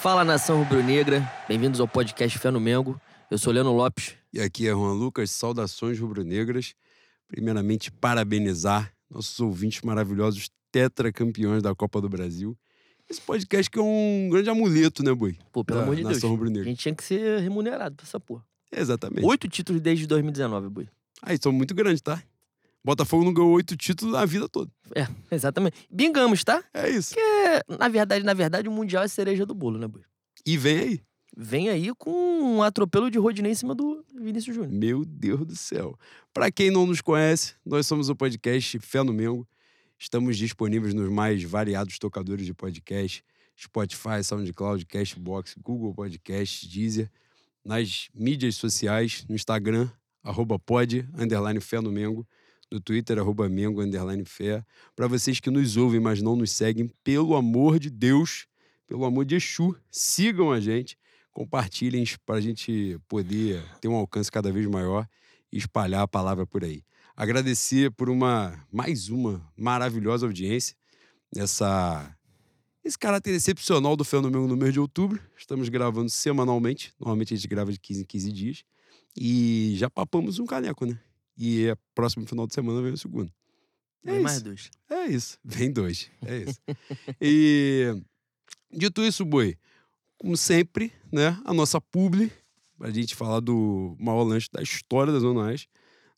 Fala nação rubro-negra, bem-vindos ao podcast Fé no Mengo. Eu sou Leandro Lopes. E aqui é Juan Lucas, saudações rubro-negras. Primeiramente, parabenizar nossos ouvintes maravilhosos, tetracampeões da Copa do Brasil. Esse podcast que é um grande amuleto, né, Boi? Pô, pelo Da amor de Deus. A gente tinha que ser remunerado por essa porra. Exatamente. Oito títulos desde 2019, Bui. Aí, são muito grandes, tá? Botafogo não ganhou oito títulos na vida toda. É, exatamente. Bingamos, tá? É isso. É, na verdade, na verdade, o Mundial é cereja do bolo, né, Bui? E vem aí. Vem aí com um atropelo de Rodinei em cima do Vinícius Júnior. Meu Deus do céu. Pra quem não nos conhece, nós somos o podcast Fé no Mengo. Estamos disponíveis nos mais variados tocadores de podcast: Spotify, SoundCloud, Cashbox, Google Podcast, Deezer. Nas mídias sociais, no Instagram, arroba pod, underline no Twitter, arroba Mengo, underline Fé. Para vocês que nos ouvem, mas não nos seguem, pelo amor de Deus, pelo amor de Exu, sigam a gente compartilhem para a gente poder ter um alcance cada vez maior e espalhar a palavra por aí. Agradecer por uma mais uma maravilhosa audiência nessa esse caráter excepcional do Fenômeno no mês de outubro. Estamos gravando semanalmente, normalmente a gente grava de 15 em 15 dias e já papamos um caneco, né? E é próximo final de semana vem o segundo. É Vem mais isso. dois. É isso. Vem dois. É isso. e dito isso, Boi, como sempre, né? A nossa publi, pra gente falar do maior lanche da história da Zona Oeste,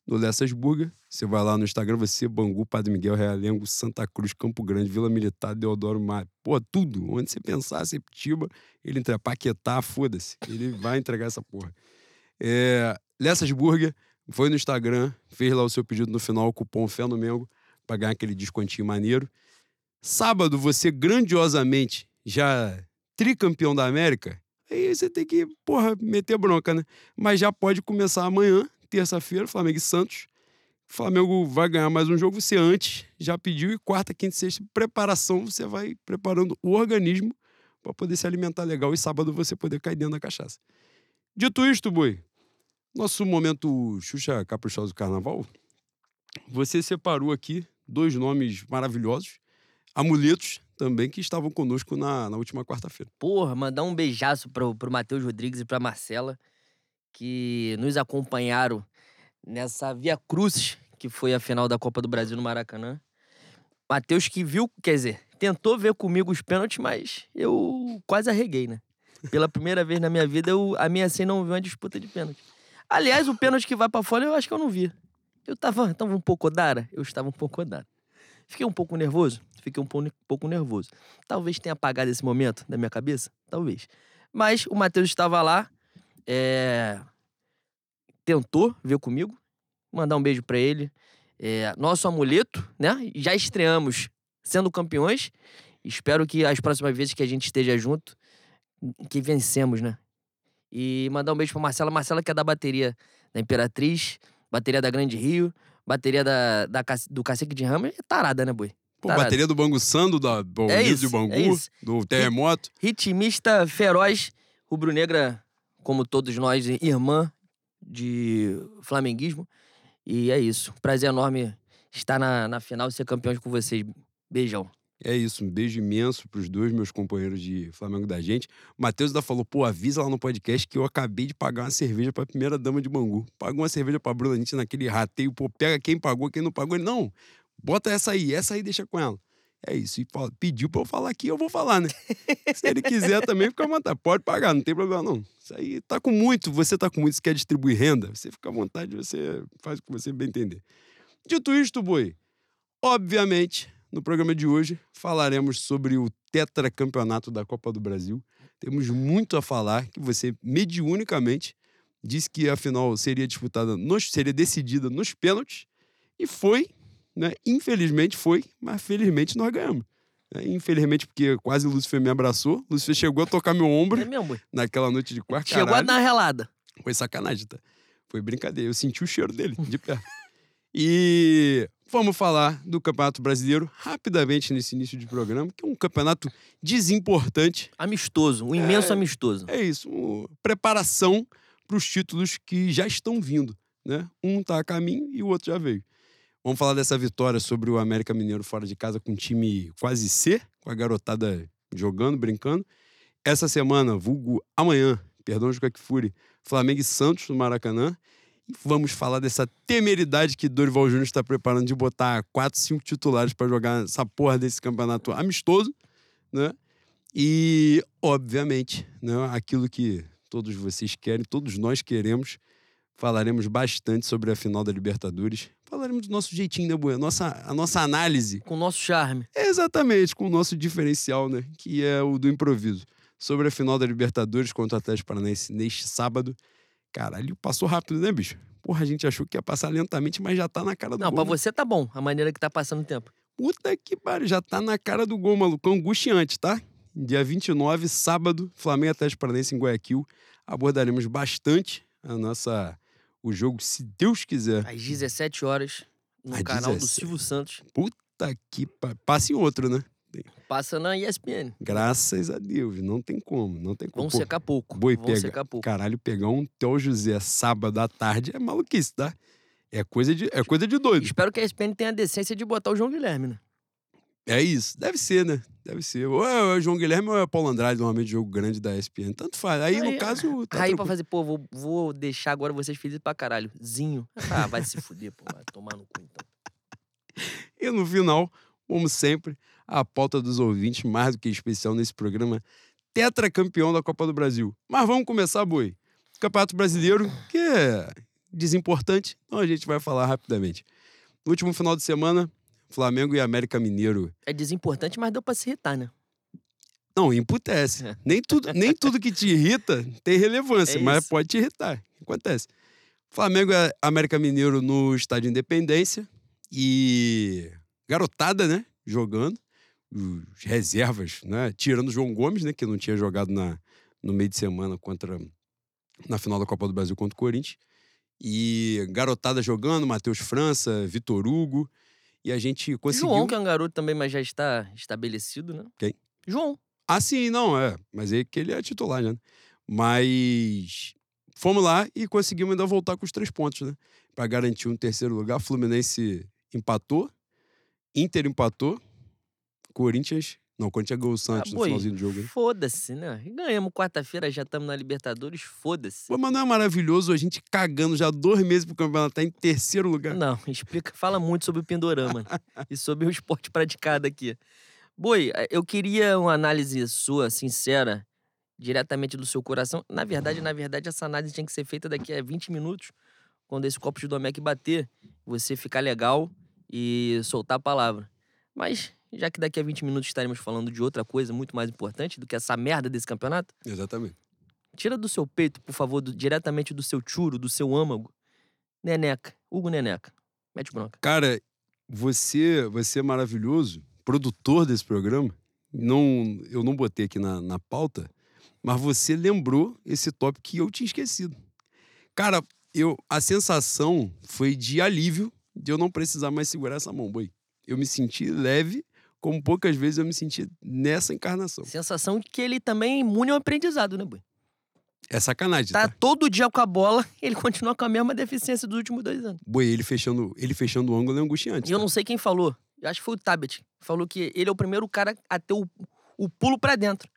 do Lessas Burger. Você vai lá no Instagram, você, Bangu, Padre Miguel, Realengo, Santa Cruz, Campo Grande, Vila Militar, Deodoro Mar. Pô, tudo. Onde você pensar, Septiba, ele entrega. Paquetá, foda-se. Ele vai entregar essa porra. É, Lessas Burger, foi no Instagram, fez lá o seu pedido no final, o cupom Fé no Mengo, pra ganhar aquele descontinho maneiro. Sábado, você grandiosamente já tricampeão da América, aí você tem que, porra, meter bronca, né? Mas já pode começar amanhã, terça-feira, Flamengo e Santos. O Flamengo vai ganhar mais um jogo, você antes já pediu, e quarta, quinta sexta, preparação, você vai preparando o organismo para poder se alimentar legal e sábado você poder cair dentro da cachaça. Dito isto, Boi, nosso momento Xuxa Caprichoso do Carnaval, você separou aqui dois nomes maravilhosos, amuletos também, que estavam conosco na, na última quarta-feira. Porra, mandar um beijaço pro, pro Matheus Rodrigues e pra Marcela, que nos acompanharam nessa Via Cruz, que foi a final da Copa do Brasil no Maracanã. Matheus que viu, quer dizer, tentou ver comigo os pênaltis, mas eu quase arreguei, né? Pela primeira vez na minha vida, eu ameacei não ver uma disputa de pênalti. Aliás, o pênalti que vai pra fora, eu acho que eu não vi. Eu tava, tava um pouco odara? Eu estava um pouco odara. Fiquei um pouco nervoso? Fiquei um pou- pouco nervoso. Talvez tenha apagado esse momento da minha cabeça? Talvez. Mas o Matheus estava lá, é, tentou ver comigo, mandar um beijo pra ele. É, nosso amuleto, né? Já estreamos sendo campeões. Espero que as próximas vezes que a gente esteja junto, que vencemos, né? E mandar um beijo pra Marcela. Marcela que é da bateria da Imperatriz, bateria da Grande Rio, bateria da, da do Cacique de Ramos. É tarada, né, boi? Pô, Tarado. bateria do Bangu Sando, da do É isso, de Bangu, é do Terremoto. ritmista feroz, rubro-negra, como todos nós, irmã de flamenguismo. E é isso. Prazer enorme estar na, na final e ser campeão com vocês. Beijão. É isso, um beijo imenso pros dois meus companheiros de Flamengo da gente. Matheus ainda falou, pô, avisa lá no podcast que eu acabei de pagar uma cerveja pra primeira dama de Bangu. Pagou uma cerveja pra Bruna, a gente naquele rateio, pô, pega quem pagou, quem não pagou. Ele, não, bota essa aí, essa aí deixa com ela. É isso, e fala- pediu pra eu falar aqui, eu vou falar, né? Se ele quiser também, fica à vontade. Pode pagar, não tem problema não. Isso aí tá com muito, você tá com muito, você quer distribuir renda, você fica à vontade, você faz o que você bem entender. Dito isto, Boi, obviamente, no programa de hoje falaremos sobre o tetracampeonato da Copa do Brasil. Temos muito a falar, que você mediunicamente disse que a final seria disputada, nos, seria decidida nos pênaltis, e foi, né? Infelizmente foi, mas felizmente nós ganhamos. né? Infelizmente, porque quase o Lúcifer me abraçou. Lúcifer chegou a tocar meu ombro É mesmo, naquela noite de quarto. Chegou a dar uma relada. Foi sacanagem, tá? Foi brincadeira. Eu senti o cheiro dele de perto. E vamos falar do Campeonato Brasileiro rapidamente nesse início de programa, que é um campeonato desimportante. Amistoso, um imenso É. amistoso. É isso, um- preparação para os títulos que já estão vindo, né? Um tá a caminho e o outro já veio. Vamos falar dessa vitória sobre o América Mineiro fora de casa com um time quase C, com a garotada jogando, brincando. essa semana, vulgo amanhã, perdão, Juca Furi, Flamengo e Santos no Maracanã. Vamos falar dessa temeridade que Dorival Júnior está preparando de botar quatro, cinco titulares para jogar essa porra desse campeonato amistoso, né? E, obviamente, né, aquilo que todos vocês querem, todos nós queremos, falaremos bastante sobre a final da Libertadores. Falaremos do nosso jeitinho, né, Boa? Nossa, a nossa análise. Com o nosso charme. Exatamente, com o nosso diferencial, né? Que é o do improviso. Sobre a final da Libertadores contra o Atlético Paranaense neste sábado. Caralho, passou rápido, né, bicho? Porra, a gente achou que ia passar lentamente, mas já tá na cara do Não, gol. pra né? você tá bom, a maneira que tá passando o tempo. Puta que pariu, já tá na cara do gol, maluco. Angustiante, tá? Dia 29, sábado, Flamengo Atlético Paranaense em Guayaquil. Abordaremos bastante a nossa o jogo, se Deus quiser. Às 17 horas, no Às canal do 17. Silvio Santos. Puta que pariu. Passa em outro, né? Passa na ESPN. Graças a Deus, não tem como, não tem como. Vão Pô, secar pouco. boi Vão pega. secar pouco. Caralho, pegar um Theo José sábado à tarde é maluquice, tá? É coisa de, é coisa de doido. Espero que a ESPN tenha a decência de botar o João Guilherme, né? É isso. Deve ser, né? Deve ser. Ou é o João Guilherme ou é o Paulo Andrade, normalmente jogo grande da ESPN. Tanto faz. Aí, no caso, tá Aí pra tranquilo. fazer, pô, vou, vou deixar agora vocês felizes pra caralho. Zinho. Ah, vai se fuder, pô. Vai tomar no cu, então. E no final, como sempre, a pauta dos ouvintes, mais do que especial nesse programa, tetracampeão da Copa do Brasil. Mas vamos começar, Boi. Campeonato Brasileiro, que é desimportante, então a gente vai falar rapidamente. No último final de semana, Flamengo e América Mineiro. É desimportante, mas deu pra se irritar, né? Não, emputece. Nem tudo, nem tudo que te irrita tem relevância, É mas pode te irritar. Acontece. Flamengo e América Mineiro no Estádio Independência e garotada, né? Jogando. Os reservas, né? Tirando o João Gomes, né? Que não tinha jogado na, no meio de semana contra na final da Copa do Brasil contra o Corinthians. E garotada jogando, Matheus França, Vitor Hugo. E a gente conseguiu. João, que é um garoto também, mas já está estabelecido, né? Quem? João. Ah, sim, não, é. Mas aí que ele é titular né? Mas fomos lá e conseguimos ainda voltar com os três pontos, né? Pra garantir um terceiro lugar. Fluminense empatou, Inter empatou, Corinthians. Não, Corinthians ganhou o Santos Ah, no finalzinho do jogo. Foda-se, né? Ganhamos quarta-feira, já estamos na Libertadores, foda-se. Pô, mas não é maravilhoso a gente cagando já dois meses pro campeonato, tá em terceiro lugar. Não, explica, fala muito sobre o Pindorama e sobre o esporte praticado aqui. Boi, eh, eu queria uma análise sua, sincera, diretamente do seu coração. Na verdade, na verdade, essa análise tinha que ser feita daqui a 20 minutos, quando esse copo de Domecq bater, você ficar legal e soltar a palavra. Mas, já que daqui a 20 minutos estaremos falando de outra coisa muito mais importante do que essa merda desse campeonato, Exatamente. tira do seu peito, por favor, do- diretamente do seu churo, do seu âmago, Neneca, Hugo Neneca. Mete bronca. Cara, você, você é maravilhoso, produtor desse programa. Não, eu não botei aqui na, na pauta, mas você lembrou esse tópico que eu tinha esquecido. Cara, eu, a sensação foi de alívio de eu não precisar mais segurar essa mão, boi. Eu me senti leve, como poucas vezes eu me senti nessa encarnação. Sensação de que ele também é imune ao aprendizado, né, Boi? É sacanagem, Tá tá? todo dia com a bola, ele continua com a mesma deficiência dos últimos dois anos. Boi, ele fechando, ele fechando o ângulo é angustiante. E eu tá? não sei quem falou. Eu acho que foi o Tabet. Falou que ele é o primeiro cara a ter o, o pulo pra dentro.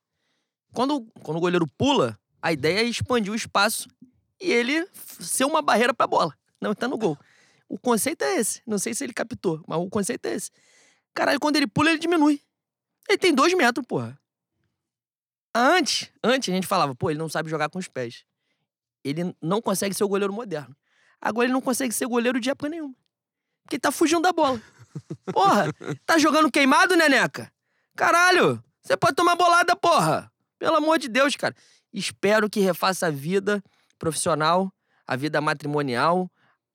Quando, quando o goleiro pula, a ideia é expandir o espaço e ele ser uma barreira pra bola. Não tá no gol. O conceito é esse. Não sei se ele captou, mas o conceito é esse. Caralho, quando ele pula, ele diminui. Ele tem dois metros, porra. Antes, antes a gente falava, pô, ele não sabe jogar com os pés. Ele não consegue ser o goleiro moderno. Agora ele não consegue ser goleiro de época nenhuma. Porque ele tá fugindo da bola. Porra, tá jogando queimado, neneca? Caralho, você pode tomar bolada, porra. Pelo amor de Deus, cara. Espero que refaça a vida profissional, a vida matrimonial.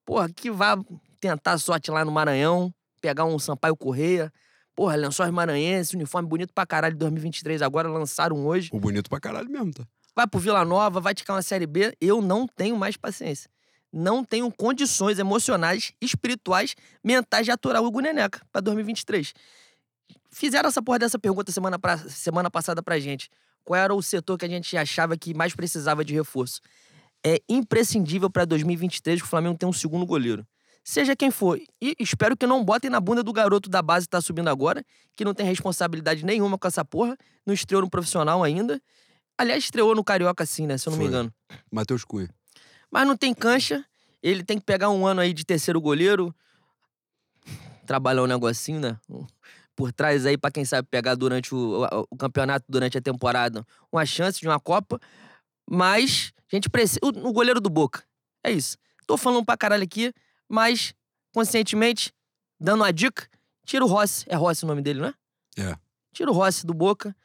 Porra, que vá tentar sorte lá no Maranhão, pegar um Sampaio Correia. Porra, lençóis maranhenses, uniforme bonito pra caralho de 2023, agora lançaram hoje. O bonito pra caralho mesmo, tá? Vai pro Vila Nova, vai ticar uma Série B. Eu não tenho mais paciência. Não tenho condições emocionais, espirituais, mentais de aturar o Hugo Neneca pra 2023. Fizeram essa porra dessa pergunta semana, pra, semana passada pra gente. Qual era o setor que a gente achava que mais precisava de reforço? É imprescindível pra 2023 que o Flamengo tenha um segundo goleiro. Seja quem for. E espero que não botem na bunda do garoto da base que tá subindo agora, que não tem responsabilidade nenhuma com essa porra, não estreou no profissional ainda. Aliás, estreou no Carioca sim, né? Se eu não me Foi. engano. Matheus Cunha. Mas não tem cancha. Ele tem que pegar um ano aí de terceiro goleiro. Trabalhar um negocinho, né? Por trás aí, pra quem sabe pegar durante o, o- o campeonato, durante a temporada, uma chance de uma Copa. Mas a gente precisa. O, o goleiro do Boca. É isso. Tô falando pra caralho aqui, mas conscientemente, dando uma dica, tira o Rossi. É Rossi o nome dele, não é? É. Tira o Rossi do Boca.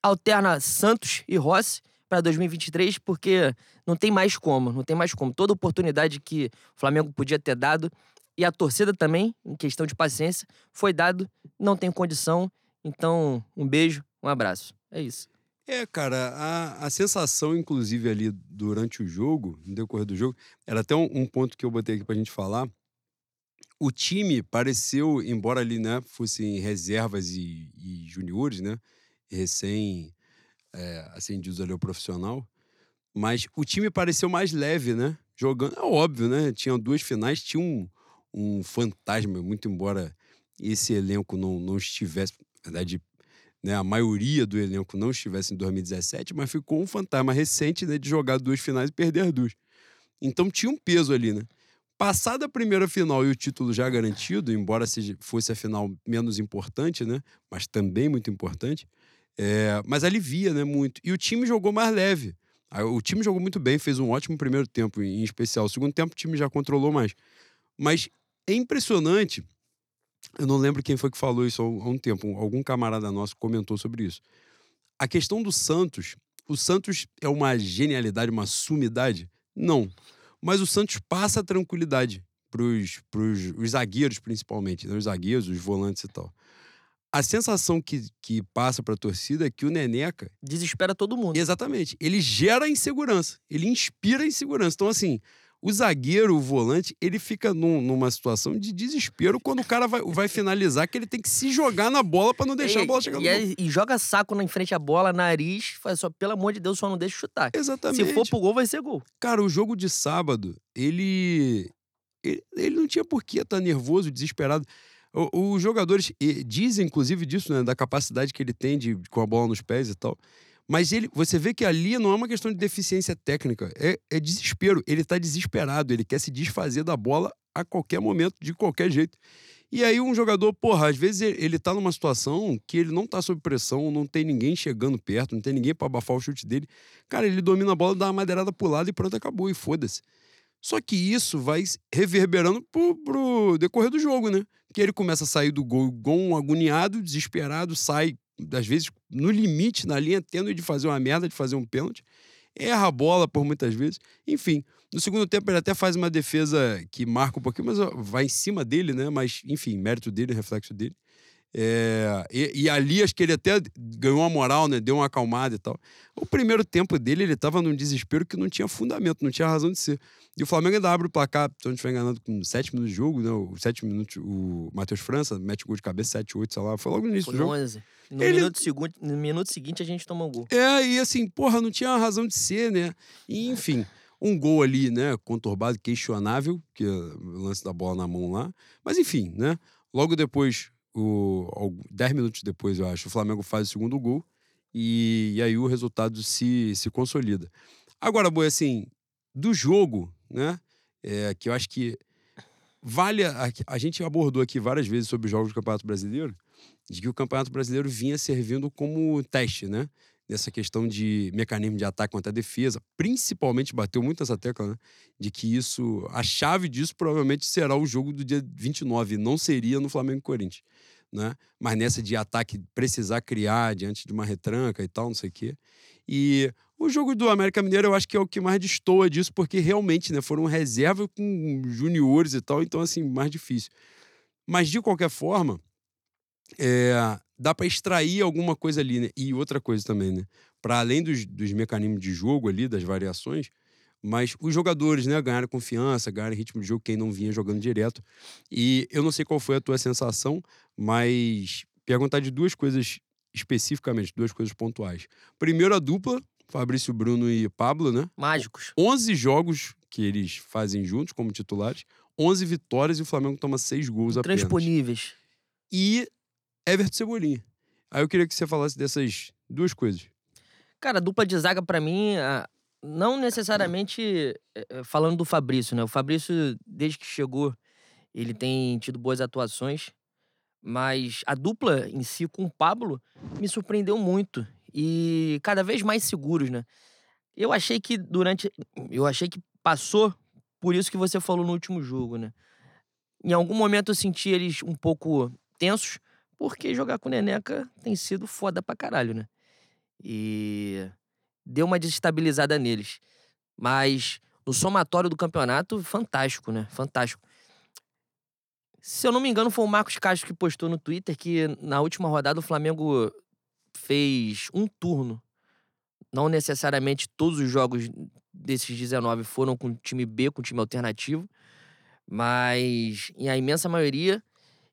Alterna Santos e Rossi pra 2023, porque não tem mais como, não tem mais como. Toda oportunidade que o Flamengo podia ter dado e a torcida também, em questão de paciência, foi dado, não tem condição. Então, um beijo, um abraço. É isso. É, cara, a, a sensação, inclusive, ali durante o jogo, no decorrer do jogo, era até um, um ponto que eu botei aqui pra gente falar. O time pareceu, embora ali, né, fossem reservas e, e juniores, né, recém é, acendidos ali ao profissional, mas o time pareceu mais leve, né, jogando, é óbvio, né, tinha duas finais, tinha um, um fantasma, muito embora esse elenco não, não estivesse, na verdade, né, a maioria do elenco não estivesse em 2017, mas ficou um fantasma recente né, de jogar duas finais e perder duas. Então tinha um peso ali, né? Passada a primeira final e o título já garantido, embora seja, fosse a final menos importante, né? Mas também muito importante, é, mas alivia, né? Muito. E o time jogou mais leve. O time jogou muito bem, fez um ótimo primeiro tempo, em especial. O segundo tempo o time já controlou mais. Mas é impressionante. Eu não lembro quem foi que falou isso há um tempo. Algum camarada nosso comentou sobre isso. A questão do Santos. O Santos é uma genialidade, uma sumidade? Não. Mas o Santos passa a tranquilidade para os zagueiros, principalmente. Né? Os zagueiros, os volantes e tal. A sensação que, que passa para a torcida é que o Neneca Desespera todo mundo. Exatamente. Ele gera insegurança. Ele inspira insegurança. Então, assim, o zagueiro, o volante, ele fica num- numa situação de desespero quando o cara vai, vai finalizar, que ele tem que se jogar na bola pra não deixar a bola chegar no e, gol. e joga saco na frente à bola, nariz, faz só, pelo amor de Deus, só não deixa chutar. Exatamente. Se for pro gol, vai ser gol. Cara, o jogo de sábado, ele. Ele, ele não tinha por que estar nervoso, desesperado. O- Os jogadores dizem, inclusive, disso, né? Da capacidade que ele tem de, com a bola nos pés e tal. Mas ele, você vê que ali não é uma questão de deficiência técnica, é, é desespero. Ele tá desesperado, ele quer se desfazer da bola a qualquer momento, de qualquer jeito. E aí um jogador, porra, às vezes ele, ele tá numa situação que ele não tá sob pressão, não tem ninguém chegando perto, não tem ninguém pra abafar o chute dele. Cara, ele domina a bola, dá uma madeirada pro lado e pronto, acabou, e foda-se. Só que isso vai reverberando pro, pro decorrer do jogo, né? Que ele começa a sair do gol igual um agoniado, desesperado, sai, às vezes, no limite, na linha tênue de fazer uma merda, de fazer um pênalti. Erra a bola por muitas vezes. Enfim, no segundo tempo ele até faz uma defesa que marca um pouquinho, mas vai em cima dele, né? Mas, enfim, mérito dele, reflexo dele. É, e, e ali acho que ele até ganhou uma moral, né? Deu uma acalmada e tal. O primeiro tempo dele, ele tava num desespero que não tinha fundamento, não tinha razão de ser. E o Flamengo ainda abre o placar, se eu não estiver enganado, com sete minutos de jogo, né? O sete minutos, o Matheus França mete gol de cabeça, sete, oito, sei lá. Foi logo no início Foi do jogo. 11. No, Ele- minuto seguinte, no minuto seguinte, a gente toma um gol. É, e assim, porra, não tinha razão de ser, né? E, enfim, um gol ali, né, conturbado, questionável, que é o lance da bola na mão lá. Mas, enfim, né? Logo depois, o, al- dez minutos depois, eu acho, o Flamengo faz o segundo gol e, e aí o resultado se, se consolida. Agora, Boi, assim, do jogo, né, é, que eu acho que vale. A, a gente abordou aqui várias vezes sobre os jogos do Campeonato Brasileiro, de que o Campeonato Brasileiro vinha servindo como teste, né? Nessa questão de mecanismo de ataque contra a defesa, principalmente bateu muito essa tecla, né? De que isso, a chave disso provavelmente será o jogo do dia 29, não seria no Flamengo e Corinthians, né? Mas nessa de ataque precisar criar diante de uma retranca e tal, não sei o quê. E o jogo do América Mineiro eu acho que é o que mais destoa disso, porque realmente, né, foram reserva com juniores e tal, então assim, mais difícil. Mas de qualquer forma, é, dá para extrair alguma coisa ali, né? E outra coisa também, né? Para além dos, dos mecanismos de jogo ali, das variações, mas os jogadores, né, ganharam confiança, ganharam ritmo de jogo, quem não vinha jogando direto. E eu não sei qual foi a tua sensação, mas perguntar de duas coisas especificamente, duas coisas pontuais. Primeiro, a dupla, Fabrício Bruno e Pablo, né? Mágicos. 11 jogos que eles fazem juntos como titulares, 11 vitórias e o Flamengo toma 6 gols apenas Transponíveis. e Everton Cebolinha. Aí eu queria que você falasse dessas duas coisas. Cara, dupla de zaga, pra mim, a- não necessariamente eh, eh, falando do Fabrício, né? O Fabrício, desde que chegou, ele tem tido boas atuações, mas a dupla em si com o Pablo me surpreendeu muito e cada vez mais seguros, né? Eu achei que durante. Eu achei que passou por isso que você falou no último jogo, né? Em algum momento eu senti eles um pouco tensos, porque jogar com Neneca tem sido foda pra caralho, né? E deu uma desestabilizada neles. Mas no somatório do campeonato, fantástico, né? Fantástico. Se eu não me engano, foi o Marcos Castro que postou no Twitter que na última rodada o Flamengo fez um turno. Não necessariamente todos os jogos desses 19 foram com time B, com time alternativo, mas em a imensa maioria,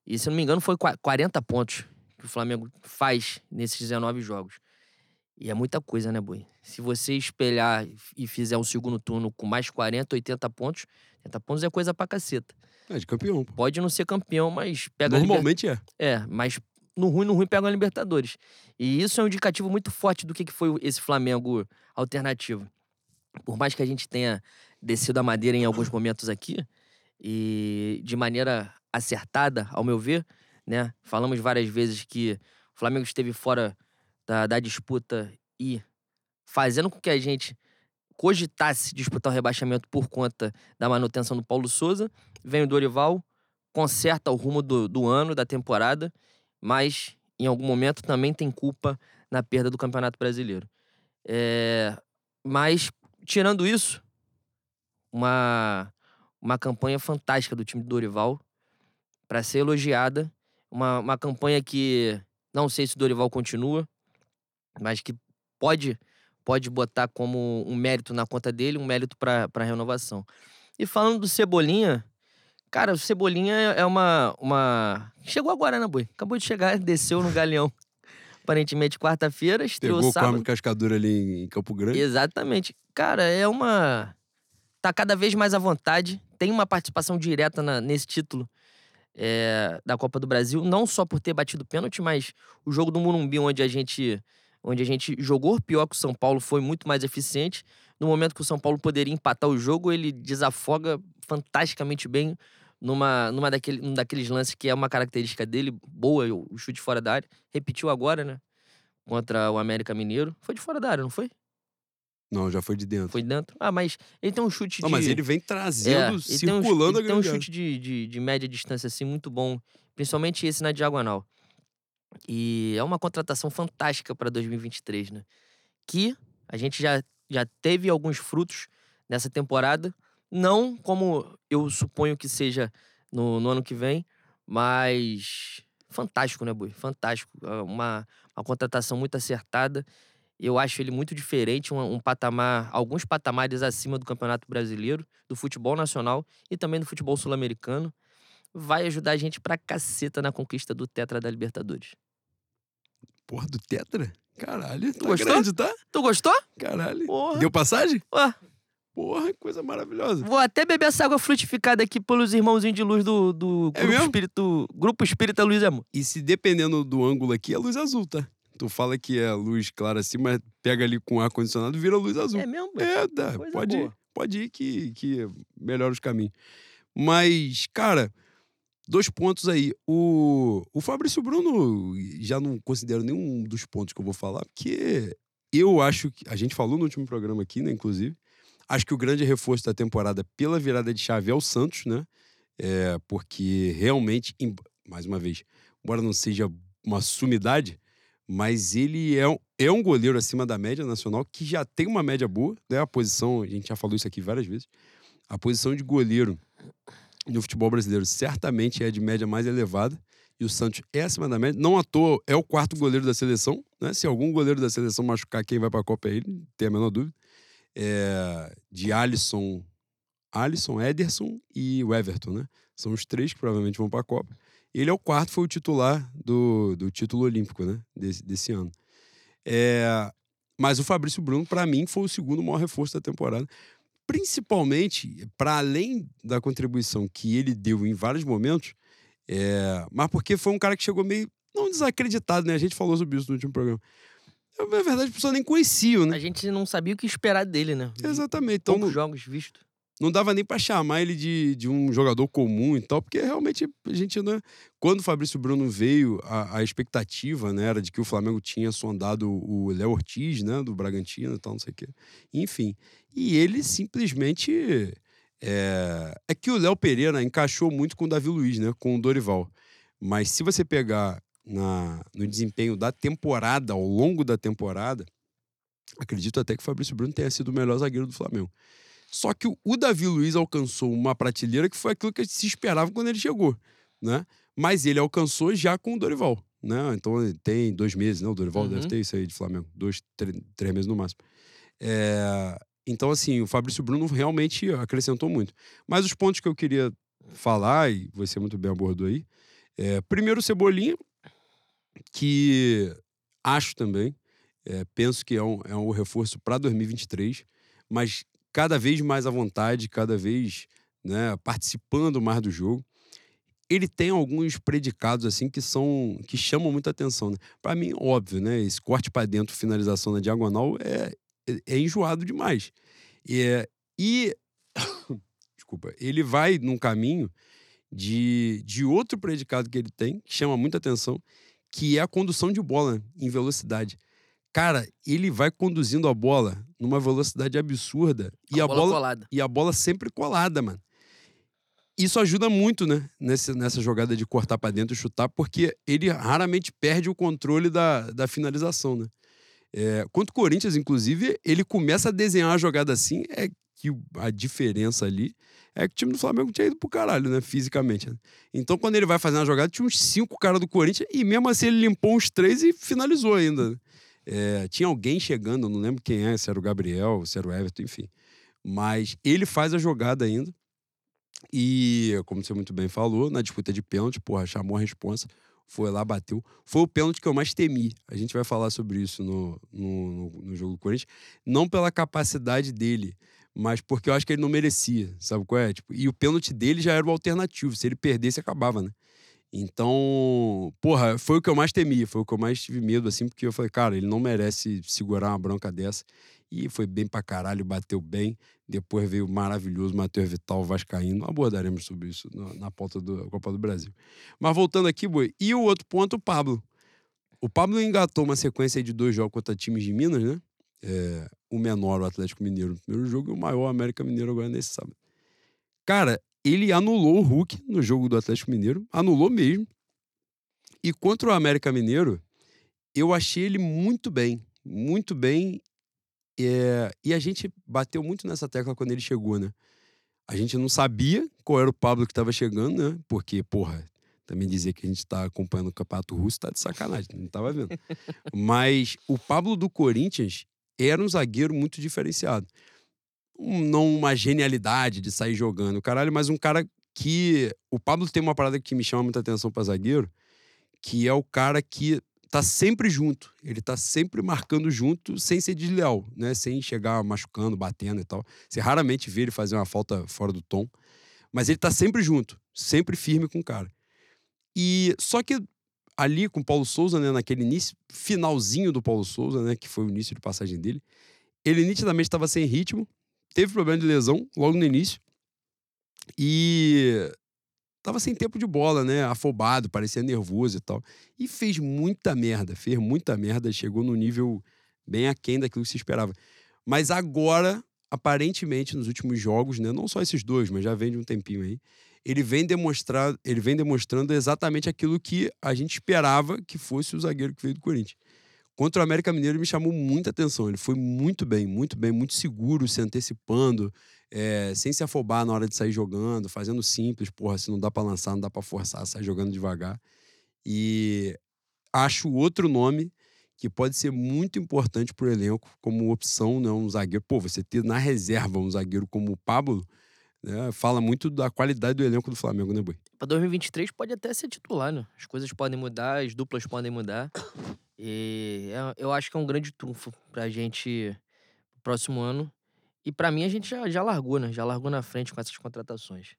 e se eu não me engano, foi qua- 40 pontos que o Flamengo faz nesses 19 jogos. E é muita coisa, né, Boi? Se você espelhar e fizer um segundo turno com mais 40, 80 pontos, 80 pontos é coisa pra caceta. É de campeão, pô. Pode não ser campeão, mas pega a liber- Normalmente é. É, mas no ruim, no ruim pega a Libertadores. E isso é um indicativo muito forte do que foi esse Flamengo alternativo. Por mais que a gente tenha descido a madeira em alguns momentos aqui, e de maneira acertada, ao meu ver, né? Falamos várias vezes que o Flamengo esteve fora da, da disputa e fazendo com que a gente cogitasse disputar o rebaixamento por conta da manutenção do Paulo Souza. Vem o Dorival, conserta o rumo do, do ano, da temporada, mas em algum momento também tem culpa na perda do Campeonato Brasileiro. É, mas, tirando isso, uma, uma campanha fantástica do time do Dorival para ser elogiada. Uma, uma campanha que não sei se o Dorival continua, mas que pode, pode botar como um mérito na conta dele, um mérito para a renovação. E falando do Cebolinha, cara, o Cebolinha é uma, uma. Chegou agora, né, Boi? Acabou de chegar, desceu no Galeão. Aparentemente, quarta-feira, estreou Pegou sábado. Carmen Cascadura ali em Campo Grande. Exatamente. Cara, é uma. Tá cada vez mais à vontade. Tem uma participação direta na- nesse título é, da Copa do Brasil, não só por ter batido pênalti, mas o jogo do Morumbi, onde a gente, onde a gente jogou pior que o São Paulo, foi muito mais eficiente. No momento que o São Paulo poderia empatar o jogo, ele desafoga fantasticamente bem numa, numa daquele, num daqueles lances que é uma característica dele, boa, o chute fora da área. Repetiu agora, né? Contra o América Mineiro. Foi de fora da área, não foi? Não, já foi de dentro. Foi dentro. Ah, mas ele tem um chute Não, de. mas ele vem É, trazendo, ele tem um, circulando ele a tem um grande chute de, de, de média distância, assim, muito bom. Principalmente esse na diagonal. E é uma contratação fantástica para 2023, né? Que a gente já, já teve alguns frutos nessa temporada. Não como eu suponho que seja no, no ano que vem, mas fantástico, né, Bui? Fantástico. É Uma, uma contratação muito acertada. Eu acho ele muito diferente, um, um patamar, alguns patamares acima do Campeonato Brasileiro, do futebol nacional e também do futebol sul-americano. Vai ajudar a gente pra caceta na conquista do Tetra da Libertadores. Porra, do Tetra? Caralho, tá gostou? grande, tá? Tu gostou? Caralho. Porra. Deu passagem? Ó, Porra, coisa maravilhosa. vou até beber essa água frutificada aqui pelos irmãozinhos de luz do, do É Grupo, mesmo? Espírito, Grupo Espírita Luiz e Amor. E se dependendo do ângulo aqui, é luz azul, tá? Tu fala que é luz clara assim, mas pega ali com ar-condicionado, vira luz azul. É mesmo? É, dá. Pode ir. Pode ir que, que melhora os caminhos. Mas, cara, dois pontos aí. O, o Fabrício Bruno já não considero nenhum dos pontos que eu vou falar, porque eu acho que. A gente falou no último programa aqui, né, inclusive. Acho que o grande reforço da temporada pela virada de chave é o Santos, né? É, porque realmente, mais uma vez, embora não seja uma sumidade, mas ele é, um- é um goleiro acima da média nacional que já tem uma média boa, né? A posição, a gente já falou isso aqui várias vezes, a posição de goleiro no futebol brasileiro certamente é de média mais elevada e o Santos é acima da média. Não à toa é o quarto goleiro da seleção, né? Se algum goleiro da seleção machucar, quem vai para a Copa é ele, tem a menor dúvida. É, de Alisson, Alisson, Ederson e o Everton, né? São os três que provavelmente vão para a Copa. Ele é o quarto, foi o titular do, do título olímpico, né? Desse, desse ano. É, mas o Fabrício Bruno, para mim, foi o segundo maior reforço da temporada. Principalmente, para além da contribuição que ele deu em vários momentos, é, mas porque foi um cara que chegou meio, não desacreditado, né? A gente falou sobre isso no último programa. Na verdade, as pessoas nem conheciam, né? A gente não sabia o que esperar dele, né? Exatamente. Então, Poucos jogos vistos. Não dava nem pra chamar ele de, de um jogador comum e tal, porque realmente a gente não. Quando o Fabrício Bruno veio, a, a expectativa né, era de que o Flamengo tinha sondado o Léo Ortiz, né, do Bragantino e tal, não sei o quê. Enfim. E ele simplesmente. É, é que o Léo Pereira encaixou muito com o Davi Luiz, né, com o Dorival. Mas se você pegar na, no desempenho da temporada, ao longo da temporada, acredito até que o Fabrício Bruno tenha sido o melhor zagueiro do Flamengo. Só que o, Davi Luiz alcançou uma prateleira que foi aquilo que se esperava quando ele chegou, né? Mas ele alcançou já com o Dorival, né? Então tem dois meses, né? O Dorival Uhum. deve ter isso aí de Flamengo, dois, três, três meses no máximo. É, Então, assim, o Fabrício Bruno realmente acrescentou muito. Mas os pontos que eu queria falar, e você muito bem abordou aí, é, primeiro o Cebolinha, que acho também, é, penso que é um, é um reforço para 2023, mas cada vez mais à vontade, cada vez né, participando mais do jogo. Ele tem alguns predicados assim que são que chamam muita atenção. Né? Para mim, óbvio, né? Esse corte para dentro, finalização na diagonal é, é, é enjoado demais. É- e desculpa, ele vai num caminho de, de outro predicado que ele tem, que chama muita atenção, que é a condução de bola em velocidade. Cara, ele vai conduzindo a bola numa velocidade absurda e a bola, bola, colada. e a bola sempre colada, mano. Isso ajuda muito, né? Nessa, nessa jogada de cortar pra dentro e chutar, porque ele raramente perde o controle da, da finalização, né? É, quanto o Corinthians, inclusive, ele começa a desenhar a jogada assim, é que a diferença ali é que o time do Flamengo tinha ido pro caralho, né? Fisicamente. né? Então, quando ele vai fazer uma jogada, tinha uns cinco caras do Corinthians e mesmo assim ele limpou uns três e finalizou ainda. É, tinha alguém chegando, não lembro quem é, se era o Gabriel, se era o Everton, enfim. Mas ele faz a jogada ainda. E, como você muito bem falou, na disputa de pênalti, porra, chamou a responsa, foi lá, bateu. Foi o pênalti que eu mais temi. A gente vai falar sobre isso no, no, no- no jogo do Corinthians. Não pela capacidade dele, mas porque eu acho que ele não merecia, sabe qual é? Tipo, e o pênalti dele já era o alternativo. Se ele perdesse, acabava, né? Então, porra, foi o que eu mais temia, foi o que eu mais tive medo, assim, porque eu falei, cara, ele não merece segurar uma bronca dessa. E foi bem pra caralho, bateu bem. Depois veio o maravilhoso Matheus Vital Vascaíno. Abordaremos sobre isso na, pauta da Copa do Brasil. Mas voltando aqui, Boi, e o outro ponto, o Pablo. O Pablo engatou uma sequência de dois jogos contra times de Minas, né? É, o menor, o Atlético Mineiro, no primeiro jogo, e o maior, o América Mineiro, agora nesse sábado. Cara, ele anulou o Hulk no jogo do Atlético Mineiro, anulou mesmo. E contra o América Mineiro, eu achei ele muito bem, muito bem. É, e a gente bateu muito nessa tecla quando ele chegou, né? A gente não sabia qual era o Pablo que estava chegando, né? Porque, porra, também dizer que a gente tá acompanhando o Campeonato Russo tá de sacanagem, não tava vendo. Mas o Pablo do Corinthians era um zagueiro muito diferenciado. Um- não uma genialidade de sair jogando, caralho, mas um cara que. O Pablo tem uma parada que me chama muita atenção pra zagueiro, que é o cara que tá sempre junto. Ele tá sempre marcando junto sem ser desleal, né? Sem chegar machucando, batendo e tal. Você raramente vê ele fazer uma falta fora do tom. Mas ele tá sempre junto, sempre firme com o cara. E só que ali com o Paulo Souza, né, naquele início, finalzinho do Paulo Souza, né, que foi o início de passagem dele, ele nitidamente estava sem ritmo, teve problema de lesão logo no início e tava sem tempo de bola, né, afobado, parecia nervoso e tal. E fez muita merda, fez muita merda, chegou no nível bem aquém daquilo que se esperava. Mas agora, aparentemente, nos últimos jogos, né, não só esses dois, mas já vem de um tempinho aí, ele vem demonstrar, ele vem demonstrando exatamente aquilo que a gente esperava que fosse o zagueiro que veio do Corinthians. Contra o América Mineiro ele me chamou muita atenção. Ele foi muito bem, muito bem, muito seguro, se antecipando, é, sem se afobar na hora de sair jogando, fazendo simples, porra, se não dá pra lançar, não dá pra forçar, sai jogando devagar. E acho outro nome que pode ser muito importante pro elenco como opção, né, um zagueiro. Pô, você ter na reserva um zagueiro como o Pablo, né, fala muito da qualidade do elenco do Flamengo, né, Boi? Pra 2023 pode até ser titular, né? As coisas podem mudar, as duplas podem mudar. E é- eu acho que é um grande trunfo pra gente pro próximo ano. E pra mim a gente já, já largou, né? Já largou na frente com essas contratações.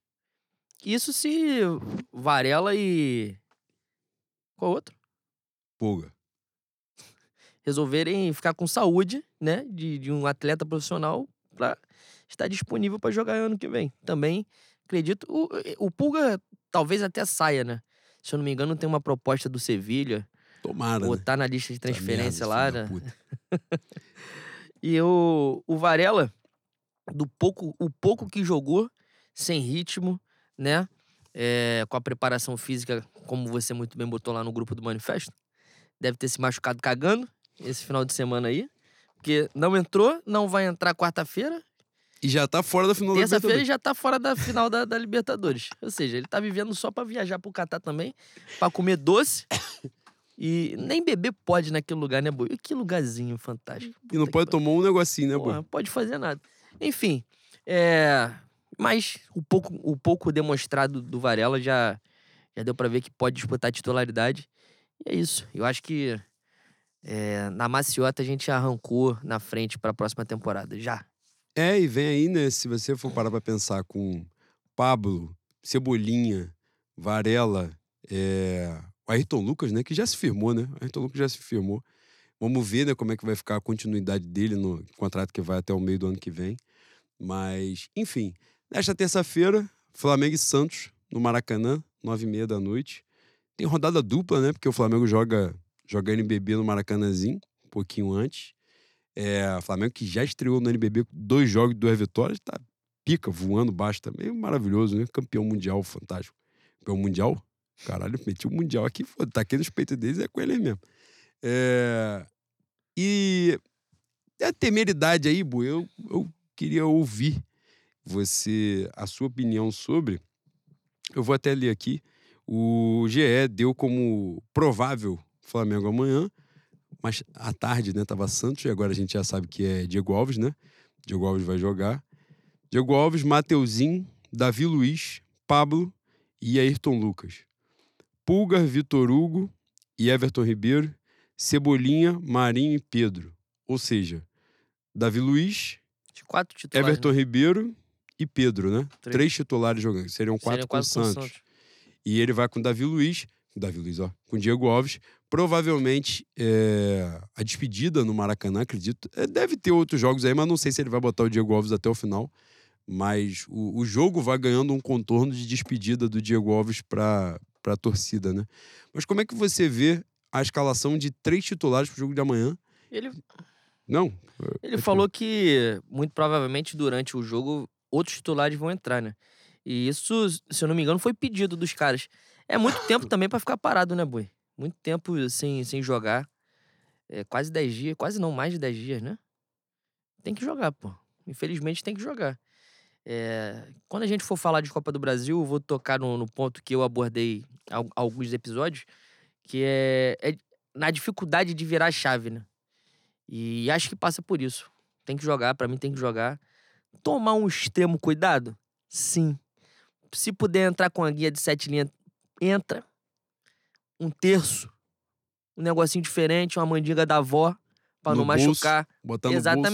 Isso se Varela e. Qual outro? Pulga. resolverem ficar com saúde, né, de, de um atleta profissional para estar disponível para jogar ano que vem. Também acredito. O, o Pulga talvez até saia, né? Se eu não me engano, tem uma proposta do Sevilha. Tomara. Ou né? tá na lista de Essa transferência merda, lá, né? E o, o Varela, do pouco, o pouco que jogou, sem ritmo, né? É, com a preparação física, como você muito bem botou lá no grupo do Manifesto, deve ter se machucado cagando esse final de semana aí. Porque não entrou, não vai entrar quarta-feira. E já tá fora da final da Terça-feira Libertadores. já tá fora da final da, da Libertadores. Ou seja, ele tá vivendo só pra viajar pro Catar também, pra comer doce. E nem beber pode naquele lugar, né, boi? E que lugarzinho fantástico. E não Puta pode tomar um negocinho, né, Porra, boy? pode fazer nada. Enfim, é... mas o pouco, o pouco demonstrado do Varela já, já deu pra ver que pode disputar a titularidade. E é isso. Eu acho que é, na maciota a gente arrancou na frente pra próxima temporada. Já. É, e vem aí, né? Se você for parar pra pensar com Pablo, Cebolinha, Varela, é... o Ayrton Lucas, né? Que já se firmou, né? O Ayrton Lucas já se firmou. Vamos ver, né, como é que vai ficar a continuidade dele no contrato que vai até o meio do ano que vem. Mas, enfim, nesta terça-feira, Flamengo e Santos, no Maracanã, nove e meia da noite. Tem rodada dupla, né? Porque o Flamengo joga, joga NBB no Maracanãzinho, um pouquinho antes. É, Flamengo que já estreou no NBB dois jogos e duas vitórias, tá pica, voando baixo também, maravilhoso, né? Campeão mundial, fantástico. Campeão mundial? Caralho, meti o mundial aqui, foda, tá aqui nos peitos deles, é com ele mesmo. É, e a temeridade aí, Bu, eu, eu queria ouvir você, a sua opinião sobre. Eu vou até ler aqui. O GE deu como provável Flamengo amanhã, mas à tarde, né, tava Santos, e agora a gente já sabe que é Diego Alves, né? Diego Alves vai jogar. Diego Alves, Mateuzinho, Davi Luiz, Pablo e Ayrton Lucas. Pulgar, Vitor Hugo e Everton Ribeiro, Cebolinha, Marinho e Pedro. Ou seja, Davi Luiz, De quatro titulares. Everton Ribeiro e Pedro, né? Três. Três, titulares jogando. Seriam né? quatro Seriam com o quatro Santos. E ele vai com Davi Luiz, Davi Luiz, ó, com Diego Alves. Provavelmente é, a despedida no Maracanã, acredito. É, deve ter outros jogos aí, mas não sei se ele vai botar o Diego Alves até o final. Mas o, o jogo vai ganhando um contorno de despedida do Diego Alves para a torcida, né? Mas como é que você vê a escalação de três titulares para o jogo de amanhã? Ele, Não. ele falou que, muito provavelmente, durante o jogo, outros titulares vão entrar, né? E isso, se eu não me engano, foi pedido dos caras. É muito tempo também pra ficar parado, né, Boi? Muito tempo sem, sem jogar. É, quase 10 dias, quase não, mais de 10 dias, né? Tem que jogar, pô. Infelizmente tem que jogar. É, quando a gente for falar de Copa do Brasil, eu vou tocar no, no ponto que eu abordei al- alguns episódios, que é, é na dificuldade de virar a chave, né? E acho que passa por isso. Tem que jogar, pra mim tem que jogar. Tomar um extremo cuidado? Sim. Se puder entrar com a guia de sete linhas, entra. Um terço. Um negocinho diferente, uma mandinga da avó, pra No não bolso, machucar. Botar no bolso.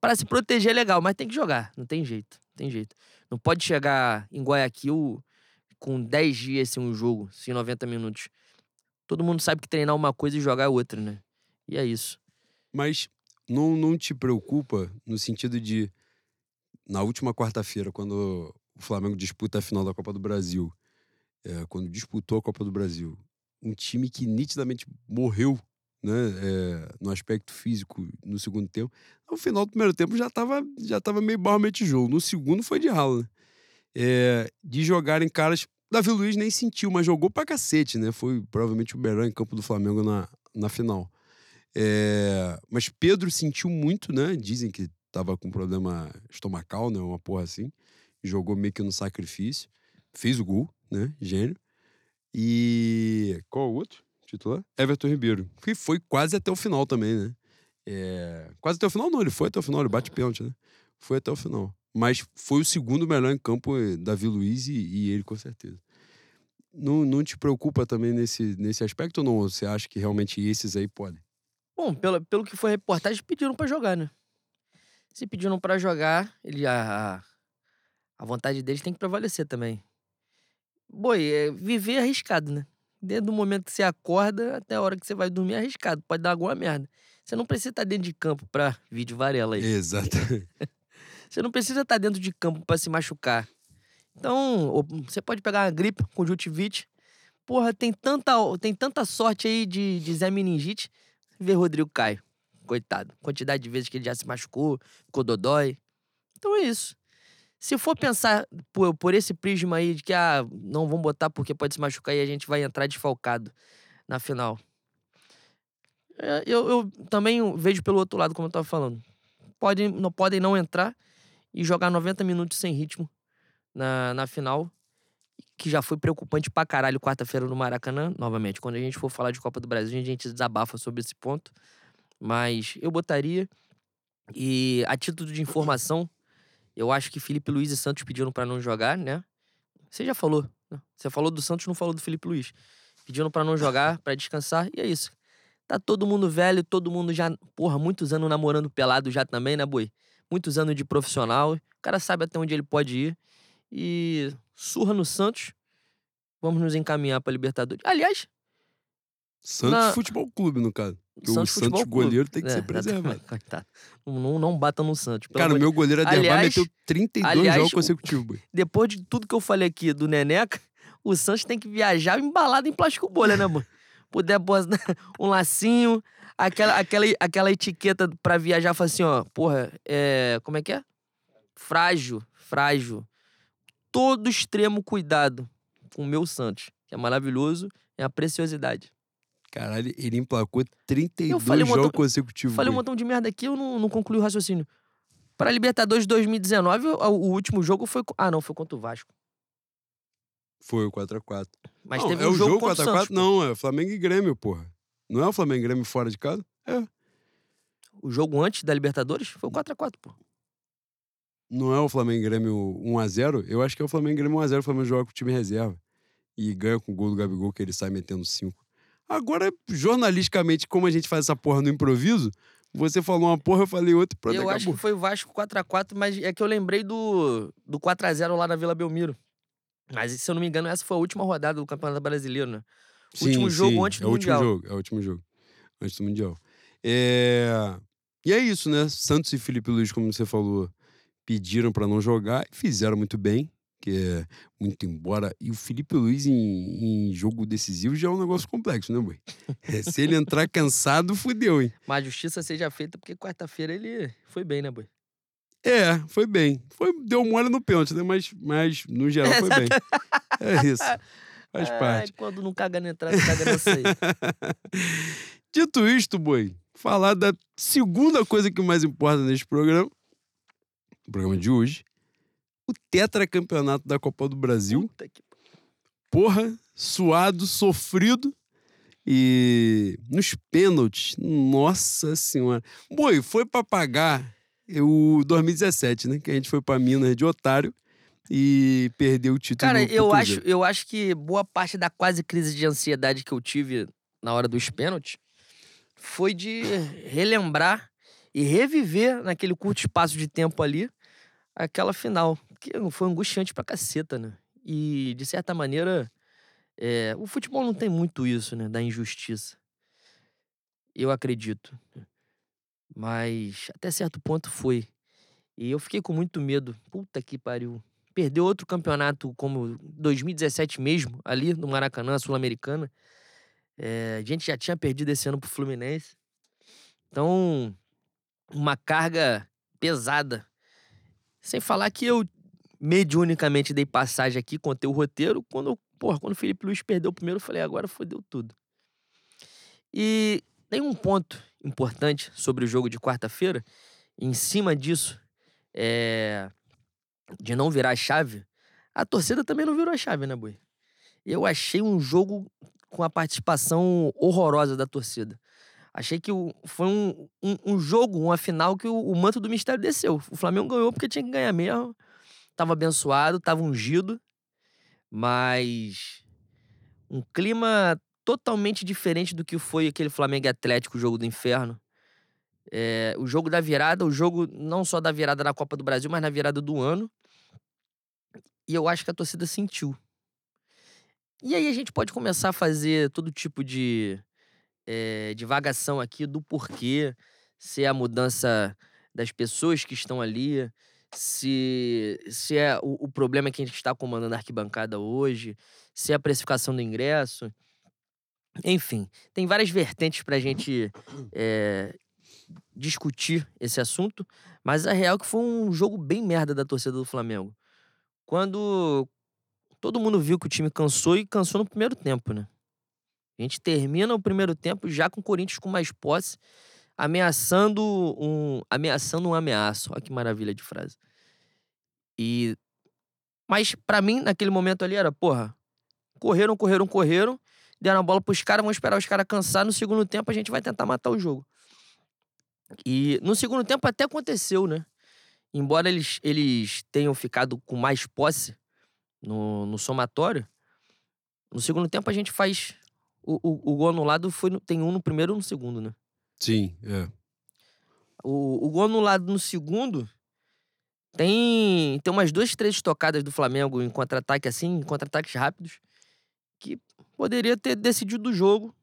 Pra se proteger é legal, mas tem que jogar. Não tem jeito. Não tem jeito. Não pode chegar em Guayaquil com 10 dias sem um jogo, sem 90 minutos. Todo mundo sabe que treinar uma coisa e jogar é outra, né? E é isso. Mas não, não te preocupa no sentido de, na última quarta-feira, quando o Flamengo disputa a final da Copa do Brasil, é, quando disputou a Copa do Brasil, um time que nitidamente morreu né, é, no aspecto físico no segundo tempo, no final do primeiro tempo já estava já tava meio barro meio tijolo. No segundo foi de rala. né? É, de jogarem caras. Davi Luiz nem sentiu, mas jogou pra cacete, né? Foi provavelmente o melhor em campo do Flamengo na, na final. É, mas Pedro sentiu muito, né? Dizem que tava com problema estomacal, né? Uma porra assim. Jogou meio que no sacrifício. Fez o gol, né? Gênio. E. Qual o outro titular? Everton Ribeiro. Que foi quase até o final também, né? É, Quase até o final, não. Ele foi até o final, ele bate pênalti, né? Foi até o final. Mas foi o segundo melhor em campo, eh, Davi Luiz e, e ele, com certeza. Não, não te preocupa também nesse, nesse aspecto ou não? Você acha que realmente esses aí podem? Bom, pelo, pelo que foi a reportagem, pediram pra jogar, né? Se pediram pra jogar, ele a, a- vontade deles tem que prevalecer também. Boi, é, viver arriscado, né? Desde o momento que você acorda até a hora que você vai dormir é arriscado. Pode dar alguma merda. Você não precisa estar dentro de campo pra vídeo varela aí. Exato. Você não precisa estar dentro de campo pra se machucar. Então, você pode pegar uma gripe, conjuntivite. Porra, tem tanta, tem tanta sorte aí de, de Zé Meningite. Vê Rodrigo Caio. Coitado. Quantidade de vezes que ele já se machucou, ficou dodói. Então é isso. Se for pensar por, por esse prisma aí de que, ah, não vamos botar porque pode se machucar e a gente vai entrar desfalcado na final. É, eu, eu também vejo pelo outro lado, como eu tava falando. Podem, não, podem não entrar e jogar 90 minutos sem ritmo na, na final, que já foi preocupante pra caralho quarta-feira no Maracanã. Novamente, quando a gente for falar de Copa do Brasil, a gente desabafa sobre esse ponto. Mas eu botaria. E a título de informação, eu acho que Felipe Luiz e Santos pediram pra não jogar, né? Você já falou. né? Você falou do Santos, não falou do Felipe Luiz. Pediram pra não jogar, pra descansar, e é isso. Tá todo mundo velho, todo mundo já, porra, muitos anos namorando pelado já também, né, boi? Muitos anos de profissional. O cara sabe até onde ele pode ir. E surra no Santos. Vamos nos encaminhar pra Libertadores. Aliás, Santos Na- Futebol Clube, no caso. Porque Santos o Santos goleiro tem que É, ser preservado. Coitado. Não, não, batam no Santos. Cara, o meu goleiro Aliás- meteu 32 aliás, jogos consecutivos. Depois de tudo que eu falei aqui do Neneca, o Santos tem que viajar embalado em plástico bolha, né, mano? Puder um lacinho, aquela, aquela, aquela etiqueta pra viajar, fala assim, ó, porra, é. Como é que é? Frágil, frágil. Todo extremo cuidado com o meu Santos, que é maravilhoso, é a preciosidade. Caralho, ele emplacou 32 falei um jogos montão- consecutivos. Falei um montão de merda aqui, eu não, não concluí o raciocínio. Pra Libertadores 2019, o, o último jogo foi. Ah, não, foi contra o Vasco. Foi o 4x4. Mas não, teve é um jogo, jogo contra o 4x4? Santos. Não, é Flamengo e Grêmio, porra. Não é o Flamengo e Grêmio fora de casa? É. O jogo antes da Libertadores foi o 4x4, pô. Não é o Flamengo e Grêmio 1x0? Eu acho que é o Flamengo e Grêmio 1x0. O Flamengo joga com o time reserva. E ganha com o gol do Gabigol, que ele sai metendo 5. Agora, jornalisticamente, como a gente faz essa porra no improviso, você falou uma porra, eu falei outra e pronto, eu acho acabou. que foi o Vasco 4x4, mas é que eu lembrei do, do 4x0 lá na Vila Belmiro. Mas, se eu não me engano, essa foi a última rodada do Campeonato Brasileiro, né? último jogo antes é do último Mundial. jogo, é o último jogo. Antes do Mundial. É... E é isso, né? Santos e Felipe Luiz, como você falou, pediram pra não jogar e fizeram muito bem. Que é muito embora. E o Felipe Luiz em, em jogo decisivo já é um negócio complexo, né, boi? É, se ele entrar cansado, fudeu, hein? Mas a justiça seja feita porque quarta-feira ele foi bem, né, boi? É, foi bem. Foi, deu mole no pênalti, né? Mas, mas no geral foi bem. É isso. Faz Ai, parte. quando não caga na entrada, caga na saída. Dito isto, boi, falar da segunda coisa que mais importa neste programa, o programa de hoje, o tetracampeonato da Copa do Brasil. Porra, suado, sofrido. E nos pênaltis, nossa senhora. Boi, foi pra pagar o 2017, né? Que a gente foi pra Minas de otário e perdeu o título Cara, eu acho, eu acho que boa parte da quase crise de ansiedade que eu tive na hora dos pênaltis foi de relembrar e reviver naquele curto espaço de tempo ali aquela final. Que foi angustiante pra caceta, né? E, de certa maneira, é, o futebol não tem muito isso, né? Da injustiça. Eu acredito. Mas até certo ponto foi. E eu fiquei com muito medo. Puta que pariu. Perdeu outro campeonato como 2017 mesmo, ali no Maracanã, Sul-Americana. É, a gente já tinha perdido esse ano pro Fluminense. Então, uma carga pesada. Sem falar que eu mediunicamente dei passagem aqui, contei o roteiro. Quando, porra, quando o Felipe Luiz perdeu o primeiro, eu falei, agora fodeu tudo. E tem um ponto importante sobre o jogo de quarta-feira. Em cima disso, é, de não virar a chave, a torcida também não virou a chave, né, Boi? Eu achei um jogo com a participação horrorosa da torcida. Achei que foi um, um, um jogo, uma final que o, o manto do mistério desceu. O Flamengo ganhou porque tinha que ganhar mesmo. Tava abençoado, tava ungido. Mas um clima totalmente diferente do que foi aquele Flamengo Atlético, o jogo do inferno. É, o jogo da virada, o jogo não só da virada na Copa do Brasil, mas na virada do ano. E eu acho que a torcida sentiu. E aí a gente pode começar a fazer todo tipo de é, divagação aqui do porquê, se é a mudança das pessoas que estão ali, se, se é o, o problema que a gente está comandando a arquibancada hoje, se é a precificação do ingresso. Enfim, tem várias vertentes para a gente é, discutir esse assunto, mas a real é que foi um jogo bem merda da torcida do Flamengo. Quando todo mundo viu que o time cansou e cansou no primeiro tempo, né? A gente termina o primeiro tempo já com o Corinthians com mais posse, ameaçando um, ameaçando um ameaço. Olha que maravilha de frase. E mas para mim naquele momento ali era, porra, correram, correram, correram, deram a bola pros caras, vão esperar os caras cansar, no segundo tempo a gente vai tentar matar o jogo. E no segundo tempo até aconteceu, né? Embora eles, eles tenham ficado com mais posse no, no somatório, no segundo tempo a gente faz. O, o, o gol anulado foi tem um no primeiro e um no segundo, né? Sim, é. O, o gol anulado no segundo tem, tem umas duas, três tocadas do Flamengo em contra-ataque, assim, em contra-ataques rápidos, que poderia ter decidido o jogo.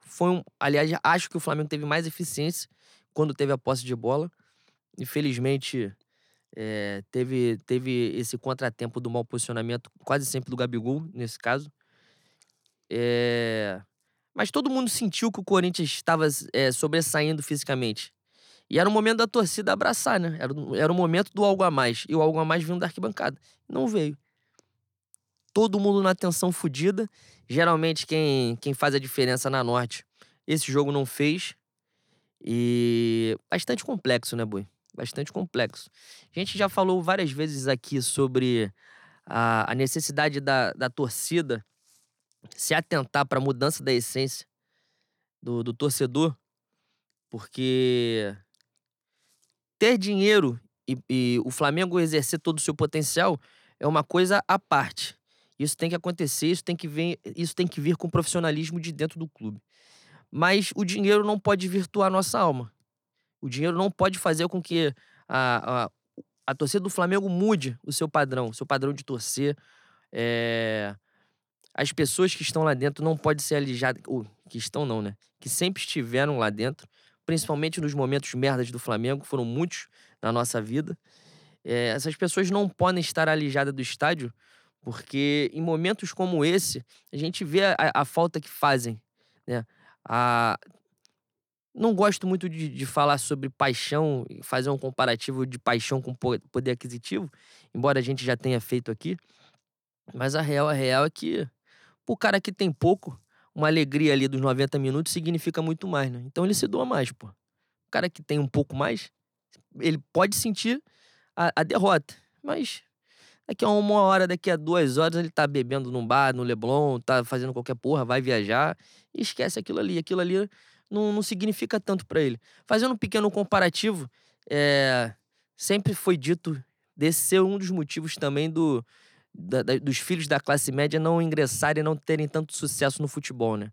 Foi um, aliás, acho que o Flamengo teve mais eficiência quando teve a posse de bola. Infelizmente, é, teve, teve esse contratempo do mau posicionamento, quase sempre do Gabigol, nesse caso. É, mas todo mundo sentiu que o Corinthians estava é, sobressaindo fisicamente. E era o momento da torcida abraçar, né? Era, era o momento do algo a mais. E o algo a mais vindo da arquibancada. Não veio. Todo mundo na tensão fodida. Geralmente quem, quem faz a diferença na Norte, esse jogo não fez. E bastante complexo, né, Boi? Bastante complexo. A gente já falou várias vezes aqui sobre a, a necessidade da, da torcida se atentar para a mudança da essência do, do torcedor, porque ter dinheiro e, e, o Flamengo exercer todo o seu potencial é uma coisa à parte. Isso tem que acontecer, isso tem que vir, isso tem que vir com profissionalismo de dentro do clube. Mas o dinheiro não pode virtuar a nossa alma. O dinheiro não pode fazer com que a, a, a torcida do Flamengo mude o seu padrão, o seu padrão de torcer. É... As pessoas que estão lá dentro não podem ser alijadas. Ou, que estão não, né? Que sempre estiveram lá dentro, principalmente nos momentos merdas do Flamengo, foram muitos na nossa vida. É... essas pessoas não podem estar alijadas do estádio, porque em momentos como esse, a gente vê a, a falta que fazem, né? A... Não gosto muito de, de falar sobre paixão, fazer um comparativo de paixão com poder aquisitivo, embora a gente já tenha feito aqui. Mas a real, a real é que, o cara que tem pouco, uma alegria ali dos 90 minutos significa muito mais, né? Então ele se doa mais, pô. O cara que tem um pouco mais, ele pode sentir a, a derrota, mas daqui a uma hora, daqui a duas horas, ele tá bebendo num bar, no Leblon, tá fazendo qualquer porra, vai viajar e esquece aquilo ali. Aquilo ali não, não significa tanto para ele. Fazendo um pequeno comparativo, é, sempre foi dito desse ser um dos motivos também do, da, da, dos filhos da classe média não ingressarem e não terem tanto sucesso no futebol, né?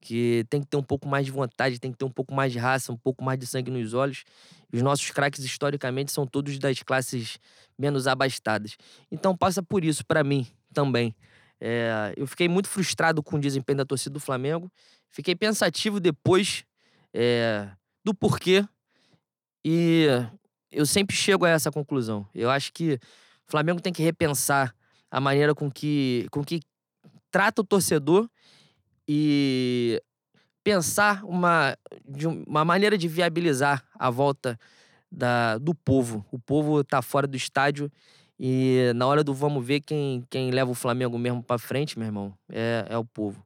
Que tem que ter um pouco mais de vontade, tem que ter um pouco mais de raça, um pouco mais de sangue nos olhos. Os nossos craques, historicamente, são todos das classes menos abastadas. Então passa por isso para mim também. É, eu fiquei muito frustrado com o desempenho da torcida do Flamengo. Fiquei pensativo depois é, do porquê. E eu sempre chego a essa conclusão. Eu acho que o Flamengo tem que repensar a maneira com que, com que trata o torcedor e pensar uma, de uma maneira de viabilizar a volta da, do povo. O povo está fora do estádio e na hora do vamos ver quem, quem leva o Flamengo mesmo para frente, meu irmão, é, é o povo.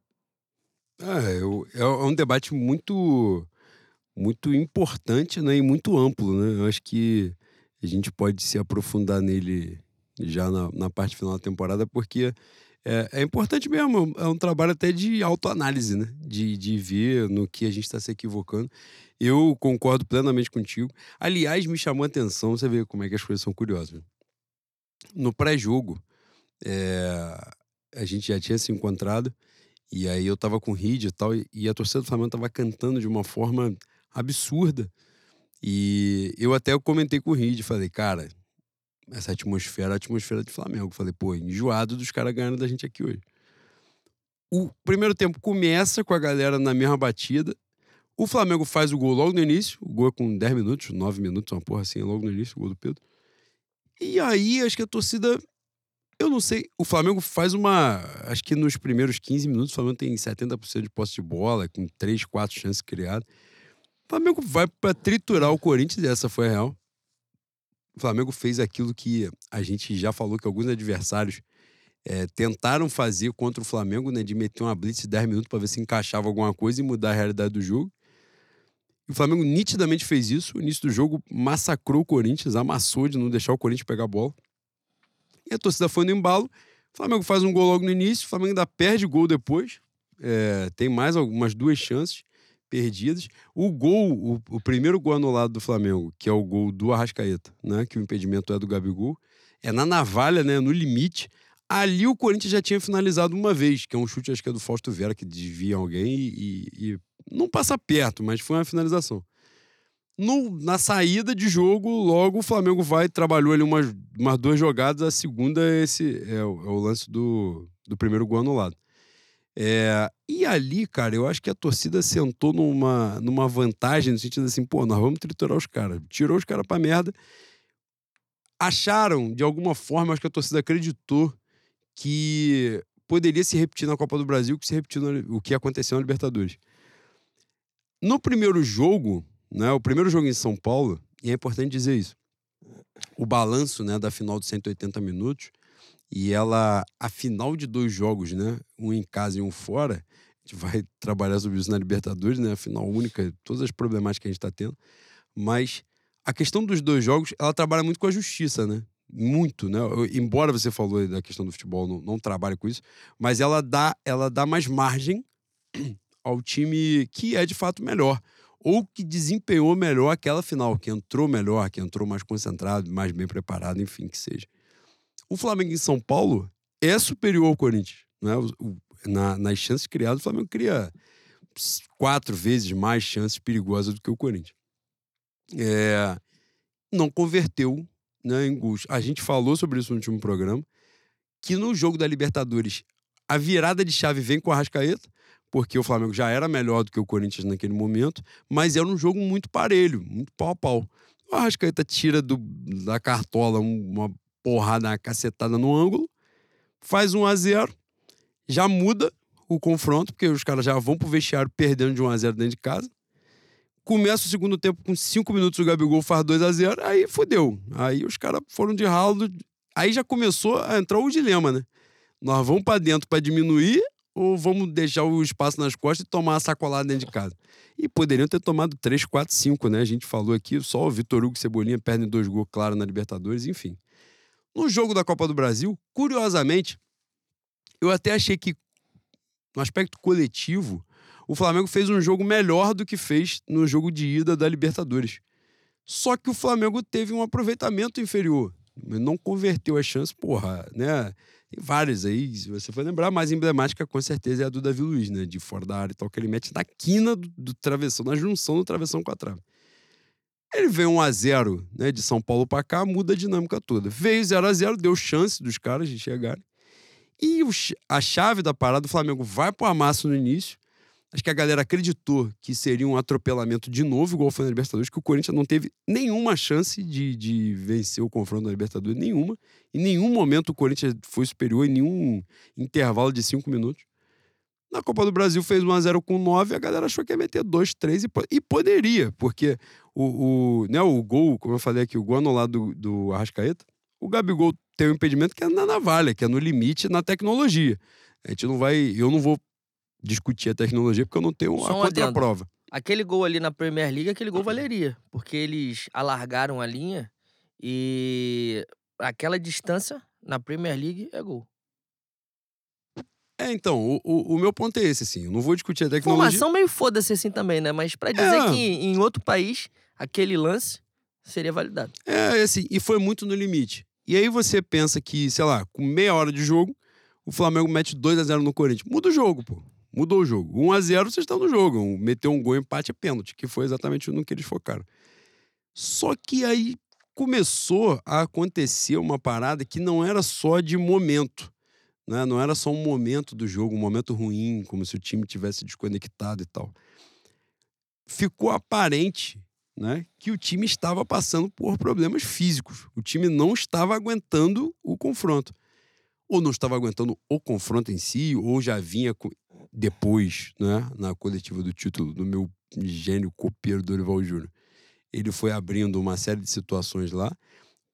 É, é, é um debate muito muito importante né, e muito amplo. Né? Eu acho que a gente pode se aprofundar nele já na, na parte final da temporada, porque é, é, importante mesmo, é um trabalho até de autoanálise, né? De, de ver no que a gente está se equivocando. Eu concordo plenamente contigo. Aliás, me chamou a atenção, você vê como é que as coisas são curiosas. No pré-jogo, é, a gente já tinha se encontrado, e aí eu tava com o Reed e tal, e a torcida do Flamengo tava cantando de uma forma absurda. E eu até comentei com o Reed, falei, cara, essa atmosfera, a atmosfera de Flamengo. Falei, pô, enjoado dos caras ganhando da gente aqui hoje. o primeiro tempo começa com a galera na mesma batida. O Flamengo faz o gol logo no início. O gol é com 10 minutos, 9 minutos, uma porra assim, logo no início, o gol do Pedro. E aí, acho que a torcida. Eu não sei. O Flamengo faz uma. Acho que nos primeiros 15 minutos, o Flamengo tem 70% de posse de bola, com 3, 4 chances criadas. O Flamengo vai para triturar o Corinthians, e essa foi a real. O Flamengo fez aquilo que a gente já falou que alguns adversários é, tentaram fazer contra o Flamengo, né? De meter uma blitz de 10 minutos para ver se encaixava alguma coisa e mudar a realidade do jogo. E o Flamengo nitidamente fez isso. O início do jogo massacrou o Corinthians, amassou de não deixar o Corinthians pegar a bola. E a torcida foi no embalo. O Flamengo faz um gol logo no início, o Flamengo ainda perde gol depois. É, tem mais algumas duas chances perdidas. O gol, o, o, primeiro gol anulado do Flamengo, que é o gol do Arrascaeta, né? Que o impedimento é do Gabigol, é na navalha, né? No limite. Ali o Corinthians já tinha finalizado uma vez, que é um chute, acho que é do Fausto Vera, que desvia alguém e, e, e não passa perto, mas foi uma finalização. No, na saída de jogo, logo o Flamengo vai, trabalhou ali umas, umas duas jogadas, a segunda é esse é, o, é o lance do, do primeiro gol anulado. É, e ali, cara, eu acho que a torcida sentou numa, numa vantagem, no sentido assim, pô, nós vamos triturar os caras. Tirou os caras pra merda. Acharam, de alguma forma, acho que a torcida acreditou que poderia se repetir na Copa do Brasil que se repetiu o que aconteceu na Libertadores. No primeiro jogo, né, o primeiro jogo em São Paulo, e é importante dizer isso, o balanço né, da final de 180 minutos e ela, a final de dois jogos, né? Um em casa e um fora, a gente vai trabalhar sobre isso na Libertadores, né? A final única, todas as problemáticas que a gente está tendo. Mas a questão dos dois jogos, ela trabalha muito com a justiça, né? Muito, né? Embora você falou da questão do futebol, não, não trabalhe com isso, mas ela dá, ela dá mais margem ao time que é de fato melhor ou que desempenhou melhor aquela final, que entrou melhor, que entrou mais concentrado, mais bem preparado, enfim, que seja o Flamengo em São Paulo é superior ao Corinthians. Né? Na, nas chances criadas, o Flamengo cria quatro vezes mais chances perigosas do que o Corinthians. É, não converteu né, em gols. A gente falou sobre isso no último programa, que no jogo da Libertadores a virada de chave vem com a Rascaeta, porque o Flamengo já era melhor do que o Corinthians naquele momento, mas era um jogo muito parelho, muito pau a pau. O Arrascaeta tira do, da cartola uma porrada, uma cacetada no ângulo, faz 1 a 0 já muda o confronto, porque os caras já vão pro vestiário perdendo de 1 a 0 dentro de casa. Começa o segundo tempo com 5 minutos, o Gabigol faz 2 a 0 aí fodeu. Aí os caras foram de ralo. Aí já começou a entrar o dilema, né? Nós vamos para dentro para diminuir ou vamos deixar o espaço nas costas e tomar a sacolada dentro de casa? E poderiam ter tomado 3, 4, 5, né? A gente falou aqui, só o Vitor Hugo e Cebolinha perdem dois gols, claro, na Libertadores, enfim. No jogo da Copa do Brasil, curiosamente, eu até achei que, no aspecto coletivo, o Flamengo fez um jogo melhor do que fez no jogo de ida da Libertadores. Só que o Flamengo teve um aproveitamento inferior. Não converteu a chance, porra, né? Tem várias aí, se você for lembrar, mais emblemática com certeza é a do Davi Luiz, né? De fora da área e tal, que ele mete na quina do, do travessão, na junção do travessão com a trave. Ele veio 1 a 0 né, de São Paulo para cá, muda a dinâmica toda. Veio 0 a 0 deu chance dos caras de chegarem. E o, a chave da parada, o Flamengo vai pro amasso no início. Acho que a galera acreditou que seria um atropelamento de novo, igual foi na Libertadores, que o Corinthians não teve nenhuma chance de, de vencer o confronto na Libertadores, nenhuma. Em nenhum momento o Corinthians foi superior, em nenhum intervalo de cinco minutos. Na Copa do Brasil fez 1x0 com 9, a galera achou que ia meter 2, 3 e, e poderia, porque o, o, né, o gol, como eu falei aqui, o gol anulado do, do Arrascaeta, o Gabigol tem um impedimento que é na navalha, que é no limite na tecnologia. A gente não vai. Eu não vou discutir a tecnologia porque eu não tenho Só a um contraprova. Aquele gol ali na Premier League, aquele gol valeria, porque eles alargaram a linha e aquela distância na Premier League é gol. É, então, o, o, o, meu ponto é esse, assim. Eu não vou discutir a tecnologia. Formação meio foda-se assim também, né? Mas para dizer é. que em outro país, aquele lance seria validado. É, assim, e foi muito no limite. E aí você pensa que, sei lá, com meia hora de jogo, o Flamengo mete 2 a 0 no Corinthians. Muda o jogo, pô. Mudou o jogo. 1 a 0 vocês estão no jogo. Meteu um gol, empate é pênalti, que foi exatamente no que eles focaram. Só que aí começou a acontecer uma parada que não era só de momento né? Não era só um momento do jogo, um momento ruim, como se o time tivesse desconectado e tal. Ficou aparente né, que o time estava passando por problemas físicos. O time não estava aguentando o confronto. Ou não estava aguentando o confronto em si, ou já vinha depois, né, na coletiva do título, do meu gênio copeiro Dorival Júnior. Ele foi abrindo uma série de situações lá.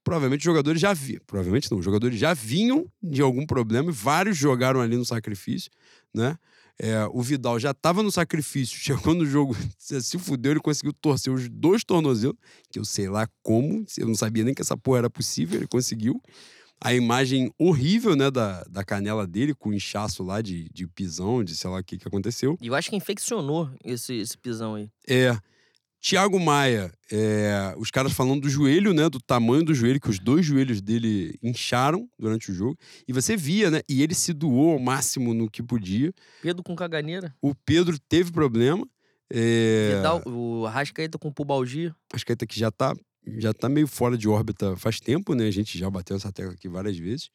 Provavelmente os jogadores já vinham, provavelmente não, os jogadores já vinham de algum problema vários jogaram ali no sacrifício, né? É, o Vidal já estava no sacrifício, chegou no jogo, se fudeu, ele conseguiu torcer os dois tornozelos, que eu sei lá como, eu não sabia nem que essa porra era possível, ele conseguiu. A imagem horrível, né, da, da canela dele, com inchaço lá de, de pisão, de sei lá o que, que aconteceu. E eu acho que infeccionou esse, esse pisão aí. É. Thiago Maia, é, os caras falando do joelho, né? Do tamanho do joelho, que os dois joelhos dele incharam durante o jogo. E você via, né? E ele se doou ao máximo no que podia. Pedro com caganeira. O Pedro teve problema. É... Vidal, o Arrascaeta com pubalgia. Arrascaeta que já tá, já tá meio fora de órbita faz tempo, né? A gente já bateu essa tecla aqui várias vezes.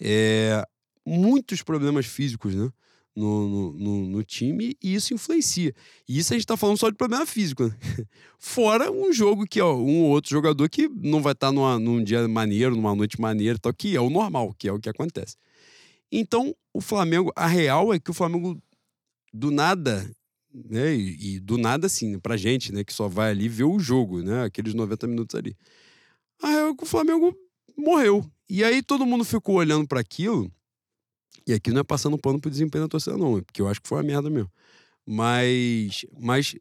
É... Muitos problemas físicos, né? No, no, no, time e isso influencia. E isso a gente está falando só de problema físico. Né? Fora um jogo que, ó, um ou outro jogador que não vai estar tá num dia maneiro, numa noite maneira, tal, que é o normal, que é o que acontece. Então, o Flamengo, a real é que o Flamengo, do nada, né, e, e do nada assim, pra gente, né, que só vai ali ver o jogo, né, aqueles 90 minutos ali. A real é que o Flamengo morreu. E aí todo mundo ficou olhando para aquilo e aqui não é passando pano pro desempenho da torcida, não, porque eu acho que foi uma merda mesmo. Mas, mas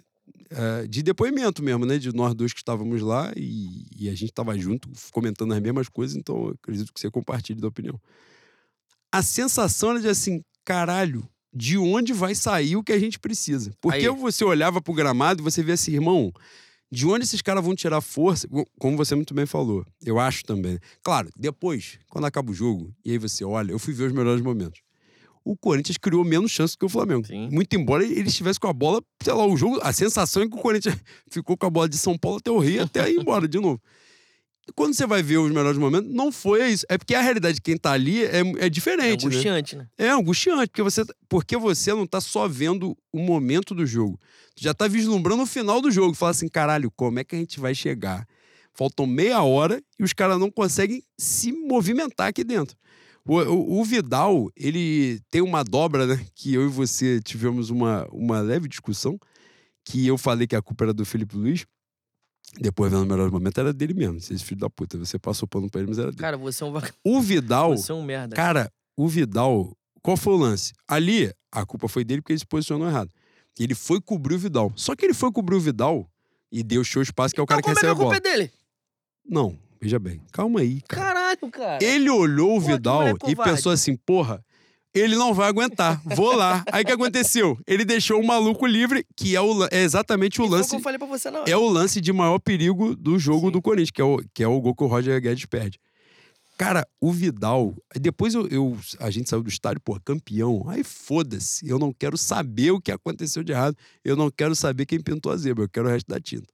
é, de depoimento mesmo, né? De nós dois que estávamos lá e, e a gente estava junto, comentando as mesmas coisas, então eu acredito que você compartilhe da opinião. A sensação era de assim, caralho, de onde vai sair o que a gente precisa? Porque Aí. você olhava pro gramado e você via assim, irmão, de onde esses caras vão tirar força? Como você muito bem falou, eu acho também. Claro, depois, quando acaba o jogo, e aí você olha, eu fui ver os melhores momentos. O Corinthians criou menos chances que o Flamengo. Sim. Muito embora ele estivesse com a bola, sei lá, o jogo, a sensação é que o Corinthians ficou com a bola de São Paulo até o Rio, até ir embora de novo. Quando você vai ver os melhores momentos, não foi isso. É porque a realidade de quem tá ali é, é diferente. É angustiante, né? né? É angustiante, porque você, porque você não tá só vendo o momento do jogo já tá vislumbrando o final do jogo. Fala assim, caralho, como é que a gente vai chegar? Faltam meia hora e os caras não conseguem se movimentar aqui dentro. O, o, o, Vidal, ele tem uma dobra, né? Que eu e você tivemos uma, uma leve discussão. Que eu falei que a culpa era do Felipe Luiz. Depois, vendo o melhor momento, era dele mesmo. Esse filho da puta. Você passou pano pra ele, mas era dele. Cara, você é um O Vidal. Você é um merda. Cara, o Vidal. Qual foi o lance? Ali, a culpa foi dele porque ele se posicionou errado. Ele foi cobrir o Vidal. Só que ele foi cobrir o Vidal e deu show espaço, que é o cara que recebe a bola. Como é que a culpa é dele? Não, veja bem. Calma aí, cara. Caralho, cara. Ele olhou o Vidal e pensou assim, porra, ele não vai aguentar. Vou lá. Aí o que aconteceu? Ele deixou o maluco livre, que é, o, é exatamente o e lance. Foi o que eu falei pra você, não. É o lance de maior perigo do jogo Sim. do Corinthians, que é, o, que é o gol que o Roger Guedes perde. Cara, o Vidal. Depois eu, eu, a gente saiu do estádio, pô, campeão. Aí foda-se. Eu não quero saber o que aconteceu de errado. Eu não quero saber quem pintou a zebra. Eu quero o resto da tinta.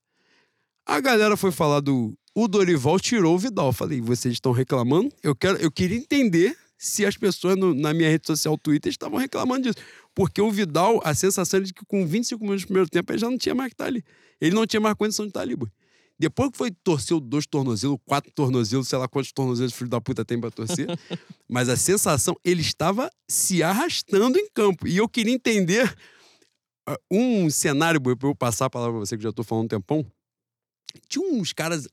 A galera foi falar do. O Dorival tirou o Vidal. Eu falei, vocês estão reclamando? Eu, quero, eu queria entender se as pessoas no, na minha rede social Twitter estavam reclamando disso. Porque o Vidal, a sensação é de que com 25 minutos do primeiro tempo, ele já não tinha mais que estar ali. Ele não tinha mais condição de estar ali, boy. Depois que foi torcer dois tornozelos, quatro tornozelos, sei lá quantos tornozelos o filho da puta tem pra torcer. mas a sensação, ele estava se arrastando em campo. E eu queria entender uh, um cenário, pra eu passar a palavra pra você, que já tô falando um tempão. Tinha uns caras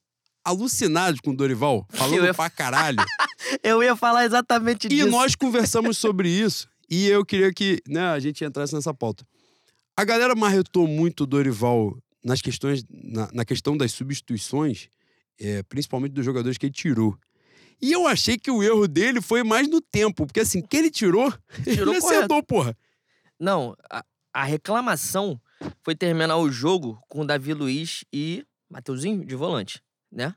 alucinados com o Dorival, falando ia... pra caralho. eu ia falar exatamente disso. E nós conversamos sobre isso. E eu queria que né, a gente entrasse nessa pauta. A galera marretou muito o Dorival nas questões, na, na questão das substituições, é, principalmente dos jogadores que ele tirou. E eu achei que o erro dele foi mais no tempo, porque assim, que ele tirou, tirou ele acertou, porra. Não, a, a, reclamação foi terminar o jogo com Davi Luiz e Mateuzinho de volante, né?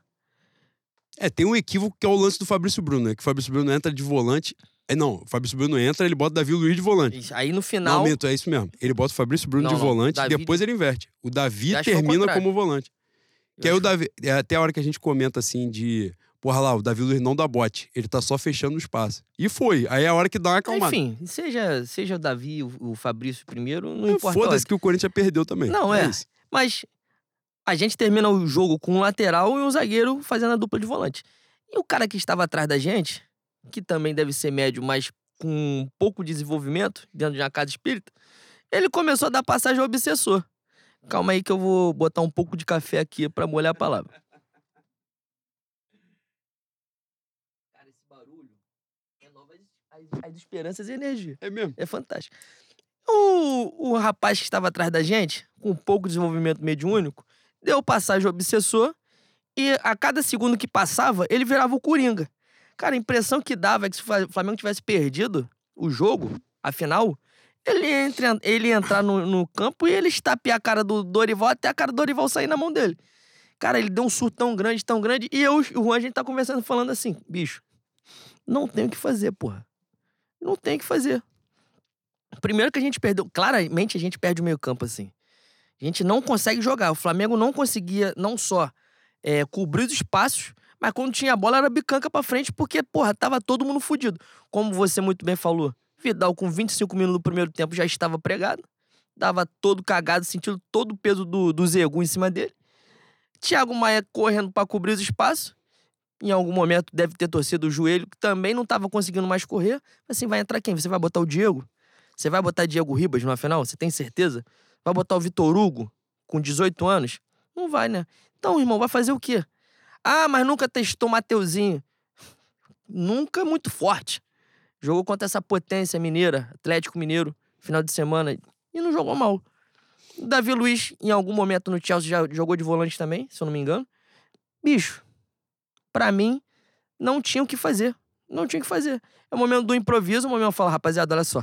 É, tem um equívoco que é o lance do Fabrício Bruno, né? Que o Fabrício Bruno entra de volante é, não, o Fabrício Bruno entra, ele bota o Davi Luiz de volante. Isso, aí no final. Não, é isso mesmo. Ele bota o Fabrício Bruno não, de volante, e depois ele inverte. O Davi termina como volante. que aí o Davi. É até a hora que a gente comenta assim de. porra lá, o Davi Luiz não dá bote. Ele tá só fechando o espaço. E foi. Aí é a hora que dá uma acalmada. Enfim, seja, seja o Davi, o, o Fabrício primeiro, não É, importa. Foda-se que o Corinthians perdeu também. Não, é. isso. Mas a gente termina o jogo com um lateral e um zagueiro fazendo a dupla de volante. E o cara que estava atrás da gente, que também deve ser médio, mas com pouco desenvolvimento dentro de uma casa espírita, ele começou a dar passagem ao obsessor. Calma aí que eu vou botar um pouco de café aqui pra molhar a palavra. Cara, esse barulho renova as, as esperanças e energia. É mesmo. É fantástico. O, o rapaz que estava atrás da gente, com pouco desenvolvimento mediúnico, deu passagem ao obsessor e a cada segundo que passava, ele virava o Coringa. Cara, a impressão que dava é que se o Flamengo tivesse perdido o jogo, afinal, ele ia, ele entrar no, no campo e ele estapear a cara do Dorival até a cara do Dorival sair na mão dele. Cara, ele deu um surto tão grande, tão grande. E eu e o Juan, a gente tá conversando, falando assim, bicho, não tem o que fazer, porra. Não tem o que fazer. Primeiro que a gente perdeu, claramente a gente perde o meio campo assim. A gente não consegue jogar. O Flamengo não conseguia não só é, cobrir os espaços, mas quando tinha a bola era bicanca pra frente, porque, porra, tava todo mundo fudido. Como você muito bem falou, Vidal com 25 minutos do primeiro tempo já estava pregado. Dava todo cagado, sentindo todo o peso do, do Zegu em cima dele. Thiago Maia correndo pra cobrir os espaços. Em algum momento deve ter torcido o joelho, que também não tava conseguindo mais correr. Assim, vai entrar quem? Você vai botar o Diego? Você vai botar Diego Ribas numa final? Você tem certeza? Vai botar o Vitor Hugo com 18 anos? Não vai, né? Então, irmão, vai fazer o quê? Ah, mas nunca testou Mateuzinho. Nunca muito forte. Jogou contra essa potência mineira, Atlético Mineiro, final de semana, e não jogou mal. O Davi Luiz, em algum momento no Chelsea, já jogou de volante também, se eu não me engano. Bicho, pra mim, não tinha o que fazer. Não tinha o que fazer. É o momento do improviso, o momento de falar, rapaziada, olha só.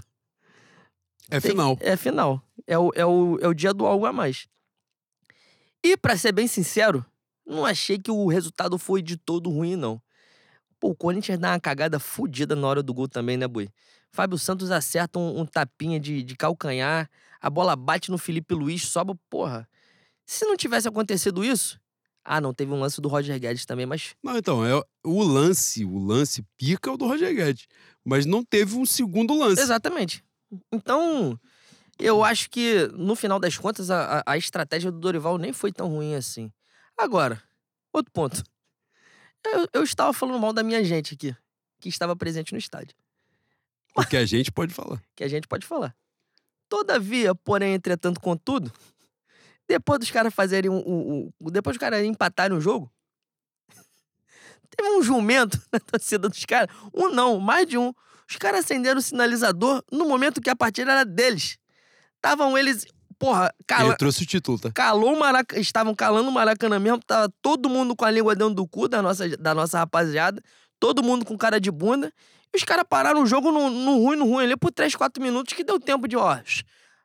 É Tem- final. É final. É o, é, o, é o dia do algo a mais. E, pra ser bem sincero, não achei que o resultado foi de todo ruim, não. Pô, o Corinthians dá uma cagada fodida na hora do gol também, né, Boi? Fábio Santos acerta um, um tapinha de, de calcanhar, a bola bate no Felipe Luiz, sobe, porra. Se não tivesse acontecido isso. Ah, não, teve um lance do Roger Guedes também, mas Não, então, é o lance, o lance pica é o do Roger Guedes. Mas não teve um segundo lance. Exatamente. Então, eu acho que, no final das contas, a, a- estratégia do Dorival nem foi tão ruim assim. Agora, outro ponto. Eu, eu estava falando mal da minha gente aqui, que estava presente no estádio. O que a gente pode falar. Que a gente pode falar. Todavia, porém, entretanto, contudo, depois dos caras fazerem um, um- um- Depois dos caras empatarem o jogo, teve um jumento na torcida dos caras. Um não, mais de um. Os caras acenderam o sinalizador no momento que a partida era deles. Estavam eles. Porra, cala, Ele trouxe o título, tá? calou o Maracanã. Estavam calando o Maracanã mesmo. Tava todo mundo com a língua dentro do cu da nossa, da nossa rapaziada. Todo mundo com cara de bunda. E os caras pararam o jogo no, no ruim, no ruim ali por 3, 4 minutos que deu tempo de, ó,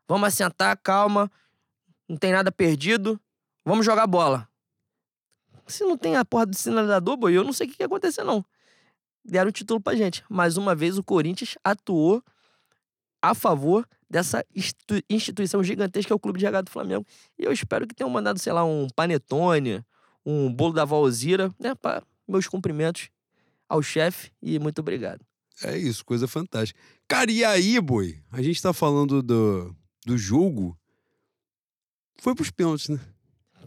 vamos assentar, calma. Não tem nada perdido. Vamos jogar bola. Se não tem a porra do sinalizador, boi, eu não sei o que que ia acontecer, não. Deram o título pra gente. Mais uma vez, o Corinthians atuou a favor dessa institu- instituição gigantesca que é o Clube de Regata do Flamengo. E eu espero que tenham mandado, sei lá, um panetone, um bolo da Valzira, né? Pra meus cumprimentos ao chefe e muito obrigado. É isso, coisa fantástica. Cara, e aí, boi? A gente tá falando do, do jogo. Foi pros pênaltis, né?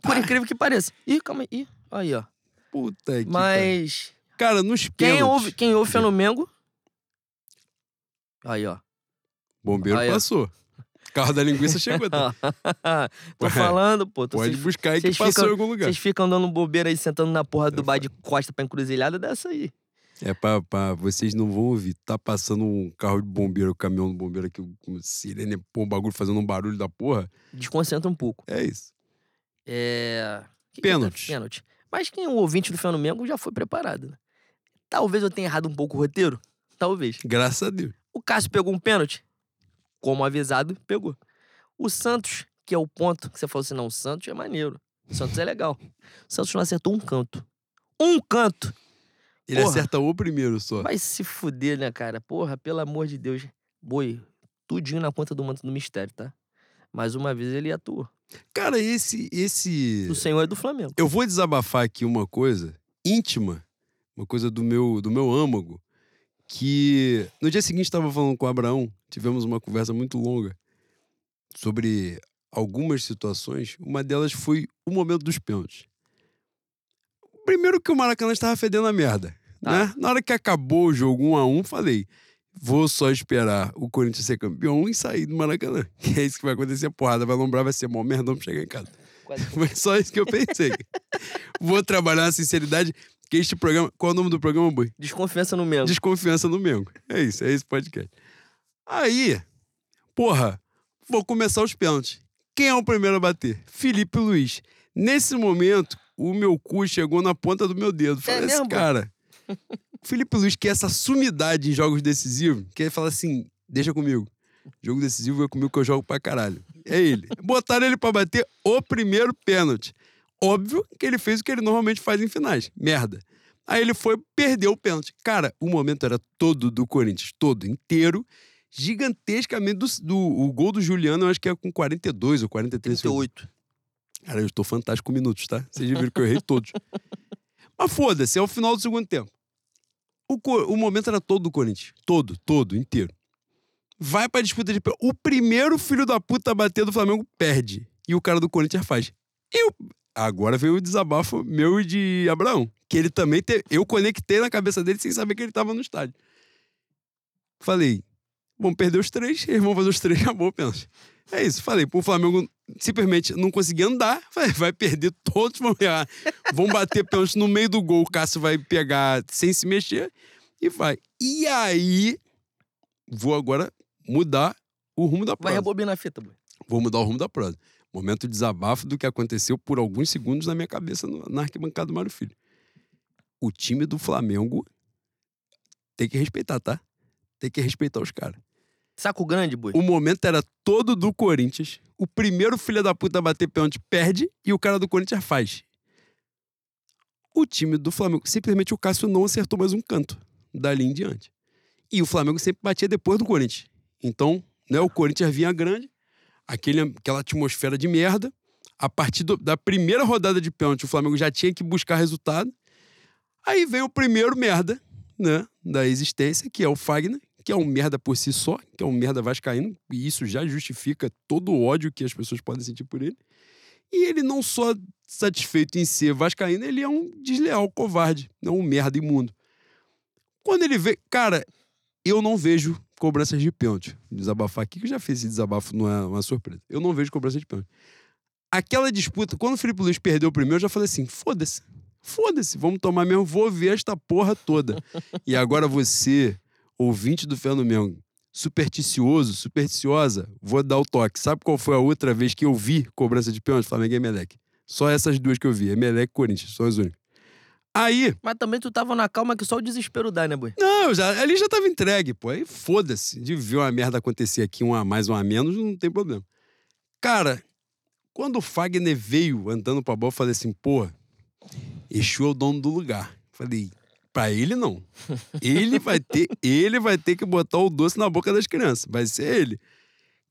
Por incrível que pareça. Ih, calma aí. Ih, aí, ó. Puta que. Mas Cara, nos quem pênaltis. ouve, quem ouve Flamengo. Aí, ó. Bombeiro Aí, ó. passou. Carro da linguiça chegou. Tá? Tô Ué, falando, pô. Tô Pode vocês- buscar aí que passou ficam- em algum lugar. Vocês ficam dando bobeira aí, sentando na porra do Eu bar de costa pra encruzilhada dessa aí. É pra, pra- Vocês não vão ouvir. Tá passando um carro de bombeiro, um caminhão de bombeiro aqui, com sirene, pô, um bagulho fazendo um barulho da porra. Desconcentra um pouco. É isso. É. que que Pênalti. é Pênalti. Mas quem é o ouvinte do Flamengo já foi preparado, né? Talvez eu tenha errado um pouco o roteiro. Talvez. Graças a Deus. O Cássio pegou um pênalti. Como avisado, pegou. O Santos, que é o ponto que você falou assim: não, o Santos é maneiro. O Santos é legal. O Santos não acertou um canto. Um canto! Ele Porra. acerta o primeiro só. Vai se fuder, né, cara? Porra, pelo amor de Deus. Boi, tudinho na conta do manto do mistério, tá? Mais uma vez ele atuou. Cara, esse. esse... O senhor é do Flamengo. Eu vou desabafar aqui uma coisa íntima uma coisa do meu, do meu âmago, que no dia seguinte estava falando com o Abraão, tivemos uma conversa muito longa sobre algumas situações. Uma delas foi o momento dos pênaltis. Primeiro que o Maracanã estava fedendo a merda. Tá. Né? Na hora que acabou o jogo 1 a 1 falei: vou só esperar o Corinthians ser campeão e sair do Maracanã. Que é isso que vai acontecer, porrada vai lombrar, vai ser mó merdão pra chegar em casa. Foi só isso que eu pensei. vou trabalhar na sinceridade, que este programa. Qual é o nome do programa, Boi? Desconfiança no Mengo. Desconfiança no Mengo. É isso, é esse podcast. Aí, porra, vou começar os pênaltis. Quem é o primeiro a bater? Felipe Luiz. Nesse momento, o meu cu chegou na ponta do meu dedo. Falei, esse mesmo? cara. Felipe Luiz, que é essa sumidade em jogos decisivos, que ele fala assim: deixa comigo. Jogo decisivo é comigo que eu jogo pra caralho. É ele. Botaram ele pra bater o primeiro pênalti. Óbvio que ele fez o que ele normalmente faz em finais. Merda. Aí ele foi, perdeu o pênalti. Cara, o momento era todo do Corinthians, todo, inteiro, gigantescamente. Do, do- o gol do Juliano, eu acho que é com 42 ou 43 segundos. 38. Cara, eu estou fantástico com minutos, tá? Vocês já viram que eu errei todos. Mas foda-se, é o final do segundo tempo. O, o momento era todo do Corinthians. Todo, todo, inteiro. Vai pra disputa de pé. O primeiro filho da puta a bater do Flamengo perde. E o cara do Corinthians faz. E o- agora veio o desabafo meu e de Abraão. Que ele também teve. Eu conectei na cabeça dele sem saber que ele tava no estádio. Falei, vamos perder os três, eles vão fazer os três, acabou pênalti. É isso. Falei, o Flamengo simplesmente não conseguia andar, vai, vai perder todos, vão errar. Vão bater pênalti no meio do gol, o Cássio vai pegar sem se mexer e vai. E aí, vou agora mudar o rumo da Vai prosa. rebobinar a fita, boy. Vou mudar o rumo da prosa. Momento de desabafo do que aconteceu por alguns segundos na minha cabeça no- na arquibancada do Mário Filho. O time do Flamengo tem que respeitar, tá? Tem que respeitar os caras. Saco grande, boy. O momento era todo do Corinthians. O primeiro filho da puta a bater pênalti perde e o cara do Corinthians faz. O time do Flamengo, simplesmente o Cássio não acertou mais um canto dali em diante. E o Flamengo sempre batia depois do Corinthians. Então, né, o Corinthians vinha grande, aquele, aquela atmosfera de merda. A partir do- da primeira rodada de pênalti, o Flamengo já tinha que buscar resultado. Aí vem o primeiro merda, né, da existência, que é o Fagner, que é um merda por si só, que é um merda vascaíno, e isso já justifica todo o ódio que as pessoas podem sentir por ele. E ele não só satisfeito em ser vascaíno, ele é um desleal, covarde, é um merda imundo. Quando ele vê, cara, eu não vejo cobranças de pênalti. Desabafar aqui, que eu já fiz esse desabafo, não é uma surpresa. Eu não vejo cobrança de pênalti. Aquela disputa, quando o Felipe Luiz perdeu o primeiro, eu já falei assim: foda-se, foda-se, vamos tomar mesmo, vou ver esta porra toda. e agora você, ouvinte do Fé no Mengo, supersticioso, supersticiosa, vou dar o toque. Sabe qual foi a outra vez que eu vi cobrança de pênalti? Flamengo e Emelec. Só essas duas que eu vi, Emelec e Corinthians, são as únicas. Aí, Mas também tu tava na calma que só o desespero dá, né, boy? não, já, ali já tava entregue, pô. Aí foda-se. De ver uma merda acontecer aqui, um a mais, um a menos, não tem problema. Cara, quando o Fagner veio andando pra bola, eu falei assim, pô, Exu é o dono do lugar. Falei, pra ele não. Ele vai ter, ele vai ter que botar o doce na boca das crianças. Vai ser ele.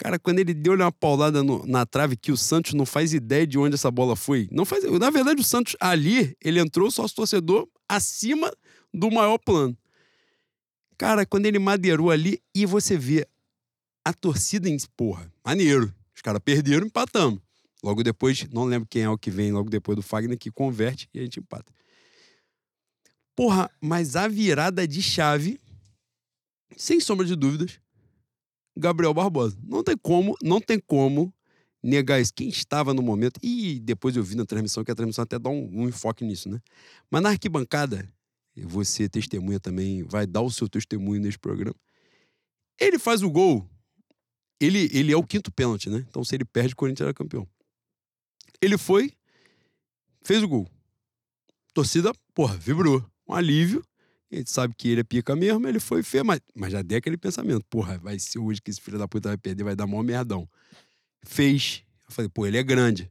Cara, quando ele deu uma paulada no- na trave que o Santos não faz ideia de onde essa bola foi. Não faz, na verdade, o Santos ali, ele entrou sócio torcedor acima do maior plano. Cara, quando ele madeirou ali e você vê a torcida em porra, maneiro. Os caras perderam, empatamos. Logo depois, não lembro quem é o que vem logo depois do Fagner que converte e a gente empata. Porra, mas a virada de chave, sem sombra de dúvidas, Gabriel Barbosa. Não tem como, não tem como negar isso. Quem estava no momento, e depois eu vi na transmissão, que a transmissão até dá um, um enfoque nisso, né? Mas na arquibancada, você testemunha também, vai dar o seu testemunho nesse programa. Ele faz o gol, ele, ele é o quinto pênalti, né? Então se ele perde, o Corinthians era campeão. Ele foi, fez o gol. Torcida, porra, vibrou. Um alívio. A gente sabe que ele é pica mesmo, ele foi feio, mas, mas já deu aquele pensamento. Porra, vai ser hoje que esse filho da puta vai perder, vai dar mó merdão. Fez. Eu falei, pô, ele é grande.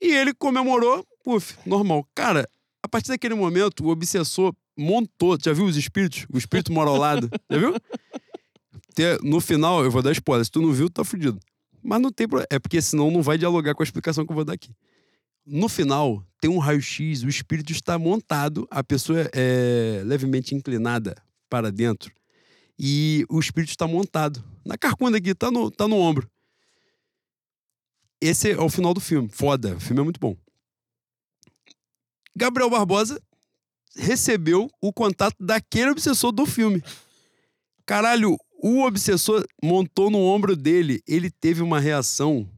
E ele comemorou, puf, normal. Cara, a partir daquele momento, o obsessor montou. Já viu os espíritos? O espírito mora ao lado. Já viu? No final, eu vou dar spoiler. Se tu não viu, tu tá fudido. Mas não tem problema. É porque senão não vai dialogar com a explicação que eu vou dar aqui. No final, tem um raio-x, o espírito está montado, a pessoa é levemente inclinada para dentro e o espírito está montado. Na carcunda aqui, tá no, tá no ombro. Esse é o final do filme. Foda, o filme é muito bom. Gabriel Barbosa recebeu o contato daquele obsessor do filme. Caralho, o obsessor montou no ombro dele, ele teve uma reação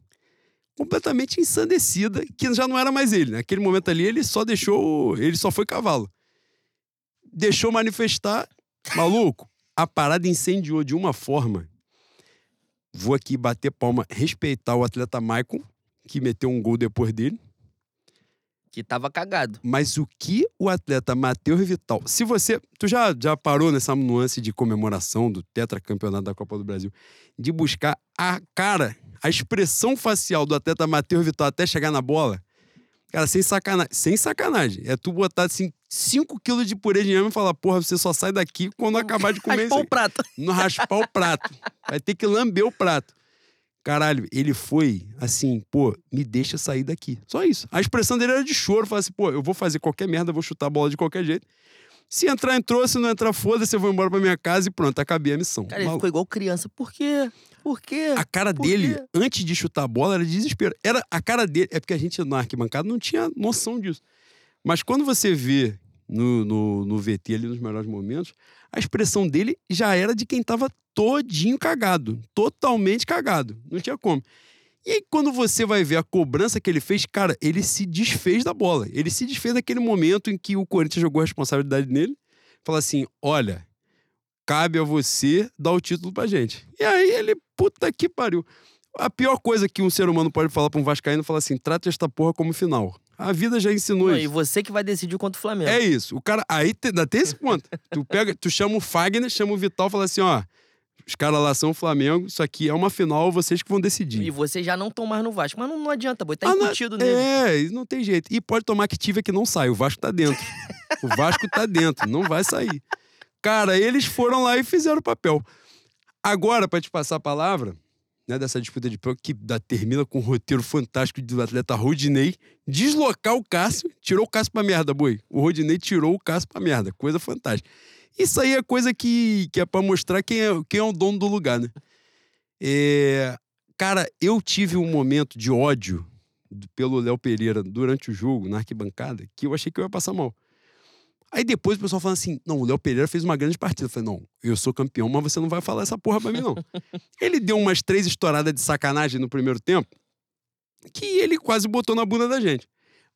completamente ensandecida, que já não era mais ele. Naquele momento ali, ele só deixou. Ele só foi cavalo. Deixou manifestar. Maluco, a parada incendiou de uma forma. Vou aqui bater palma, respeitar o atleta Maicon, que meteu um gol depois dele. Que tava cagado. Mas o que o atleta Matheus Vital. Se você. Tu já, já parou nessa nuance de comemoração do tetracampeonato da Copa do Brasil, de buscar a cara, a expressão facial do atleta Matheus Vital até chegar na bola? Cara, sem sacanagem. Sem sacanagem. É tu botar assim 5 quilos de purê de inhame e falar, porra, você só sai daqui quando acabar de comer Raspar o prato. No raspar o prato. Vai ter que lamber o prato. Caralho, ele foi assim, pô, me deixa sair daqui. Só isso. A expressão dele era de choro. Falar assim, pô, eu vou fazer qualquer merda, vou chutar a bola de qualquer jeito. Se entrar, entrou. Se não entrar, foda-se, eu vou embora pra minha casa e pronto, acabei a missão. Cara, ele Maluco. ficou igual criança. Por quê? Por quê? A cara Por dele, quê? antes de chutar a bola, era de desespero. Era a cara dele. É porque a gente na arquibancada não tinha noção disso. Mas quando você vê no, no, no VT ali nos melhores momentos, a expressão dele já era de quem tava todinho cagado. Totalmente cagado. Não tinha como. E aí, quando você vai ver a cobrança que ele fez, cara, ele se desfez da bola. Ele se desfez daquele momento em que o Corinthians jogou a responsabilidade nele. Fala assim: olha, cabe a você dar o título pra gente. E aí ele, puta que pariu. A pior coisa que um ser humano pode falar pra um Vascaíno é falar assim: trata esta porra como final. A vida já ensinou Não, isso. e você que vai decidir contra o Flamengo. É isso. O cara. Aí ainda tem esse ponto. tu pega, tu chama o Fagner, chama o Vital e fala assim: ó, os caras lá são o Flamengo, isso aqui é uma final, vocês que vão decidir. E vocês já não estão mais no Vasco. Mas não, não adianta, boi. Tá Ah, não- incutido nele. É, não tem jeito. E pode tomar que tive que não sai. O Vasco tá dentro. o Vasco tá dentro, não vai sair. Cara, eles foram lá e fizeram o papel. Agora, pra te passar a palavra, né, dessa disputa de pênalti, que da- termina com um roteiro fantástico do atleta Rodinei, deslocar o Cássio, tirou o Cássio pra merda, boi. O Rodinei tirou o Cássio pra merda. Coisa fantástica. Isso aí é coisa que, que é pra mostrar quem é, quem é o dono do lugar, né? É, Cara, eu tive um momento de ódio pelo Léo Pereira durante o jogo, na arquibancada, que eu achei que eu ia passar mal. Aí depois o pessoal falando assim: não, o Léo Pereira fez uma grande partida. Eu falei: não, eu sou campeão, mas você não vai falar essa porra pra mim, não. ele deu umas três estouradas de sacanagem no primeiro tempo, que ele quase botou na bunda da gente.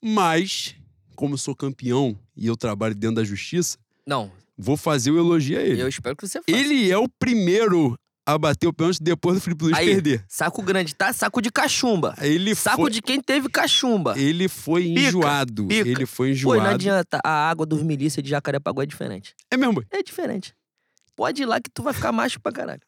Mas, como eu sou campeão e eu trabalho dentro da justiça, Não, vou fazer o elogio a ele. eu espero que você faça. Ele é o primeiro a bater o pênalti depois do Felipe Luiz Aí, perder. Saco grande, tá? Saco de cachumba. Ele Saco foi... de quem teve cachumba. Ele foi Pica, enjoado. pica. Ele foi Pô, enjoado. não adianta. A água dos milícia de Jacarepaguá é diferente. É mesmo. É diferente. Pode ir lá que tu vai ficar macho pra caralho.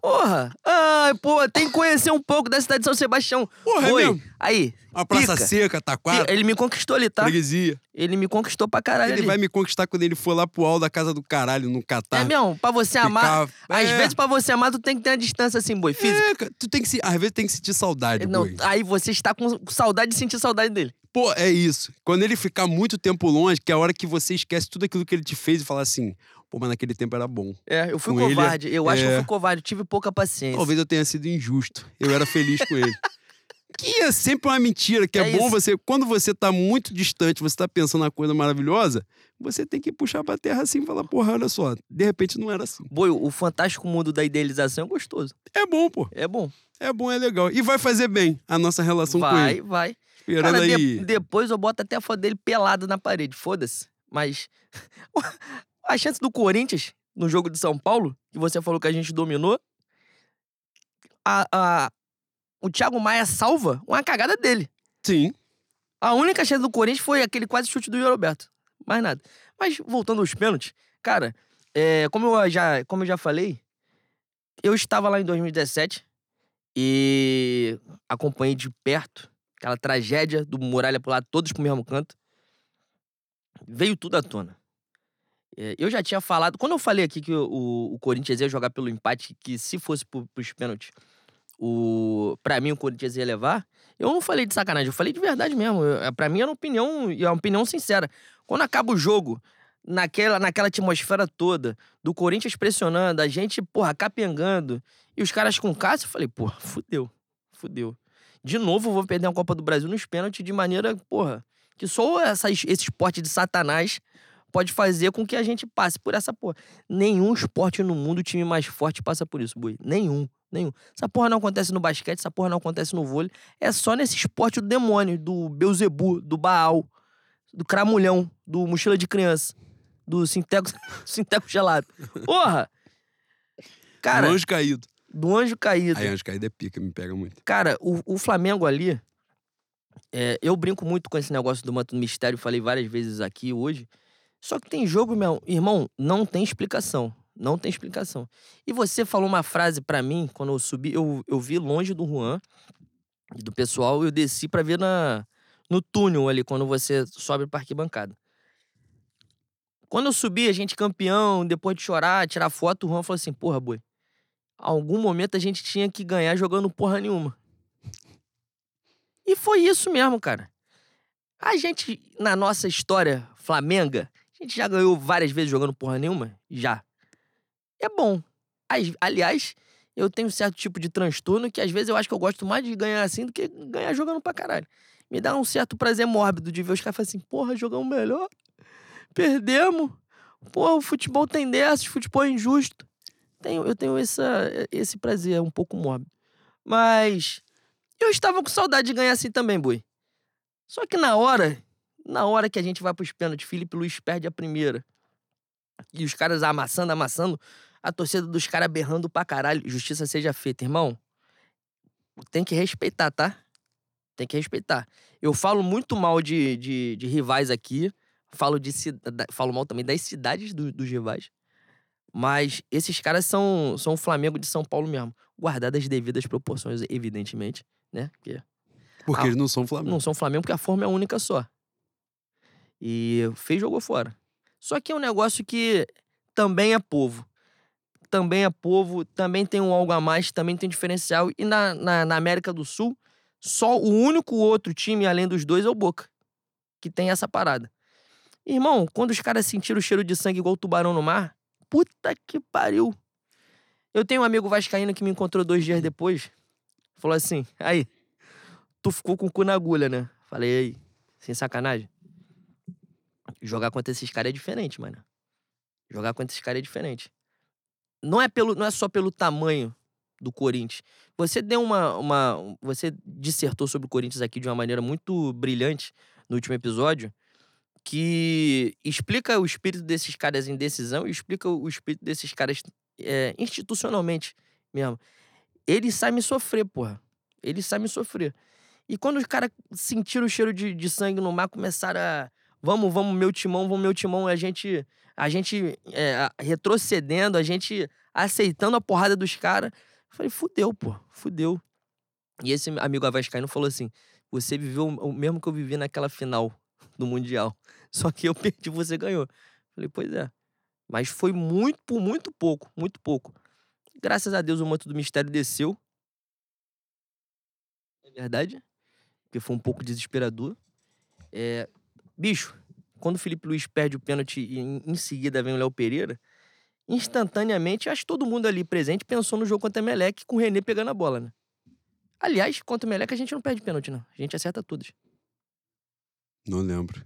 Porra! Ai, pô, tem que conhecer um pouco da cidade de São Sebastião. Porra, é Oi, mesmo. aí. Uma praça pica. seca, taquara, Ele me conquistou ali, tá? freguesia. Ele me conquistou pra caralho Ele ali. vai me conquistar quando ele for lá pro alto da casa do caralho, no Catar. É mesmo? Pra você amar. Ficar- Às É. vezes, pra você amar, tu tem que ter uma distância assim, boi, física. É, tu tem que se, às vezes tem que sentir saudade, Não, boi. aí você está com saudade de sentir saudade dele. Pô, é isso. Quando ele ficar muito tempo longe, que é a hora que você esquece tudo aquilo que ele te fez e fala assim, pô, mas naquele tempo era bom. É, eu fui Com ele, covarde. eu acho que eu é. fui covarde, tive pouca paciência. Talvez eu tenha sido injusto. Eu era feliz com ele. Que é sempre uma mentira, que é, É bom isso. você. Quando você tá muito distante, você tá pensando na coisa maravilhosa, você tem que puxar pra terra assim e falar, porra, olha só, de repente não era assim. Boi, o fantástico mundo da idealização é gostoso. É bom, pô. É bom. É bom, é legal. E vai fazer bem a nossa relação com vai, ele. vai. Esperando Cara, de- aí. depois eu boto até a foto dele pelado na parede, foda-se. Mas a chance do Corinthians no jogo de São Paulo, que você falou que a gente dominou, a, a- o Thiago Maia salva uma cagada dele. Sim. A única chance do Corinthians foi aquele quase chute do Yuri Alberto. Mais nada. Mas voltando aos pênaltis, cara, é, como, eu já, como eu já falei, eu estava lá em 2017 e acompanhei de perto aquela tragédia do Muralha pular todos pro mesmo canto. Veio tudo à tona. É, eu já tinha falado, quando eu falei aqui que o, o- Corinthians ia jogar pelo empate, que se fosse pro, pros pênaltis, o para mim o Corinthians ia levar, eu não falei de sacanagem, eu falei de verdade mesmo. Eu, pra mim era uma opinião, e é uma opinião sincera. Quando acaba o jogo, naquela, naquela atmosfera toda, do Corinthians pressionando, a gente, porra, capengando, e os caras com Cássio, eu falei, porra, fudeu, fudeu. De novo, vou perder a Copa do Brasil nos pênaltis de maneira, porra, que só essa, esse esporte de satanás pode fazer com que a gente passe por essa porra. Nenhum esporte no mundo, o time mais forte passa por isso, Bui. Nenhum. Nenhum. Essa porra não acontece no basquete, essa porra não acontece no vôlei. É só nesse esporte do demônio, do Beuzebu, do Baal, do Cramulhão, do Mochila de Criança, do Sinteco, Sinteco Gelado. Porra! Cara, do anjo caído. Do anjo caído. Aí, anjo caído é pica, me pega muito. Cara, o, o Flamengo ali. É, eu brinco muito com esse negócio do manto do mistério, falei várias vezes aqui hoje. Só que tem jogo, meu irmão, não tem explicação. Não tem explicação. E você falou uma frase para mim, quando eu subi, eu, eu vi longe do Juan e do pessoal, eu desci para ver na, no túnel ali, quando você sobe para arquibancada. Quando eu subi, a gente campeão, depois de chorar, tirar foto, o Juan falou assim: porra, boi, algum momento a gente tinha que ganhar jogando porra nenhuma. E foi isso mesmo, cara. A gente, na nossa história flamenga, a gente já ganhou várias vezes jogando porra nenhuma? Já. É bom. Aliás, eu tenho um certo tipo de transtorno que às vezes eu acho que eu gosto mais de ganhar assim do que ganhar jogando pra caralho. Me dá um certo prazer mórbido de ver os caras falando assim, porra, jogamos melhor. Perdemos. Porra, o futebol tem dessas, futebol é injusto. Tenho, eu tenho essa, esse prazer um pouco mórbido. Mas eu estava com saudade de ganhar assim também, Bui. Só que na hora na hora que a gente vai pros pênaltis, Felipe Luiz perde a primeira. E os caras amassando, amassando, a torcida dos caras berrando pra caralho. Justiça seja feita, irmão. Tem que respeitar, tá? Tem que respeitar. Eu falo muito mal de, de, de rivais aqui. Falo, de, falo mal também das cidades do, dos rivais. Mas esses caras são, são o Flamengo de São Paulo mesmo. Guardadas as devidas proporções, evidentemente, né? Porque, porque a, eles não são Flamengo. Não são Flamengo porque a forma é única só. E fez, jogou fora. Só que é um negócio que também é povo. Também é povo, também tem um algo a mais, também tem um diferencial. E na, na, na América do Sul, só o único outro time, além dos dois, é o Boca. Que tem essa parada. Irmão, quando os caras sentiram o cheiro de sangue igual o tubarão no mar, puta que pariu. Eu tenho um amigo vascaíno que me encontrou dois dias depois. Falou assim, aí, tu ficou com o cu na agulha, né? Falei, aí, sem sacanagem. Jogar contra esses caras é diferente, mano. Jogar contra esses caras é diferente. Não é, pelo, não é só pelo tamanho do Corinthians. Você deu uma, uma. Você dissertou sobre o Corinthians aqui de uma maneira muito brilhante no último episódio. Que explica o espírito desses caras em decisão e explica o espírito desses caras é, institucionalmente mesmo. Eles sabem sofrer, porra. Eles sabem sofrer. E quando os caras sentiram o cheiro de, de sangue no mar, começaram a vamos, vamos, meu timão, vamos, meu timão, a gente, a gente é, retrocedendo, a gente aceitando a porrada dos caras. Falei, fudeu, pô, fudeu. E esse amigo Avascaíno falou assim: você viveu o mesmo que eu vivi naquela final do Mundial. Só que eu perdi, você ganhou. Falei, pois é. Mas foi muito, por muito pouco, muito pouco. Graças a Deus o manto do mistério desceu. É verdade. Porque foi um pouco desesperador. É, Bicho, quando o Felipe Luiz perde o pênalti e em, seguida vem o Léo Pereira, instantaneamente, acho que todo mundo ali presente pensou no jogo contra o Meleque com o René pegando a bola, né? Aliás, contra o Meleque a gente não perde pênalti, não. A gente acerta todos. Não lembro.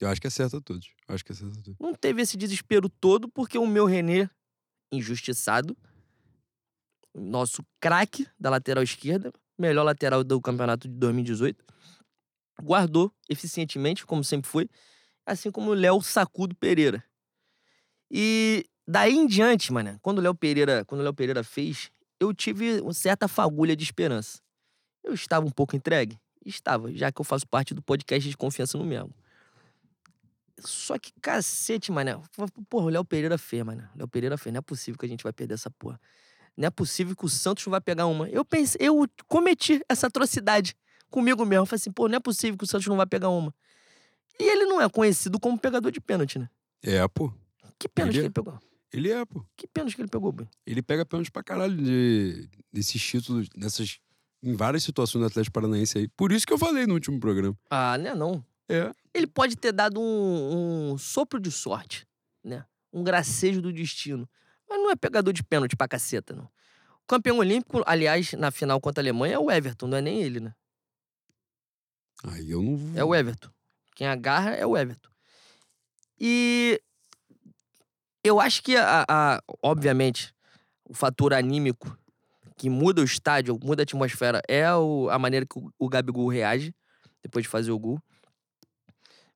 Eu acho que acerta todos. Eu acho que acerta todos. Não teve esse desespero todo porque o meu René, injustiçado, nosso craque da lateral esquerda, melhor lateral do campeonato de 2018, guardou eficientemente, como sempre foi, assim como o Léo Sacudo Pereira. E daí em diante, mano, quando o Léo Pereira, quando Léo Pereira fez, eu tive uma certa fagulha de esperança. Eu estava um pouco entregue? Estava, já que eu faço parte do podcast de confiança no mesmo. Só que cacete, mano. Porra, o Léo Pereira fez, mano. Léo Pereira fez. Não é possível que a gente vai perder essa porra. Não é possível que o Santos vai pegar uma. Eu pensei, eu cometi essa atrocidade comigo mesmo. Eu falei assim, pô, não é possível que o Santos não vai pegar uma. E ele não é conhecido como pegador de pênalti, né? É, pô. Que pênalti ele... que ele pegou? Ele é, pô. Que pênalti que ele pegou, Boi? Ele pega pênalti pra caralho de, desses títulos, nessas. Em várias situações do Atlético Paranaense aí. Por isso que eu falei no último programa. Ah, né não. É. Ele pode ter dado um, um sopro de sorte, né? Um gracejo do destino. Mas não é pegador de pênalti pra caceta, não. O campeão olímpico, aliás, na final contra a Alemanha, é o Everton, não é nem ele, né? Aí eu não vou. É o Everton. Quem agarra é o Everton. E eu acho que, a, a- obviamente, o fator anímico que muda o estádio, muda a atmosfera, é o- a maneira que o, o Gabigol reage depois de fazer o gol.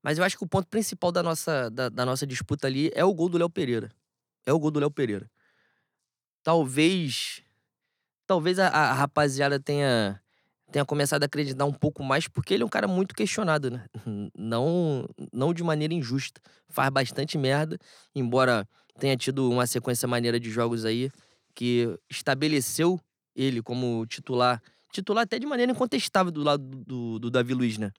Mas eu acho que o ponto principal da nossa, da, da nossa disputa ali é o gol do Léo Pereira. É o gol do Léo Pereira. Talvez. Talvez a, a rapaziada tenha, tenha começado a acreditar um pouco mais, porque ele é um cara muito questionado, né? Não, não de maneira injusta. Faz bastante merda, embora tenha tido uma sequência maneira de jogos aí que estabeleceu ele como titular. Titular até de maneira incontestável do lado do, do, Davi Luiz, né?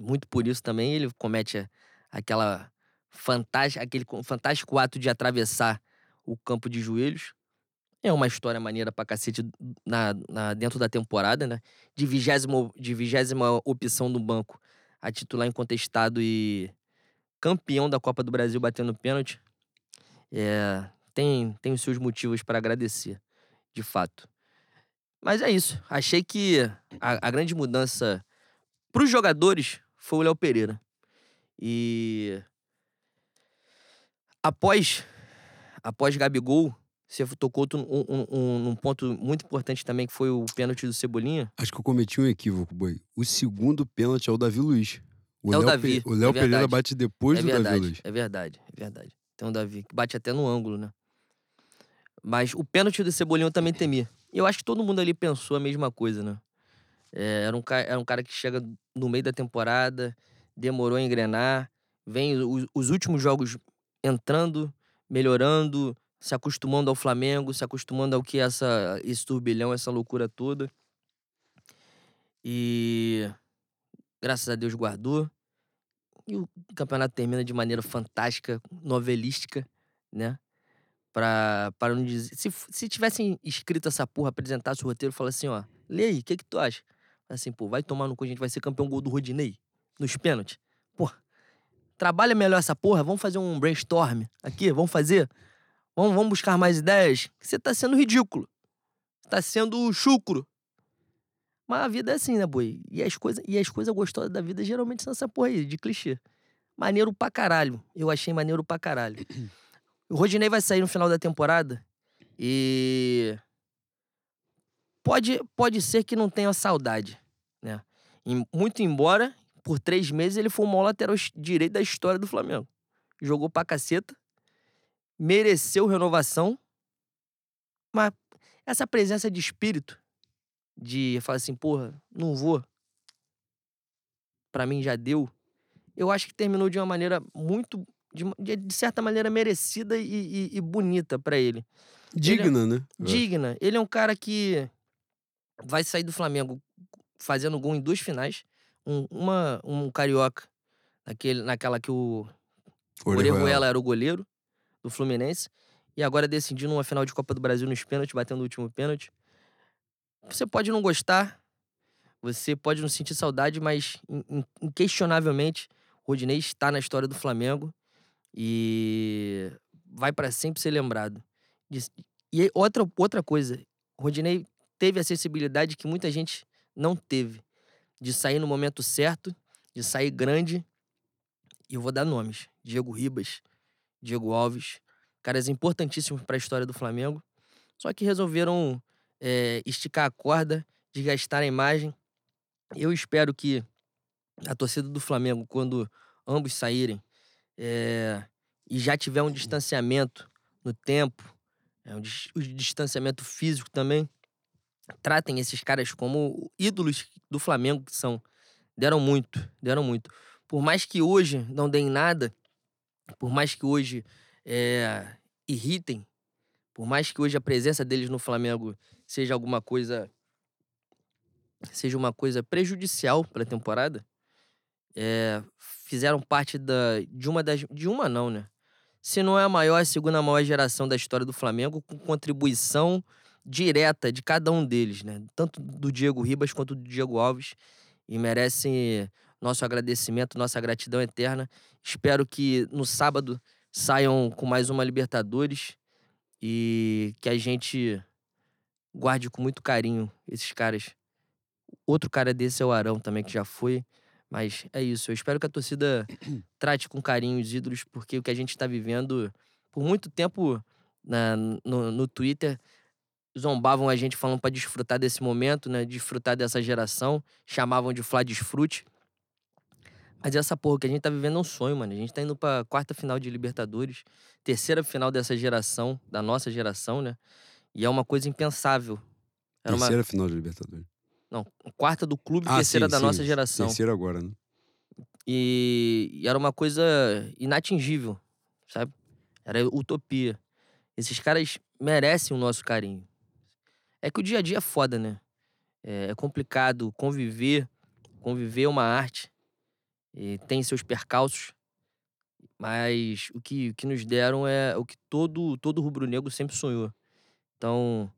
Muito por isso também ele comete aquela fantástica, aquele co- fantástico ato de atravessar o campo de joelhos. É uma história maneira pra cacete na, na- dentro da temporada, né? De vigésima, de vigésima opção do banco a titular incontestado e campeão da Copa do Brasil batendo pênalti. É, tem, tem os seus motivos para agradecer, de fato. Mas é isso. Achei que a, a grande mudança para os jogadores foi o Léo Pereira. E após após Gabigol, você tocou tu- um, um, um- num ponto muito importante também, que foi o pênalti do Cebolinha. Acho que eu cometi um equívoco, boi. O segundo pênalti é o Davi Luiz. O É o Léo Davi, Pe- O Léo é Pereira bate depois é do Davi verdade, Luiz. é verdade, é verdade. Tem o Davi, que bate até no ângulo, né? Mas o pênalti do Cebolinha eu também temi. E eu acho que todo mundo ali pensou a mesma coisa, né? É, era, um cara, era um cara que chega no meio da temporada, demorou a engrenar, vem os, os últimos jogos entrando, melhorando, se acostumando ao Flamengo, se acostumando ao que é essa, esse turbilhão, essa loucura toda. E graças a Deus guardou. E o campeonato termina de maneira fantástica, novelística, né? Pra, pra não dizer. Se, se tivessem escrito essa porra, apresentasse o roteiro, fala assim, ó, lê aí, o que que tu acha? Assim, pô, vai tomar no cu, a gente vai ser campeão gol do Rodinei, nos pênaltis. Pô, trabalha melhor essa porra, vamos fazer um brainstorm aqui, vamos fazer? Vamos, vamos buscar mais ideias? Você tá sendo ridículo. Tá sendo chucro. Mas a vida é assim, né, boi? E as coisas e as coisas gostosas da vida geralmente são essa porra aí, de clichê. Maneiro pra caralho. Eu achei maneiro pra caralho. O Rodinei vai sair no final da temporada e. Pode, pode ser que não tenha saudade, né? Muito embora, por três meses, ele foi o maior lateral direito da história do Flamengo. Jogou pra caceta, mereceu renovação, mas essa presença de espírito de falar assim, porra, não vou. Pra mim já deu. Eu acho que terminou de uma maneira muito, de, de- certa maneira, merecida e, e- e bonita pra ele. Digna, né? Eu acho. Digna. Ele é um cara que vai sair do Flamengo fazendo gol em duas finais. Um, uma, um carioca, naquele, naquela que o. Orejuela era o goleiro do Fluminense. E agora decidindo uma final de Copa do Brasil nos pênaltis, batendo o último pênalti. Você pode não gostar, você pode não sentir saudade, mas in- in- inquestionavelmente Rodinei está na história do Flamengo e vai para sempre ser lembrado. E outra, outra coisa, Rodinei teve a sensibilidade que muita gente não teve de sair no momento certo, de sair grande. E eu vou dar nomes: Diego Ribas, Diego Alves, caras importantíssimos para a história do Flamengo. Só que resolveram é, esticar a corda, desgastar a imagem. Eu espero que a torcida do Flamengo, quando ambos saírem é, e já tiver um distanciamento no tempo, é, um o distanciamento físico também, tratem esses caras como ídolos do Flamengo que são. Deram muito, deram muito. Por mais que hoje não deem nada, por mais que hoje é, irritem, por mais que hoje a presença deles no Flamengo seja alguma coisa seja uma coisa prejudicial para a temporada, é, fizeram parte da, de uma das de uma não, né? se não é a maior, a segunda maior geração da história do Flamengo, com contribuição direta de cada um deles, né? Tanto do Diego Ribas quanto do Diego Alves. E merecem nosso agradecimento, nossa gratidão eterna. Espero que no sábado saiam com mais uma Libertadores e que a gente guarde com muito carinho esses caras. Outro cara desse é o Arão também, que já foi. Mas é isso. Eu espero que a torcida trate com carinho os ídolos, porque o que a gente está vivendo, por muito tempo na, no, no Twitter, zombavam a gente falando para desfrutar desse momento, né? Desfrutar dessa geração. Chamavam de Flá Desfrute. Mas essa porra que a gente tá vivendo é um sonho, mano. A gente tá indo pra quarta final de Libertadores, terceira final dessa geração, da nossa geração, né? E é uma coisa impensável. Era terceira uma... final de Libertadores. Não, quarta do clube, ah, terceira sim, da sim. nossa geração. Terceira agora, né? E... e era uma coisa inatingível, sabe? Era utopia. Esses caras merecem o nosso carinho. É que o dia a dia é foda, né? É, é complicado conviver. Conviver é uma arte. E tem seus percalços. Mas o que, o que nos deram é o que todo, todo rubro-negro sempre sonhou. Então,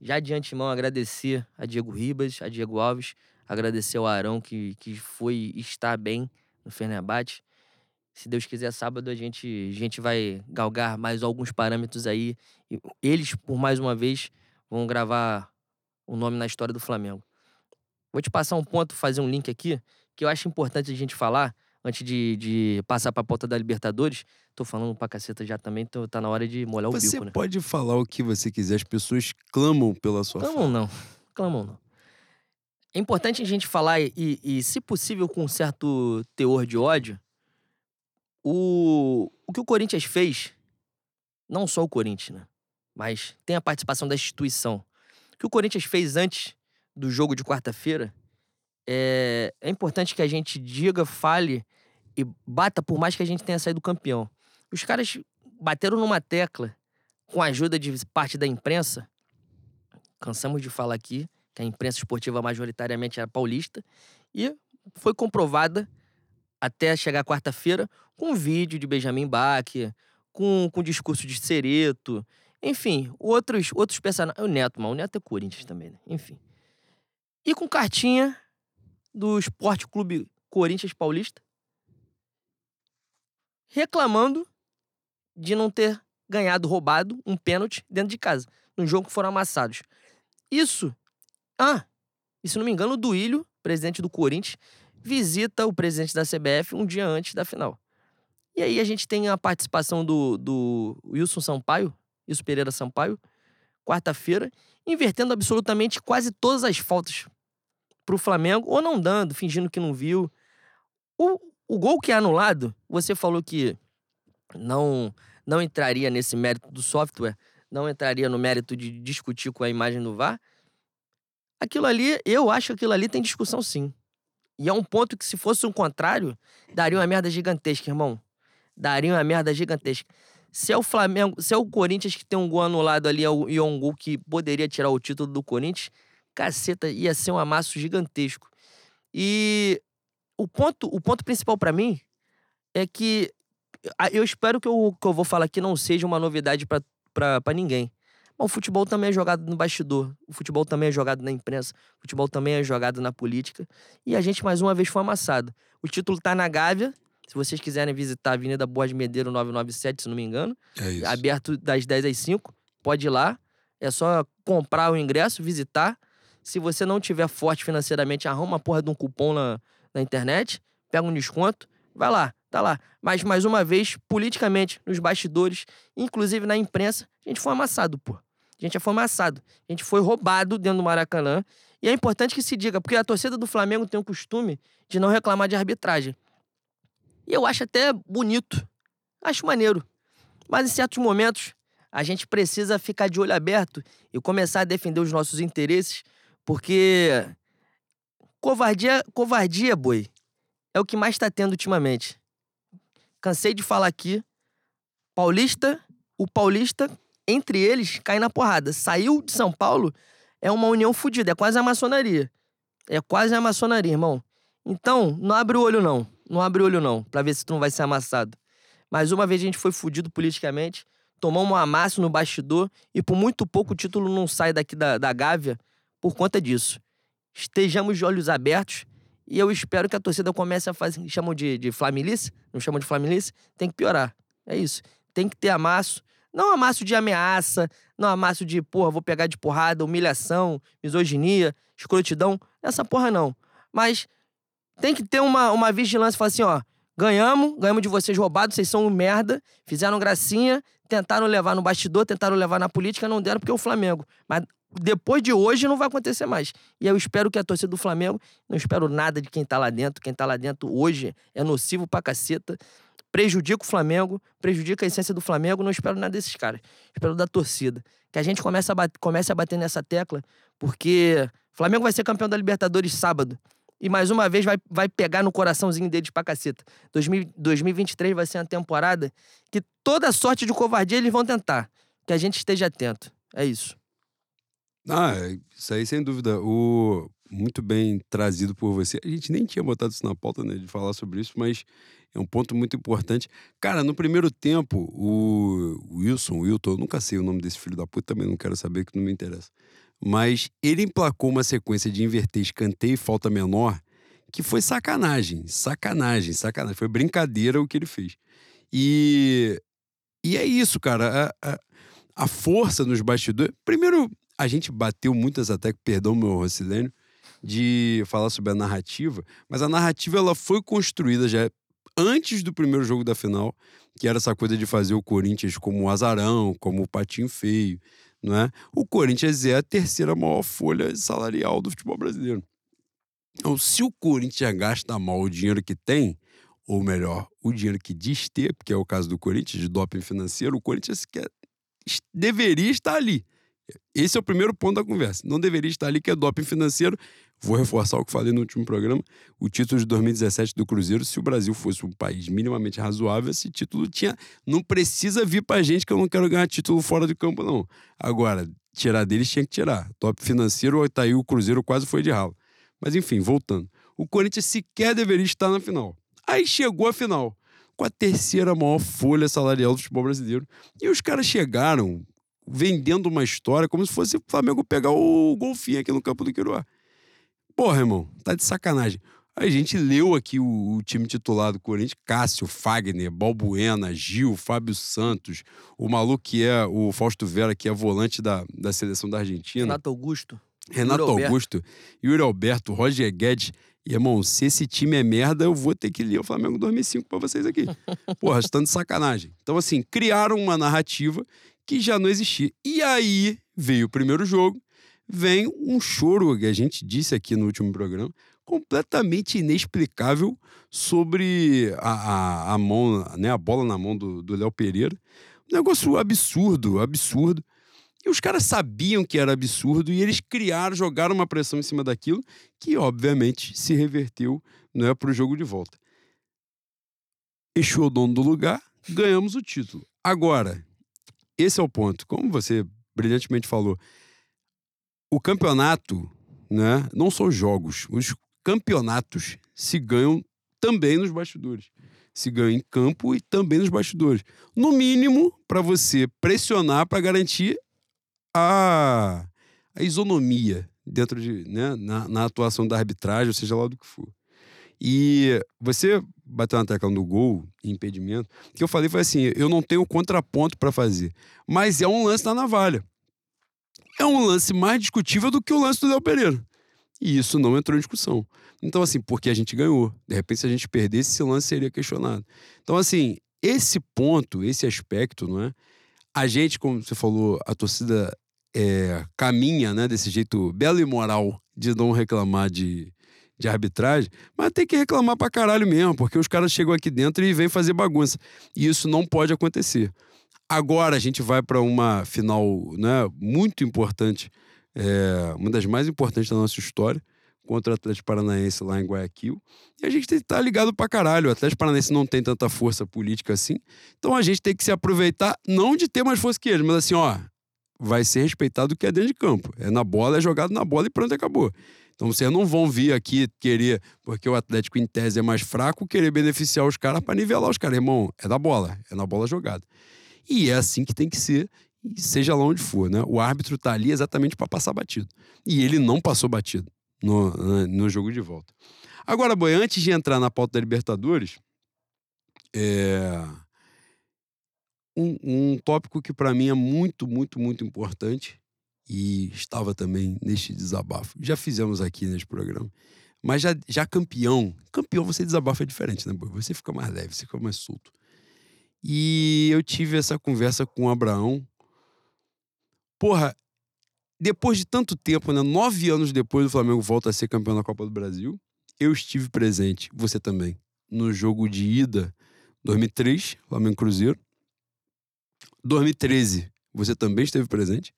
já de antemão, agradecer a Diego Ribas, a Diego Alves, agradecer ao Arão, que, que foi e está bem no Fenerbahçe. Se Deus quiser, sábado a gente, a gente vai galgar mais alguns parâmetros aí. Eles, por mais uma vez, vão gravar o nome na história do Flamengo. Vou te passar um ponto, fazer um link aqui, que eu acho importante a gente falar, antes de, de passar pra pauta da Libertadores. Tô falando pra caceta já também, tô, tá na hora de molhar você o bico, né? Você pode falar o que você quiser, as pessoas clamam pela sua Clamam fala. não, clamam não. É importante a gente falar, e, e se possível com um certo teor de ódio, o, o que o Corinthians fez, não só o Corinthians, né? mas tem a participação da instituição. O que o Corinthians fez antes do jogo de quarta-feira, é, é importante que a gente diga, fale e bata por mais que a gente tenha saído campeão. Os caras bateram numa tecla com a ajuda de parte da imprensa. Cansamos de falar aqui que a imprensa esportiva majoritariamente era paulista e foi comprovada até chegar quarta-feira com um vídeo de Benjamin Bach, com, com discurso de Cereto, enfim, outros, outros personagens. O Neto, mas o Neto é Corinthians também, né? Enfim. E com cartinha do Esporte Clube Corinthians Paulista reclamando de não ter ganhado, roubado um pênalti dentro de casa, no jogo que foram amassados. Isso. Ah, e se não me engano, o Duílio, presidente do Corinthians, visita o presidente da CBF um dia antes da final. E aí a gente tem a participação do, do Wilson Sampaio, isso Pereira Sampaio, quarta-feira, invertendo absolutamente quase todas as faltas pro Flamengo, ou não dando, fingindo que não viu. O, o gol que é anulado, você falou que não, não entraria nesse mérito do software, não entraria no mérito de discutir com a imagem do VAR. Aquilo ali, eu acho que aquilo ali tem discussão sim. E é um ponto que, se fosse o um contrário, daria uma merda gigantesca, irmão. Daria uma merda gigantesca. Se é o Flamengo, se é o Corinthians que tem um gol anulado ali e é um gol que poderia tirar o título do Corinthians, caceta, ia ser um amasso gigantesco. E o ponto, o ponto principal para mim é que eu espero que o que eu vou falar aqui não seja uma novidade para ninguém. Mas o futebol também é jogado no bastidor, o futebol também é jogado na imprensa, o futebol também é jogado na política. E a gente mais uma vez foi amassado. O título tá na Gávea, se vocês quiserem visitar a Avenida Boas Medeiro 997, se não me engano. É isso. Aberto das 10 às 5. Pode ir lá. É só comprar o ingresso, visitar. Se você não tiver forte financeiramente, arruma uma porra de um cupom na, na internet, pega um desconto, vai lá, tá lá. Mas, mais uma vez, politicamente, nos bastidores, inclusive na imprensa, a gente foi amassado, pô. A gente foi amassado. A gente foi roubado dentro do Maracanã. E é importante que se diga, porque a torcida do Flamengo tem o costume de não reclamar de arbitragem. E eu acho até bonito. Acho maneiro. Mas em certos momentos, a gente precisa ficar de olho aberto e começar a defender os nossos interesses, porque covardia, covardia, boi, é o que mais está tendo ultimamente. Cansei de falar aqui. Paulista, o paulista, entre eles, cai na porrada. Saiu de São Paulo, é uma união fodida, é quase a maçonaria. É quase a maçonaria, irmão. Então, não abre o olho, não. Não abre o olho, não, pra ver se tu não vai ser amassado. Mais uma vez a gente foi fudido politicamente, tomamos um amasso no bastidor e por muito pouco o título não sai daqui da, da Gávea por conta disso. Estejamos de olhos abertos e eu espero que a torcida comece a fazer, chamam de, de flamilice, não chamam de flamilice, tem que piorar. É isso. Tem que ter amasso, não amasso de ameaça, não amasso de, porra, vou pegar de porrada, humilhação, misoginia, escrotidão, essa porra não. Mas tem que ter uma, uma vigilância, falar assim, ó, ganhamos, ganhamos de vocês roubados, vocês são um merda, fizeram gracinha, tentaram levar no bastidor, tentaram levar na política, não deram porque é o Flamengo. Mas depois de hoje não vai acontecer mais. E eu espero que a torcida do Flamengo, não espero nada de quem tá lá dentro, quem tá lá dentro hoje é nocivo pra caceta prejudica o Flamengo, prejudica a essência do Flamengo. Não espero nada desses caras. Espero da torcida. Que a gente comece a, bater, comece a bater nessa tecla, porque o Flamengo vai ser campeão da Libertadores sábado. E mais uma vez vai, vai pegar no coraçãozinho deles pra caceta. 2000, 2023 vai ser uma temporada que toda sorte de covardia eles vão tentar. Que a gente esteja atento. É isso. Ah, isso aí sem dúvida. O muito bem trazido por você. A gente nem tinha botado isso na pauta, né, de falar sobre isso, mas é um ponto muito importante. Cara, no primeiro tempo, o Wilson, Wilton, eu nunca sei o nome desse filho da puta, também não quero saber, que não me interessa. Mas ele emplacou uma sequência de inverter escanteio e falta menor que foi sacanagem, sacanagem, sacanagem. Foi brincadeira o que ele fez. E, e é isso, cara. A, a, a força nos bastidores. Primeiro, a gente bateu muitas até, perdão meu Rocilênio, de falar sobre a narrativa, mas a narrativa ela foi construída já antes do primeiro jogo da final, que era essa coisa de fazer o Corinthians como o azarão, como o patinho feio, não é? O Corinthians é a terceira maior folha salarial do futebol brasileiro. Então, se o Corinthians gasta mal o dinheiro que tem, ou melhor, o dinheiro que diz ter, porque é o caso do Corinthians, de doping financeiro, o Corinthians quer, deveria estar ali. Esse é o primeiro ponto da conversa. Não deveria estar ali, que é doping financeiro. Vou reforçar o que falei no último programa. O título de 2017 do Cruzeiro, se o Brasil fosse um país minimamente razoável, esse título tinha. Não precisa vir pra gente que eu não quero ganhar título fora de campo, não. Agora, tirar deles tinha que tirar. Top financeiro, tá aí o Cruzeiro quase foi de ralo. Mas enfim, voltando. O Corinthians sequer deveria estar na final. Aí chegou a final com a terceira maior folha salarial do futebol brasileiro. E os caras chegaram vendendo uma história como se fosse o Flamengo pegar o golfinho aqui no campo do Quiruá. Porra, irmão, tá de sacanagem. A gente leu aqui o, o, time titular do Corinthians: Cássio, Fagner, Balbuena, Gil, Fábio Santos, o maluco que é o Fausto Vera, que é volante da, da seleção da Argentina. Renato Augusto. Renato Yuri Augusto. Yuri Alberto, Roger Guedes. E, irmão, se esse time é merda, eu vou ter que ler o Flamengo 2005 para vocês aqui. Porra, estão de sacanagem. Então, assim, criaram uma narrativa que já não existia. E aí veio o primeiro jogo, vem um choro que a gente disse aqui no último programa, completamente inexplicável sobre a, a, a mão, né, a bola na mão do Léo Pereira. Um negócio absurdo, absurdo. E os caras sabiam que era absurdo e eles criaram, jogaram uma pressão em cima daquilo, que obviamente se reverteu né, para o jogo de volta. Exu o dono do lugar, ganhamos o título. Agora, esse é o ponto. Como você brilhantemente falou, o campeonato, né, não são jogos, os campeonatos se ganham também nos bastidores. Se ganham em campo e também nos bastidores. No mínimo, para você pressionar para garantir a, a isonomia dentro de, né, na, na atuação da arbitragem, ou seja lá do que for. E você bateu na tecla no gol, impedimento, que eu falei foi assim: eu não tenho contraponto para fazer. Mas é um lance da navalha. É um lance mais discutível do que o lance do Léo Pereira. E isso não entrou em discussão. Então, assim, porque a gente ganhou. De repente, se a gente perdesse, esse lance seria questionado. Então, assim, esse ponto, esse aspecto, não é? A gente, como você falou, a torcida é, caminha, né, desse jeito belo e moral de não reclamar de, de arbitragem, mas tem que reclamar pra caralho mesmo, porque os caras chegam aqui dentro e vêm fazer bagunça. E isso não pode acontecer. Agora a gente vai para uma final né, muito importante, é, uma das mais importantes da nossa história, contra o Atlético Paranaense lá em Guayaquil. E a gente tem que estar tá ligado pra caralho. O Atlético Paranaense não tem tanta força política assim. Então a gente tem que se aproveitar, não de ter mais força que eles, mas assim, ó, vai ser respeitado o que é dentro de campo. É na bola, é jogado na bola e pronto, acabou. Então vocês não vão vir aqui querer, porque o Atlético em tese é mais fraco, querer beneficiar os caras para nivelar os caras. Irmão, é da bola, é na bola jogada. E é assim que tem que ser, seja lá onde for, né? O árbitro tá ali exatamente para passar batido. E ele não passou batido no, no jogo de volta. Agora, Boi, antes de entrar na pauta da Libertadores, é... um, um tópico que para mim é muito, muito, muito importante e estava também neste desabafo. Já fizemos aqui neste programa. Mas já, já campeão, campeão você desabafa é diferente, né? Você fica mais leve, você fica mais solto. E eu tive essa conversa com o Abraão. Porra, depois de tanto tempo, né? Nove anos depois o Flamengo volta a ser campeão da Copa do Brasil. Eu estive presente, você também, no jogo de ida 2003, Flamengo Cruzeiro. 2013, você também esteve presente,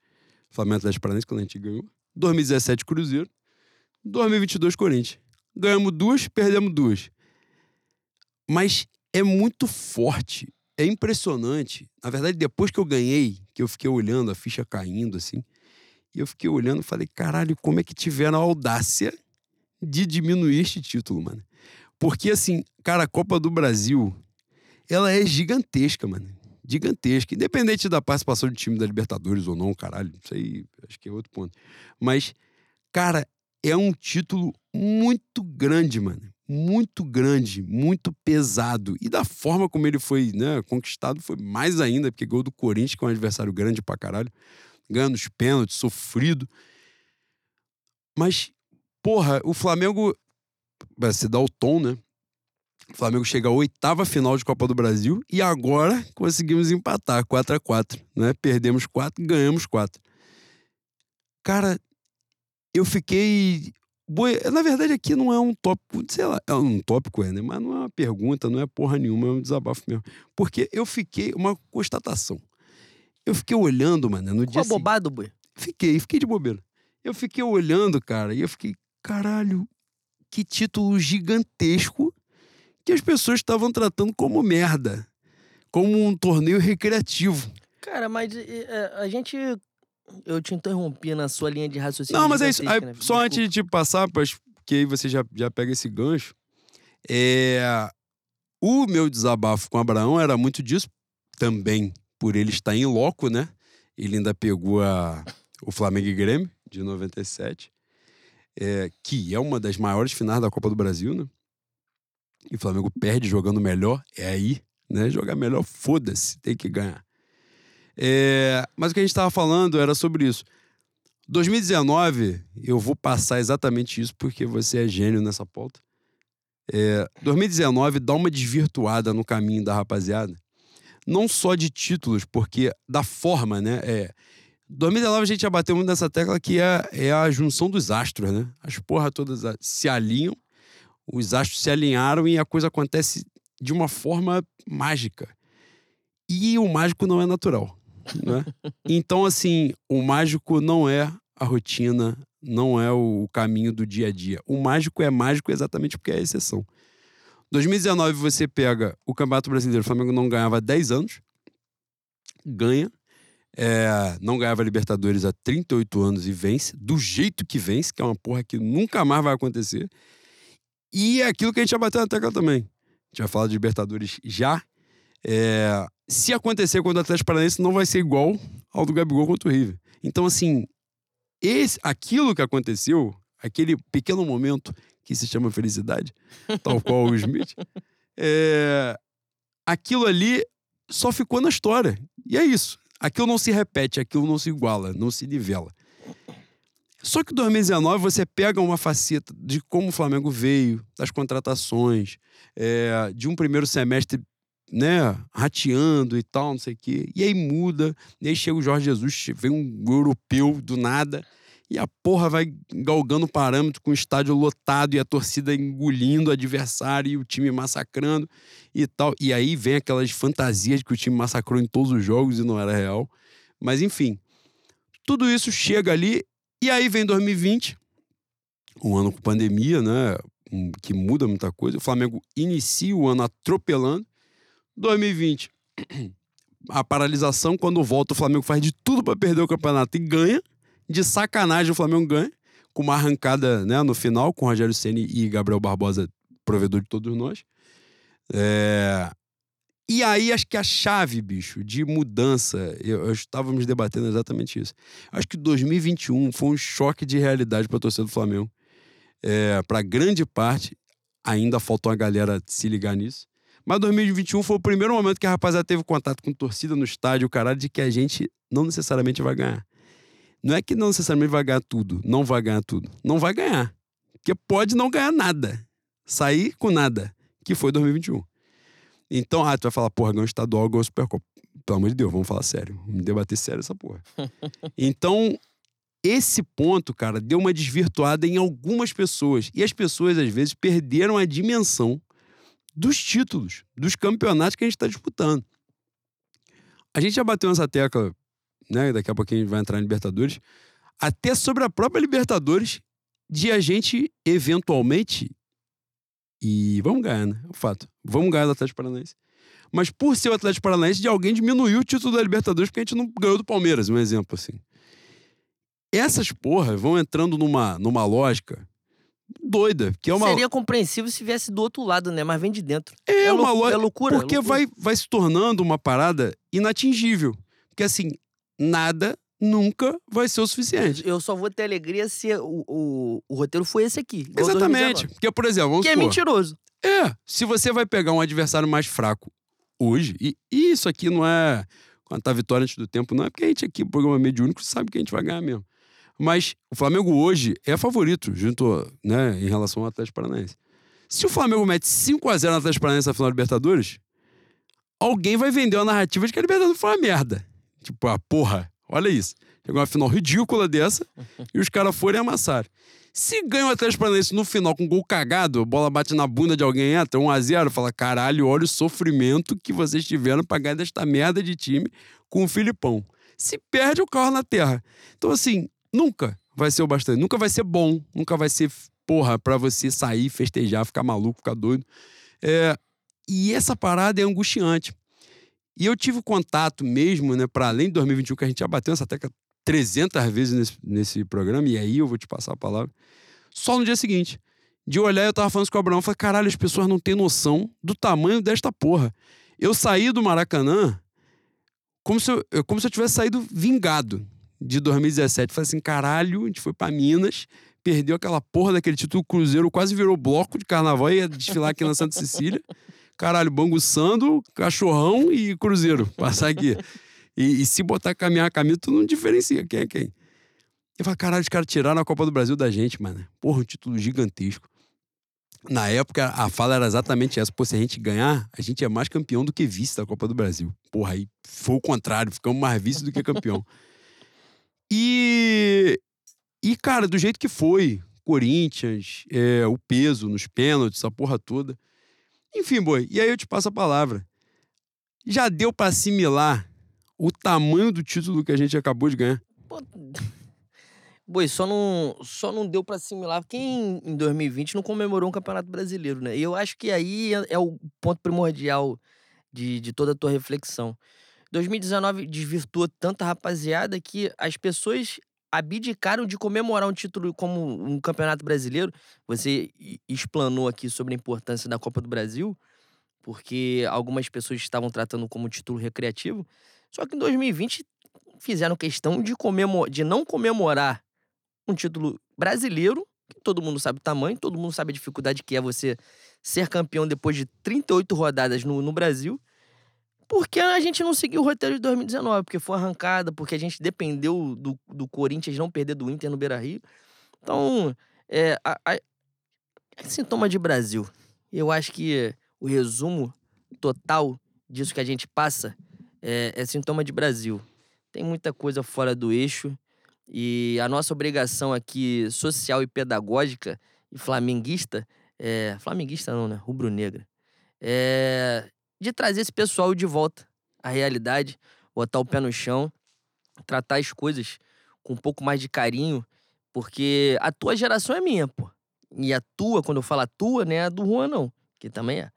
Flamengo Atlético Paranaense, quando a gente ganhou. 2017, Cruzeiro. 2022, Corinthians. Ganhamos duas, perdemos duas. Mas é muito forte, é impressionante. Na verdade, depois que eu ganhei, que eu fiquei olhando a ficha caindo assim, e eu fiquei olhando e falei, caralho, como é que tiveram a audácia de diminuir este título, mano. Porque, assim, cara, a Copa do Brasil, ela é gigantesca, mano. Gigantesca. Independente da participação do time da Libertadores ou não, caralho, isso aí acho que é outro ponto. Mas, cara, é um título muito grande, mano. Muito grande, muito pesado. E da forma como ele foi né, conquistado, foi mais ainda, porque gol do Corinthians, que é um adversário grande pra caralho, ganhando os pênaltis, sofrido. Mas Porra, o Flamengo. Se dá o tom, né? O Flamengo chega à oitava final de Copa do Brasil e agora conseguimos empatar 4 a 4 né? Perdemos 4, ganhamos 4. Cara, eu fiquei. Na verdade, aqui não é um tópico, sei lá, é um tópico, é, né? Mas não é uma pergunta, não é porra nenhuma, é um desabafo mesmo. Porque eu fiquei, uma constatação. Eu fiquei olhando, mano, no Ficou dia. Ficou abobado, boi? Fiquei, fiquei de bobeira. Eu fiquei olhando, cara, e eu fiquei, caralho, que título gigantesco que as pessoas estavam tratando como merda. Como um torneio recreativo. Cara, mas é, a gente. Eu te interrompi na sua linha de raciocínio. Não, mas é isso. Aí, né? Só antes de te passar, porque aí você já, já pega esse gancho. É... O meu desabafo com o Abraão era muito disso também, por ele estar em loco, né? Ele ainda pegou a... o Flamengo e Grêmio, de 97 é, que é uma das maiores finais da Copa do Brasil, né? E o Flamengo perde jogando melhor, é aí, né? Jogar melhor, foda-se, tem que ganhar. É, mas o que a gente estava falando era sobre isso. 2019, eu vou passar exatamente isso porque você é gênio nessa pauta. É, 2019 dá uma desvirtuada no caminho da rapaziada. Não só de títulos, porque da forma, né? É, 2019 a gente já bateu muito nessa tecla que é, é a junção dos astros, né? As porra todas se alinham, os astros se alinharam e a coisa acontece de uma forma mágica. E o mágico não é natural, né? então, assim, o mágico não é a rotina, não é o caminho do dia a dia. O mágico é mágico exatamente porque é a exceção. 2019 você pega o Campeonato Brasileiro, o Flamengo não ganhava há 10 anos, ganha, é, não ganhava Libertadores há 38 anos e vence, do jeito que vence, que é uma porra que nunca mais vai acontecer. E é aquilo que a gente já bateu na tecla também. A gente vai falar de Libertadores já. É, se acontecer com o Atlético Paranaense, não vai ser igual ao do Gabigol contra o River. Então, assim, esse, aquilo que aconteceu, aquele pequeno momento que se chama felicidade, tal qual o Smith, é, aquilo ali só ficou na história. E é isso. Aquilo não se repete, aquilo não se iguala, não se nivela. Só que 2019 você pega uma faceta de como o Flamengo veio, das contratações, é, de um primeiro semestre né, rateando e tal, não sei o quê. E aí muda, e aí chega o Jorge Jesus, vem um europeu do nada e a porra vai galgando parâmetro com o estádio lotado e a torcida engolindo o adversário e o time massacrando e tal. E aí vem aquelas fantasias de que o time massacrou em todos os jogos e não era real. Mas enfim, tudo isso chega ali e aí vem 2020, um ano com pandemia, né? Que muda muita coisa. O Flamengo inicia o ano atropelando. 2020, a paralisação, quando volta, o Flamengo faz de tudo para perder o campeonato e ganha de sacanagem o Flamengo ganha, com uma arrancada né, no final, com Rogério Ceni e Gabriel Barbosa, provedor de todos nós. É... E aí, acho que a chave, bicho, de mudança, eu, eu estávamos debatendo exatamente isso. Acho que 2021 foi um choque de realidade para a torcida do Flamengo. É, para grande parte, ainda faltou a galera se ligar nisso. Mas 2021 foi o primeiro momento que a rapaziada teve contato com torcida no estádio, o caralho, de que a gente não necessariamente vai ganhar. Não é que não necessariamente vai ganhar tudo, não vai ganhar tudo. Não vai ganhar. Porque pode não ganhar nada. Sair com nada, que foi 2021. Então, ah, tu vai falar, porra, ganhou estadual, ganhou Supercopa. Pelo amor de Deus, vamos falar sério. Vamos debater sério essa porra. então, esse ponto, cara, deu uma desvirtuada em algumas pessoas. E as pessoas, às vezes, perderam a dimensão dos títulos, dos campeonatos que a gente está disputando. A gente já bateu nessa tecla, né? Daqui a pouquinho a gente vai entrar em Libertadores. Até sobre a própria Libertadores, de a gente, eventualmente, e vamos ganhar, né? É o fato. Vamos ganhar do Atlético Paranaense. Mas por ser o Atlético Paranaense, de alguém diminuiu o título da Libertadores porque a gente não ganhou do Palmeiras, um exemplo assim. Essas porras vão entrando numa, numa lógica doida, que é uma Seria compreensível se viesse do outro lado, né? Mas vem de dentro. É, É uma lógica, é loucura, porque loucura. Vai, vai se tornando uma parada inatingível. Porque assim, nada nunca vai ser o suficiente. Eu só vou ter alegria se o, o, o roteiro foi esse aqui. Exatamente. 2019. Porque, por exemplo, Que é supor, mentiroso. É, se você vai pegar um adversário mais fraco hoje, e, isso aqui não é. Quando tá vitória antes do tempo, não é porque a gente aqui, o programa mediúnico, sabe que a gente vai ganhar mesmo. Mas o Flamengo hoje é favorito, junto, né, em relação ao Atlético Paranaense. Se o Flamengo mete 5x0 no Atlético Paranaense na final da Libertadores, alguém vai vender uma narrativa de que a Libertadores foi uma merda. Tipo, ah, porra, olha isso. Chegou uma final ridícula dessa e os caras foram amassaram. Se ganha o Atlético Paranaense no final com gol cagado, a bola bate na bunda de alguém, entra 1x0, fala: caralho, olha o sofrimento que vocês tiveram pra ganhar desta merda de time com o Filipão. Se perde o carro na terra. Então, assim, nunca vai ser o bastante. Nunca vai ser bom. Nunca vai ser, porra, pra você sair, festejar, ficar maluco, ficar doido. É, e essa parada é angustiante. E eu tive contato mesmo, né, para além de 2021, que a gente já bateu essa tecla 300 vezes nesse, nesse programa, e aí eu vou te passar a palavra. Só no dia seguinte. De olhar, eu tava falando isso com o Abraão, eu falei, caralho, as pessoas não têm noção do tamanho desta porra. Eu saí do Maracanã como se eu, como se eu tivesse saído vingado de 2017. Falei assim, caralho, a gente foi pra Minas, perdeu aquela porra daquele título, o Cruzeiro quase virou bloco de carnaval e ia desfilar aqui na Santa Cecília. Caralho, Banguçando, Cachorrão e Cruzeiro. Passar aqui. E, e se botar caminhar a camisa, tu não diferencia quem é quem. Eu falei, caralho, os caras tiraram a Copa do Brasil da gente, mano. Porra, um título gigantesco. Na época, a fala era exatamente essa. Pô, se a gente ganhar, a gente é mais campeão do que vice da Copa do Brasil. Porra, aí foi o contrário, ficamos mais vice do que campeão. E, e, cara, do jeito que foi, Corinthians, é, o peso nos pênaltis, essa porra toda. Enfim, boi, e aí eu te passo a palavra. Já deu pra assimilar o tamanho do título que a gente acabou de ganhar? Pô, Boi, só não, só não deu pra assimilar quem em 2020 não comemorou um campeonato brasileiro, né? E eu acho que aí é, é o ponto primordial de, de toda a tua reflexão. 2019 desvirtuou tanta rapaziada que as pessoas abdicaram de comemorar um título como um campeonato brasileiro. Você explanou aqui sobre a importância da Copa do Brasil, porque algumas pessoas estavam tratando como título recreativo. Só que em 2020 fizeram questão de, comemo de não comemorar um título brasileiro, que todo mundo sabe o tamanho, todo mundo sabe a dificuldade que é você ser campeão depois de 38 rodadas no, no Brasil. Porque a gente não seguiu o roteiro de 2019, porque foi arrancada, porque a gente dependeu do, do Corinthians não perder do Inter no Beira Rio. Então, é, a- a- é sintoma de Brasil. Eu acho que o resumo total disso que a gente passa é, é sintoma de Brasil. Tem muita coisa fora do eixo e a nossa obrigação aqui social e pedagógica e flamenguista, é, flamenguista não, né? Rubro-negra, é de trazer esse pessoal de volta à realidade, botar o pé no chão, tratar as coisas com um pouco mais de carinho, porque a tua geração é minha, pô. E a tua, quando eu falo a tua, não é a do Juan, não, que também é.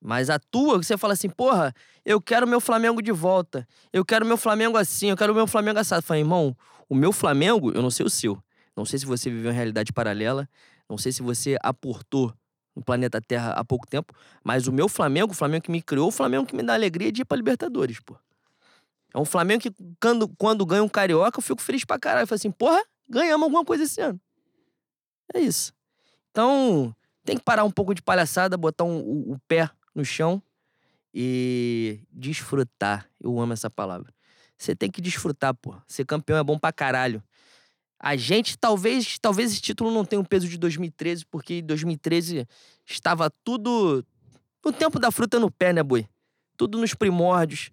Mas a tua, você fala assim, porra, eu quero meu Flamengo de volta. Eu quero meu Flamengo assim, eu quero meu Flamengo assado. Falei, irmão, o meu Flamengo, eu não sei o seu, Não sei se você viveu uma realidade paralela. Não sei se você aportou no planeta Terra há pouco tempo. Mas o meu Flamengo, o Flamengo que me criou, o Flamengo que me dá alegria de ir pra Libertadores, pô. É um Flamengo que, quando, quando ganha um Carioca, eu fico feliz pra caralho. Eu falo assim, porra, ganhamos alguma coisa esse ano. É isso. Então, tem que parar um pouco de palhaçada, botar um, o, o pé no chão e desfrutar. Eu amo essa palavra. Você tem que desfrutar, pô. Ser campeão é bom pra caralho. A gente, talvez, talvez esse título não tenha o peso de 2013, porque em 2013 estava tudo no tempo da fruta no pé, né, boi? Tudo nos primórdios.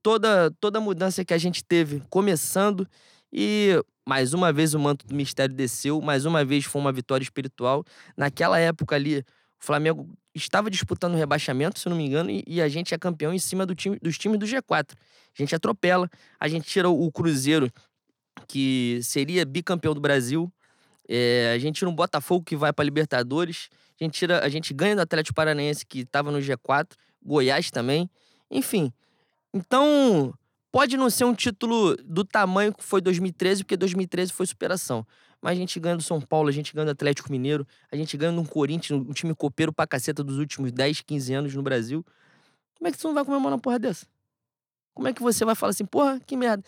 Toda, toda a mudança que a gente teve começando e mais uma vez o manto do mistério desceu, mais uma vez foi uma vitória espiritual. Naquela época ali, o Flamengo estava disputando o rebaixamento, se não me engano, e, e a gente é campeão em cima do time, dos times do G4. A gente atropela, a gente tira o Cruzeiro, que seria bicampeão do Brasil. É, a gente tira um Botafogo que vai para Libertadores. A gente, tira, a gente ganha do Atlético Paranaense, que estava no G4. Goiás também. Enfim. Então, pode não ser um título do tamanho que foi 2013, porque 2013 foi superação. Mas a gente ganha do São Paulo, a gente ganha do Atlético Mineiro, a gente ganha do Corinthians, um time copeiro pra caceta dos últimos 10, 15 anos no Brasil. Como é que você não vai comemorar uma porra dessa? Como é que você vai falar assim, porra, que merda?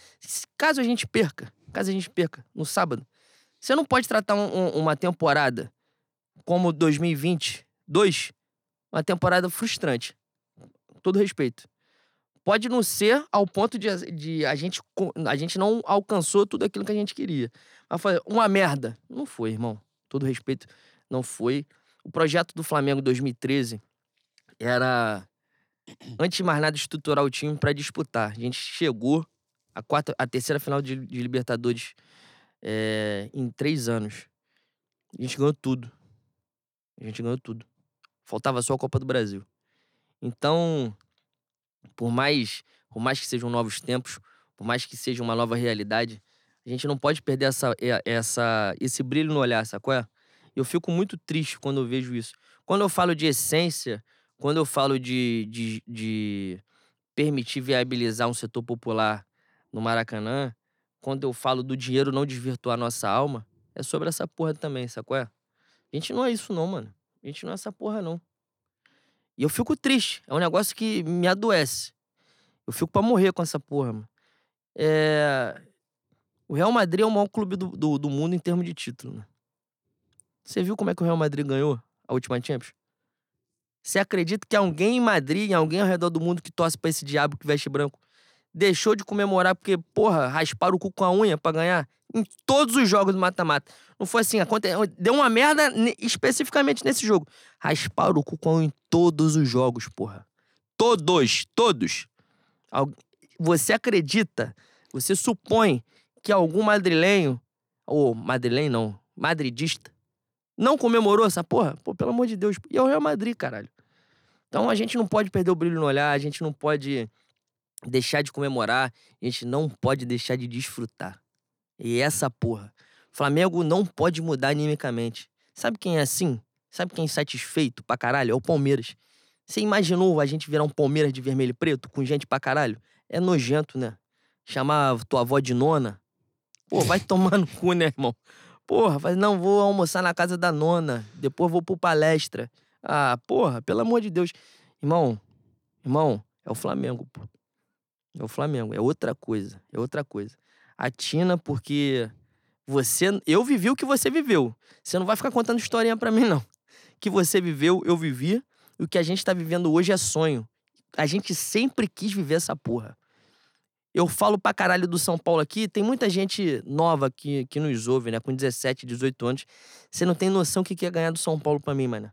Caso a gente perca, caso a gente perca no sábado, você não pode tratar um, um, uma temporada como 2022, uma temporada frustrante. Todo respeito. Pode não ser ao ponto de, de a, gente, a gente não alcançou tudo aquilo que a gente queria. Mas foi uma merda. Não foi, irmão. Todo respeito, não foi. O projeto do Flamengo 2013 era antes de mais nada, estruturar o time para disputar. A gente chegou a, quarta, a terceira final de, de Libertadores é, em três anos. A gente ganhou tudo. A gente ganhou tudo. Faltava só a Copa do Brasil. Então, por mais, por mais que sejam novos tempos, por mais que seja uma nova realidade, a gente não pode perder essa, essa, esse brilho no olhar, sacou? Eu fico muito triste quando eu vejo isso. Quando eu falo de essência, quando eu falo de, de, de permitir viabilizar um setor popular no Maracanã, quando eu falo do dinheiro não desvirtuar nossa alma, é sobre essa porra também, sacou? A gente não é isso não, mano. A gente não é essa porra não. E eu fico triste. É um negócio que me adoece. Eu fico pra morrer com essa porra, mano. É... O Real Madrid é o maior clube do, do, do mundo em termos de título, né? Você viu como é que o Real Madrid ganhou a última Champions? Você acredita que alguém em Madrid, alguém ao redor do mundo que torce pra esse diabo que veste branco, deixou de comemorar porque, porra, rasparam o cu com a unha pra ganhar? Em todos os jogos do mata-mata. Não foi assim, deu uma merda especificamente nesse jogo. Rasparam o cu com a unha em todos os jogos, porra. Todos, todos. Você acredita, você supõe que algum madrilenho, ou madrilenho não, madridista, não comemorou essa porra? Pô, pelo amor de Deus. E é o Real Madrid, caralho. Então a gente não pode perder o brilho no olhar, a gente não pode deixar de comemorar, a gente não pode deixar de desfrutar. E essa porra. Flamengo não pode mudar animicamente. Sabe quem é assim? Sabe quem é insatisfeito pra caralho? É o Palmeiras. Você imaginou a gente virar um Palmeiras de vermelho e preto com gente pra caralho? É nojento, né? Chamar tua avó de nona. Pô, vai tomar no cu, né, irmão? Porra, faz, não, vou almoçar na casa da nona, depois vou pro palestra. Ah, porra, pelo amor de Deus. Irmão, irmão, é o Flamengo, pô. É o Flamengo, é outra coisa, é outra coisa. A Tina, porque você, eu vivi o que você viveu. Você não vai ficar contando historinha para mim não. Que você viveu, eu vivi, e o que a gente tá vivendo hoje é sonho. A gente sempre quis viver essa porra. Eu falo pra caralho do São Paulo aqui, tem muita gente nova que, que nos ouve, né? Com 17, 18 anos. Você não tem noção do que é ganhar do São Paulo pra mim, mano.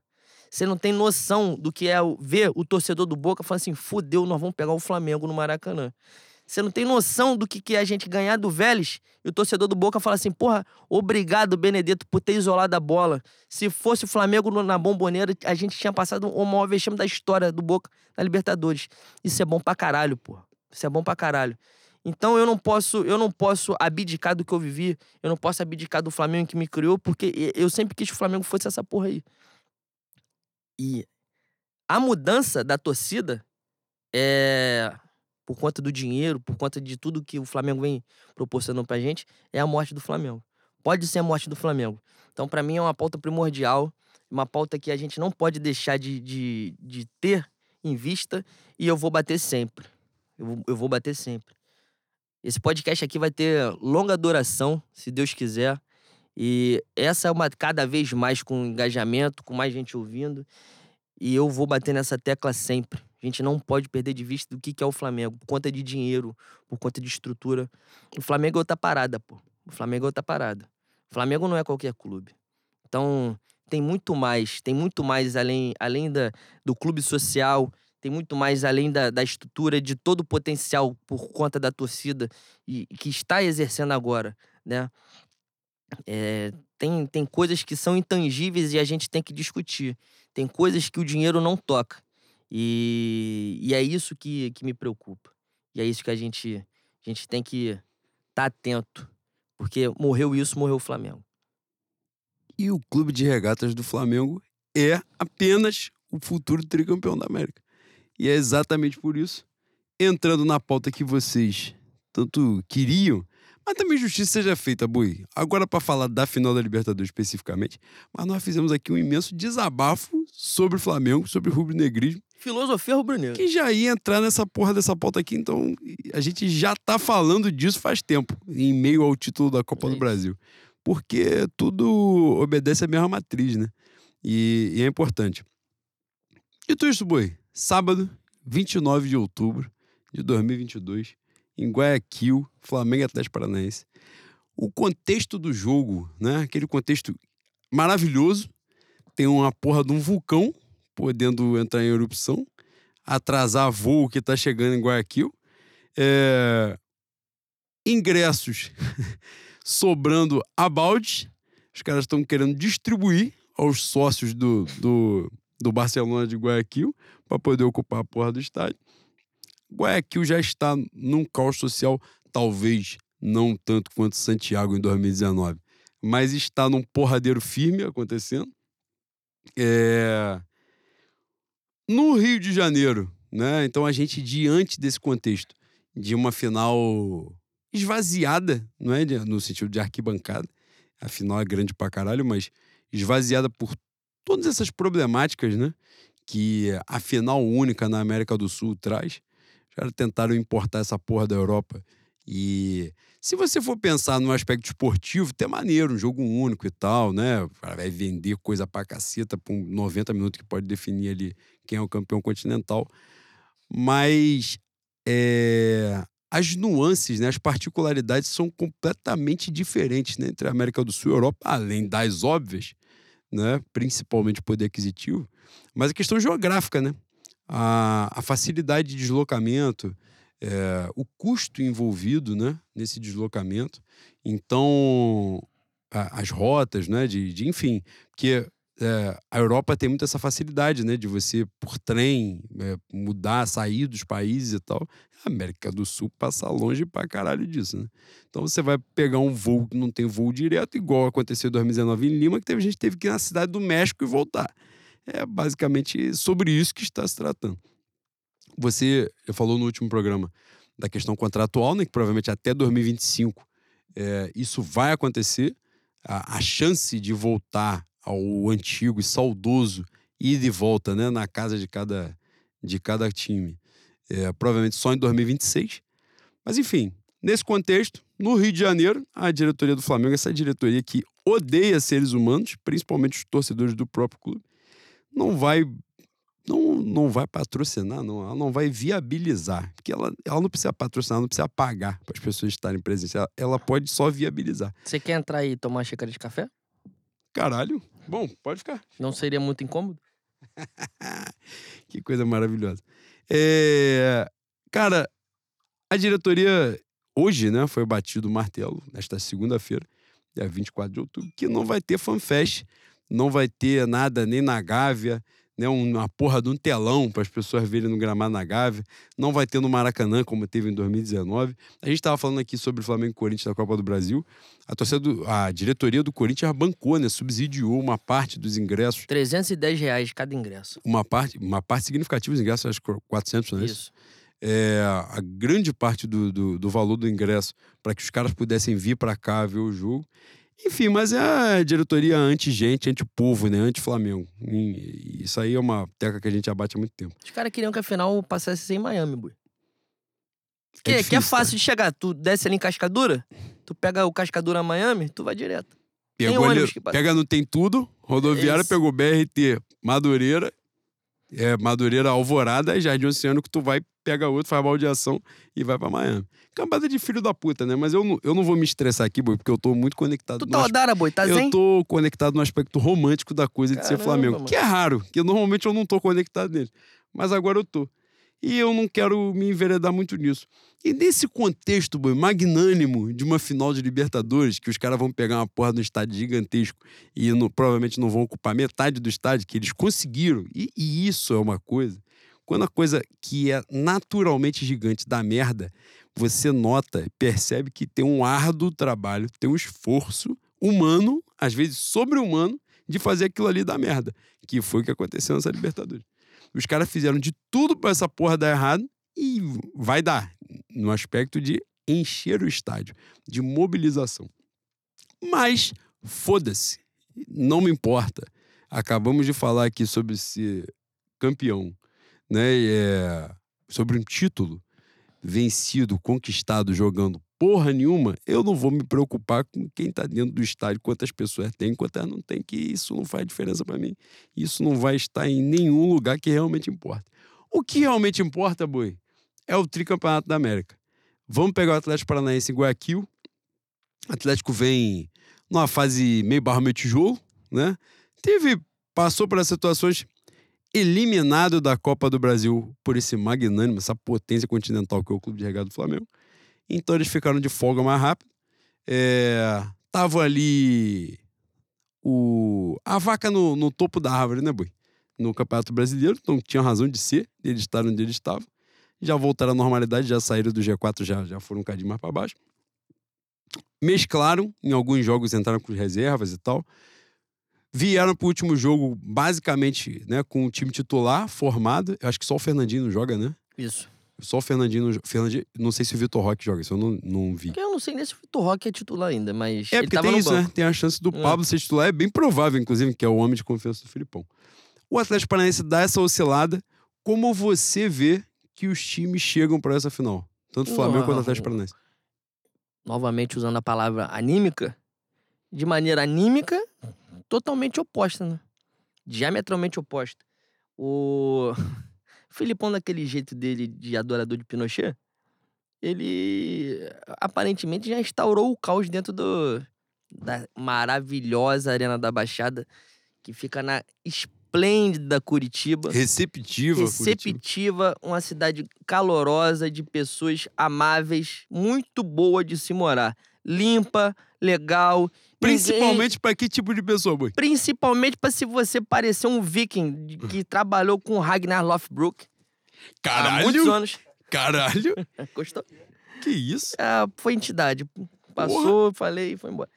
Você não tem noção do que é ver o torcedor do Boca falando assim: fudeu, nós vamos pegar o Flamengo no Maracanã. Você não tem noção do que é a gente ganhar do Vélez e o torcedor do Boca fala assim: porra, obrigado, Benedetto, por ter isolado a bola. Se fosse o Flamengo na bomboneira, a gente tinha passado o maior vexame da história do Boca na Libertadores. Isso é bom pra caralho, porra. Isso é bom pra caralho. Então eu não posso, eu não posso abdicar do que eu vivi, eu não posso abdicar do Flamengo que me criou, porque eu sempre quis que o Flamengo fosse essa porra aí. E a mudança da torcida é por conta do dinheiro, por conta de tudo que o Flamengo vem proporcionando pra gente, é a morte do Flamengo. pode ser a morte do Flamengo. Então, para mim, é uma pauta primordial, uma pauta que a gente não pode deixar de, de, de ter em vista e eu vou bater sempre. Eu eu vou bater sempre. Esse podcast aqui vai ter longa duração, se Deus quiser. E essa é uma cada vez mais com engajamento, com mais gente ouvindo. E eu vou bater nessa tecla sempre. A gente não pode perder de vista do que é o Flamengo, por conta de dinheiro, por conta de estrutura. O Flamengo é outra parada, pô. O Flamengo é outra parada. O Flamengo não é qualquer clube. Então, tem muito mais, tem muito mais além, além da, do clube social, tem muito mais além da, da estrutura, de todo o potencial por conta da torcida e que está exercendo agora, né? É, tem, tem coisas que são intangíveis e a gente tem que discutir. Tem coisas que o dinheiro não toca. E, e é isso que, que me preocupa. E é isso que a gente, a gente tem que estar tá atento. Porque morreu isso, morreu o Flamengo. E o clube de regatas do Flamengo é apenas o futuro tricampeão da América. E é exatamente por isso, entrando na pauta que vocês tanto queriam, mas também justiça seja feita, Bui. Agora, para falar da final da Libertadores especificamente, mas nós fizemos aqui um imenso desabafo sobre o Flamengo, sobre o rubro-negrismo. Filosofia rubro-negra. Que já ia entrar nessa porra dessa pauta aqui, então a gente já tá falando disso faz tempo, em meio ao título da Copa é do Brasil. Porque tudo obedece à mesma matriz, né? E, e é importante. Dito isso, Boi, sábado, 29 de outubro de 2022, em Guayaquil, Flamengo e Atlético Paranaense. O contexto do jogo, né? Aquele contexto maravilhoso. Tem uma porra de um vulcão podendo entrar em erupção, atrasar voo que tá chegando em Guayaquil. É... Ingressos sobrando a balde. Os caras estão querendo distribuir aos sócios do, do, do Barcelona de Guayaquil para poder ocupar a porra do estádio. Guayaquil já está num caos social, talvez não tanto quanto Santiago em 2019, mas está num porradeiro firme acontecendo. É... No Rio de Janeiro, né? Então a gente, diante desse contexto de uma final esvaziada, não é? No sentido de arquibancada, a final é grande pra caralho, mas esvaziada por todas essas problemáticas, né? Que a final única na América do Sul traz. Os caras tentaram importar essa porra da Europa. E se você for pensar no aspecto esportivo, tem maneiro, um jogo único e tal, né? Vai vender coisa pra caceta por 90 minutos que pode definir ali quem é o campeão continental. Mas é, as nuances, né, as particularidades são completamente diferentes né, entre a América do Sul e a Europa, além das óbvias, né, principalmente poder aquisitivo, mas a questão geográfica, né? A, a facilidade de deslocamento, é, o custo envolvido né, nesse deslocamento. Então, a, as rotas, né, de, de enfim, porque é, a Europa tem muito essa facilidade, né, de você por trem é, mudar, sair dos países e tal. A América do Sul passa longe pra caralho disso, né? Então você vai pegar um voo que não tem voo direto, igual aconteceu em 2019 em Lima, que teve gente teve que ir na cidade do México e voltar. É basicamente sobre isso que está se tratando. Você falou no último programa da questão contratual, né, que provavelmente até 2025 é, isso vai acontecer. A, a, chance de voltar ao antigo e saudoso ir de volta né, na casa de cada, de cada time, é, provavelmente só em 2026. Mas enfim, nesse contexto, no Rio de Janeiro, a diretoria do Flamengo, essa diretoria que odeia seres humanos, principalmente os torcedores do próprio clube, não vai não, não vai patrocinar, não, ela não vai viabilizar. Porque ela, ela não precisa patrocinar, ela não precisa pagar para as pessoas estarem presentes. Ela, ela, pode só viabilizar. Você quer entrar e tomar uma xícara de café? Caralho. Bom, pode ficar. Não seria muito incômodo? que coisa maravilhosa. É... Cara, a diretoria hoje, né, foi batido o martelo, nesta segunda-feira, dia 24 de outubro, que não vai ter fanfest não vai ter nada nem na Gávea, né, uma porra de um telão para as pessoas verem no gramado na Gávea, não vai ter no Maracanã, como teve em 2019. A gente estava falando aqui sobre o Flamengo e Corinthians da Copa do Brasil. A, torcida do, a diretoria do Corinthians bancou, né, subsidiou uma parte dos ingressos. 310 reais cada ingresso. Uma parte, uma parte significativa dos ingressos, acho que 400, não é isso? isso. É, a grande parte do, do, do valor do ingresso para que os caras pudessem vir para cá ver o jogo. Enfim, mas é a diretoria anti-gente, anti-povo, né? Anti-Flamengo. Isso aí é uma teca que a gente abate há muito tempo. Os caras queriam que a final passasse sem Miami, boi. Que, que é difícil, fácil de chegar. Tu desce ali em Cascadura, tu pega o Cascadura Miami, tu vai direto. Pegou ônibus ali, que pega no Tem Tudo, rodoviária, Isso. pegou BRT, Madureira, é, Madureira Alvorada, e Jardim Oceano, que tu vai, pega outro, faz baldeação e vai pra Miami. Cambada de filho da puta, né? Mas eu não, eu não vou me estressar aqui, boi, porque eu tô muito conectado Tu no tá aspe- Odara, boi, tá Eu zen? tô conectado no aspecto romântico da coisa de ser Caramba, Flamengo, mano. que é raro, que normalmente eu não tô conectado nele. Mas agora eu tô. E eu não quero me enveredar muito nisso. E nesse contexto, boi, magnânimo de uma final de Libertadores, que os caras vão pegar uma porra de um estádio gigantesco e não- provavelmente não vão ocupar metade do estádio, que eles conseguiram, e, e isso é uma coisa. Quando a coisa que é naturalmente gigante dá merda, você nota, percebe que tem um árduo trabalho, tem um esforço humano, às vezes sobre-humano, de fazer aquilo ali dar merda. Que foi o que aconteceu nessa Libertadores. Os caras fizeram de tudo pra essa porra dar errado e vai dar, no aspecto de encher o estádio, de mobilização. Mas, foda-se, não me importa. Acabamos de falar aqui sobre ser campeão, né? é, sobre um título vencido, conquistado, jogando porra nenhuma, eu não vou me preocupar com quem tá dentro do estádio, quantas pessoas tem, quantas não tem, que isso não faz diferença para mim. Isso não vai estar em nenhum lugar que realmente importa. O que realmente importa, boi, é o tricampeonato da América. Vamos pegar o Atlético Paranaense em Guayaquil. O Atlético vem numa fase meio barro, meio tijolo, né? Teve, passou por situações eliminado da Copa do Brasil por esse magnânimo, essa potência continental que é o Clube de Regado do Flamengo. Então eles ficaram de folga mais rápido. É, tava ali o, a vaca no, no topo da árvore, né, Boi? No Campeonato Brasileiro, não tinha razão de ser, eles estavam onde eles estavam. Já voltaram à normalidade, já saíram do G4, já, já foram um cadinho mais para baixo. Mesclaram, em alguns jogos entraram com reservas e tal. Vieram pro último jogo, basicamente, né, com o time titular formado. Eu acho que só o Fernandinho não joga, né? Isso. Só o Fernandinho não. Fernandinho, não sei se o Vitor Roque joga, isso eu não, não vi. Porque eu não sei nem se o Vitor Roque é titular ainda, mas É, porque tem isso, banco. né? Tem a chance do É. Pablo ser titular. É bem provável, inclusive, que é o homem de confiança do Filipão. O Atlético Paranaense dá essa oscilada. Como você vê que os times chegam para essa final? Tanto o Flamengo quanto o Atlético Paranaense. Novamente usando a palavra anímica, de maneira anímica, totalmente oposta, né? Diametralmente oposta. O Filipão, daquele jeito dele de adorador de Pinochet, ele aparentemente já instaurou o caos dentro do, da maravilhosa Arena da Baixada, que fica na esplêndida Curitiba. Receptiva. Curitiba. receptiva, uma cidade calorosa, de pessoas amáveis, muito boa de se morar. Limpa, legal. Ninguém- Principalmente para que tipo de pessoa, Boi? Principalmente pra se você parecer um viking que trabalhou com Ragnar Lothbrok há muitos Caralho! anos. Caralho! Gostou? Que isso? É, foi entidade. Passou, falei e foi embora.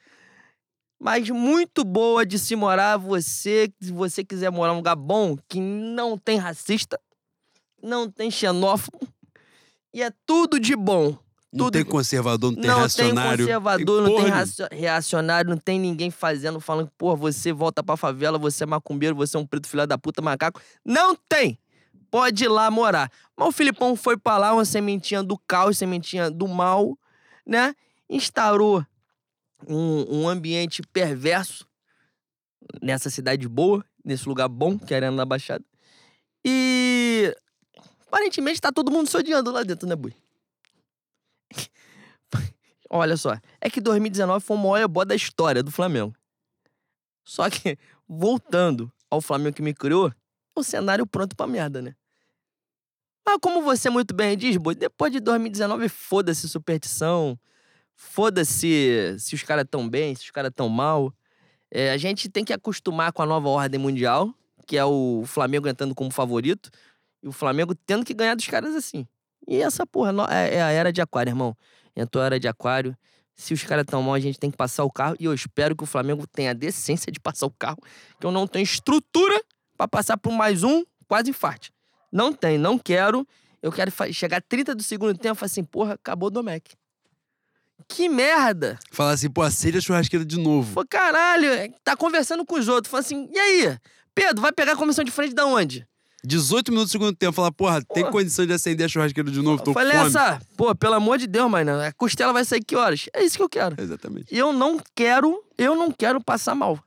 Mas muito boa de se morar. Você, se você quiser morar num lugar bom, que não tem racista, não tem xenófobo, e é tudo de bom. Não Tudo- tem conservador, não tem não tem reacionário. conservador, não tem porra reacionário, não tem ninguém fazendo, falando, pô, você volta pra favela, você é macumbeiro, você é um preto filho da puta, macaco. Não tem! Pode ir lá morar. Mas o Filipão foi pra lá, uma sementinha do caos, sementinha do mal, né? Instaurou um, um ambiente perverso nessa cidade boa, nesse lugar bom, que é a Arena da Baixada. E aparentemente tá todo mundo se odiando lá dentro, né, Bui? Olha só, é que 2019 foi o maior ebó da história do Flamengo. Só que, voltando ao Flamengo que me criou, o cenário pronto pra merda, né? Mas como você muito bem diz, depois de 2019, foda-se superstição, foda-se se os caras tão bem, se os caras tão mal. É, a gente tem que acostumar com a nova ordem mundial, que é o Flamengo entrando como favorito, e o Flamengo tendo que ganhar dos caras assim. E essa porra é, é a era de aquário, irmão. Entrou a era de aquário. Se os caras tão mal, a gente tem que passar o carro. E eu espero que o Flamengo tenha a decência de passar o carro. Que eu não tenho estrutura pra passar por mais um quase infarte. Não tem, não quero. Eu quero chegar 30 do segundo tempo e falar assim, porra, acabou o Domecq. Que merda! Falar assim, pô, acende a churrasqueira de novo. Pô, caralho, tá conversando com os outros. Fala assim, e aí? Pedro, vai pegar a comissão de frente da onde? 18 minutos do segundo tempo, falar, porra, tem Porra. condição de acender a churrasqueira de novo, tô Eu com falei fome. essa, pô, pelo amor de Deus, mano, a costela vai sair que horas? É isso que eu quero. Exatamente. E eu não quero, eu não quero passar mal.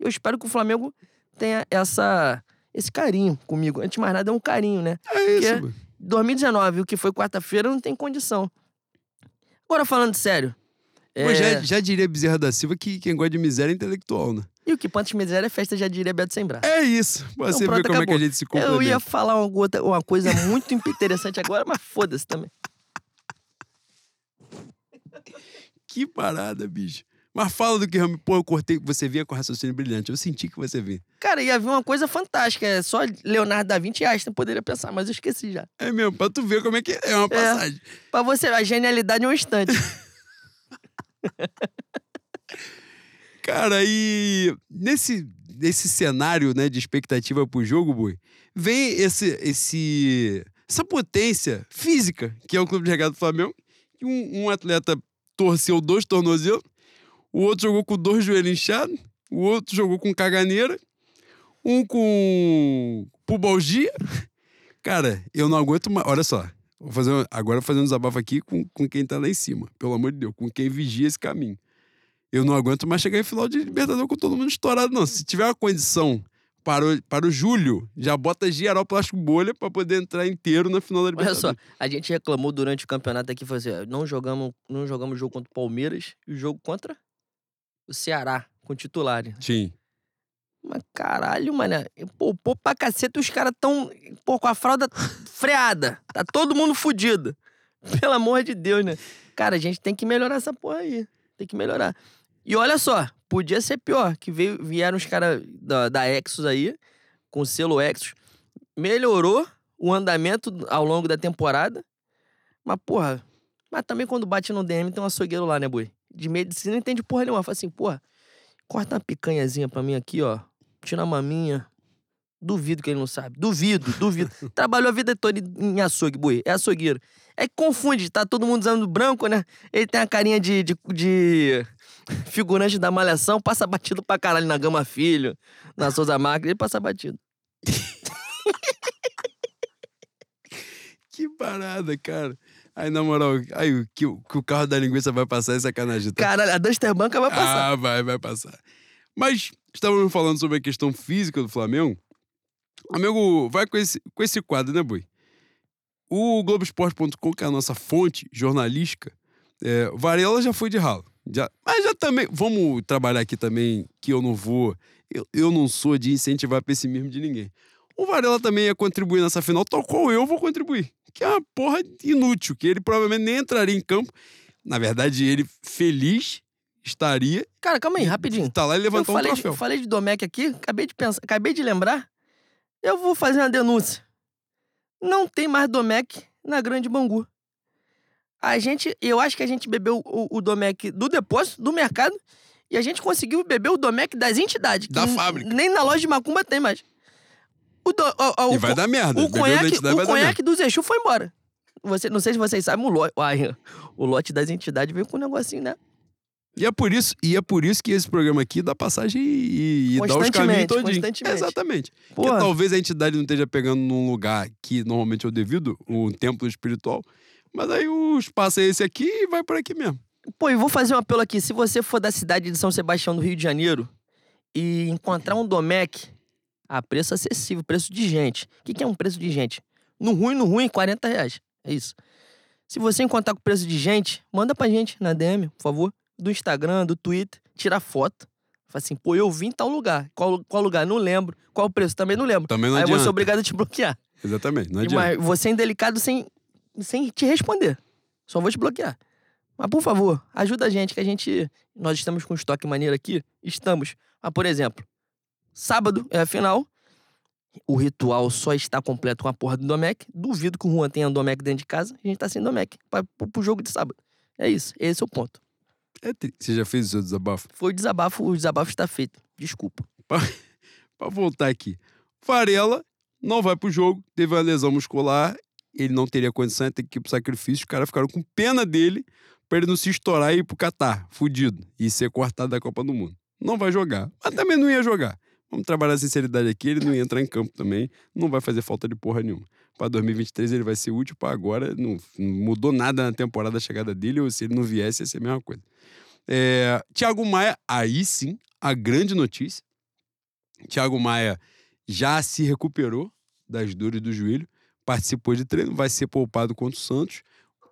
Eu espero que o Flamengo tenha essa, esse carinho comigo. Antes de mais nada, é um carinho, né? É isso, Que- mano. 2019, o que foi quarta-feira, não tem condição. Agora, falando sério. Pô, é, já, já diria Bezerra da Silva que quem gosta de miséria é intelectual, né? E o que Pantos Miséria é festa, já diria Beto Sem Braço. É isso. Você pronto, vê como é que a acabou. gente se Eu complementa. ia falar uma, coisa muito interessante agora, mas foda-se também. Que parada, bicho. Mas fala do que realmente. Pô, eu cortei. Você vinha com raciocínio brilhante. Eu senti que você vinha. Cara, ia vir uma coisa fantástica. É só Leonardo da Vinci e Einstein poderia pensar, mas eu esqueci já. É mesmo, pra tu ver como é que é uma passagem. Pra você, a genialidade é um instante. Cara, e nesse, nesse cenário né, de expectativa pro jogo, Bui, vem esse, esse, essa potência física que é o Clube de Regata do Flamengo. Um, um atleta torceu dois tornozelos, o outro jogou com dois joelhos inchados, o outro jogou com caganeira, um com pubalgia. Cara, eu não aguento mais. Olha só, vou fazer, agora fazendo um desabafo aqui com, com quem tá lá em cima, pelo amor de Deus, com quem vigia esse caminho. Eu não aguento mais chegar em final de Libertadores com todo mundo estourado, não. Se tiver uma condição para o, para o Júlio, já bota geral plástico bolha para poder entrar inteiro na final da Olha Libertadores. só, a gente reclamou durante o campeonato aqui, falou assim, não jogamos, não jogamos jogo contra o Palmeiras e o jogo contra o Ceará, com titulares. Sim. Mas caralho, mano, pô, pô pra caceta os caras tão, pô, com a fralda freada. Tá todo mundo fudido. Pelo amor de Deus, né? Cara, a gente tem que melhorar essa porra aí. Tem que melhorar. E olha só, podia ser pior, que veio, vieram os caras da, da Exos aí, com o selo Exos, melhorou o andamento ao longo da temporada, mas porra, mas também quando bate no DM tem um açougueiro lá, né, boi? De medicina não entende porra nenhuma, fala assim, porra, corta uma picanhazinha pra mim aqui, ó, tira a maminha, duvido que ele não sabe, duvido, duvido. Trabalhou a vida toda em açougue, boi, é açougueiro. É que confunde, tá todo mundo usando branco, né? Ele tem a carinha de, de, de figurante da malhação, passa batido pra caralho na Gama Filho, na Souza Marques, ele passa batido. Que parada, cara. Aí, na moral, aí, o que, o- que o carro da linguiça vai passar é sacanagem. Tá? Caralho, a Duster Banca vai passar. Ah, vai, vai passar. Mas estávamos falando sobre a questão física do Flamengo. O Flamengo vai com esse, com esse quadro, né, Boi? O Globoesporte.com, que é a nossa fonte jornalística, é, Varela já foi de ralo. Já, mas já também. Vamos trabalhar aqui também, que eu não vou. Eu, eu não sou de incentivar pessimismo de ninguém. O Varela também ia contribuir nessa final, tal qual eu vou contribuir. Que é uma porra inútil, que ele provavelmente nem entraria em campo. Na verdade, ele feliz estaria Cara, calma aí, rapidinho. tá lá e Eu levantar um falei, de, troféu. eu falei de Domecq aqui, acabei de pensar, acabei de lembrar. Eu vou fazer uma denúncia. Não tem mais Domecq na Grande Bangu. A gente, eu acho que a gente bebeu o, o Domecq do depósito, do mercado, e a gente conseguiu beber o Domecq das entidades. Da fábrica. Nem na loja de Macumba tem mais. O, do, o, o, E vai dar merda. o conhaque, o conhaque do Zexu foi embora. Você, não sei se vocês sabem, o lote, o lote das entidades veio com um negocinho, né? E é por isso, e é por isso que esse programa aqui dá passagem e, e dá os caminhos Constantemente, todinho. constantemente. Exatamente. Porque talvez a entidade não esteja pegando num lugar que normalmente é o devido, um templo espiritual, mas aí o espaço é esse aqui e vai por aqui mesmo. Pô, e vou fazer um apelo aqui. Se você for da cidade de São Sebastião do Rio de Janeiro e encontrar um Domec a preço acessível, preço de gente. O que, que é um preço de gente? No ruim, no ruim, 40 reais. É isso. Se você encontrar com preço de gente, manda pra gente na DM, por favor. Do Instagram, do Twitter, tira foto. Fala assim, pô, eu vim em tal lugar. Qual, qual lugar? Não lembro. Qual o preço? Também não lembro. Também não Aí adianta. ser obrigado a te bloquear. Exatamente, não adianta. mas você é indelicado sem, sem te responder. Só vou te bloquear. Mas, por favor, ajuda a gente, que a gente. Nós estamos com estoque maneiro aqui. Estamos. Mas, por exemplo, sábado é a final. O ritual só está completo com a porra do Domec. Duvido que o Juan tenha um Domec dentro de casa. A gente tá sem Domec. Pra, pro, pro jogo de sábado. É isso. Esse é o ponto. É tri- Você já fez o seu desabafo? Foi o desabafo, o desabafo está feito. Desculpa. Pra voltar aqui. Varela não vai pro jogo, teve uma lesão muscular, ele não teria condição, tem que ir pro sacrifício. Os caras ficaram com pena dele pra ele não se estourar e ir pro Catar, fudido, e ser cortado da Copa do Mundo. Não vai jogar. Mas também não ia jogar. Vamos trabalhar a sinceridade aqui, ele não ia entrar em campo também, não vai fazer falta de porra nenhuma. Para 2023 ele vai ser útil, para agora não, não, mudou nada na temporada a chegada dele, ou se ele não viesse ia ser a mesma coisa. É, Thiago Maia, aí sim, a grande notícia. Thiago Maia já se recuperou das dores do joelho, participou de treino, vai ser poupado contra o Santos,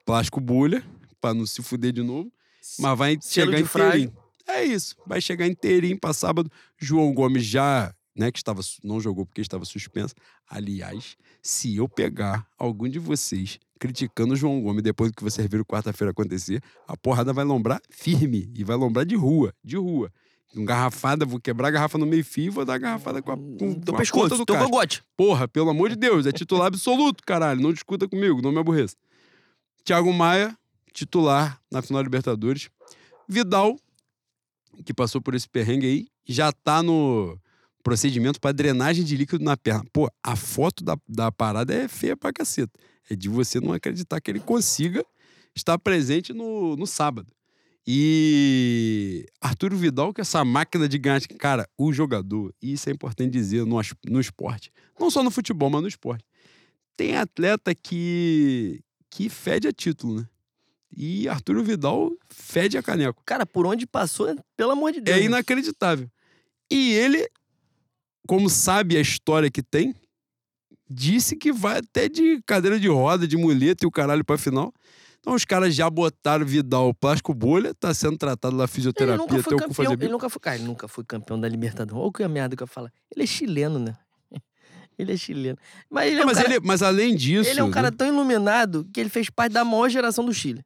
plástico bolha, para não se fuder de novo, mas vai Selo chegar inteirinho. É isso, vai chegar inteirinho para sábado. João Gomes já, né, que estava não jogou porque estava suspenso. Aliás, se eu pegar algum de vocês criticando o João Gomes depois do que vocês viram quarta-feira acontecer, a porrada vai lombrar firme e vai lombrar de rua, de rua. Com garrafada, vou quebrar a garrafa no meio-fio e vou dar a garrafada com a, com, Do com a pescoço, do teu casco. cogote. Porra, pelo amor de Deus, é titular absoluto, caralho. Não discuta comigo, não me aborreça. Thiago Maia, titular na final Libertadores. Vidal, que passou por esse perrengue aí, já tá no procedimento para drenagem de líquido na perna. Pô, a foto da, da parada é feia pra caceta. É de você não acreditar que ele consiga estar presente no, no sábado. E Arturo Vidal, que é essa máquina de ganhar. Cara, o jogador, e isso é importante dizer no, no esporte, não só no futebol, mas no esporte. Tem atleta que, que fede a título, né? E Arturo Vidal fede a caneco. Cara, por onde passou, pelo amor de Deus. É inacreditável. E ele, como sabe a história que tem, disse que vai até de cadeira de roda, de muleta e o caralho pra final. Então os caras já botaram Vidal plástico bolha, tá sendo tratado lá fisioterapia até o cu Ele nunca foi, cara, ele nunca foi campeão da Libertadores. Olha que a merda que eu falo. Ele é chileno, né? Ele é chileno. Mas ele é, Não, um mas, cara, ele, mas além disso, ele é um né, cara tão iluminado que ele fez parte da maior geração do Chile.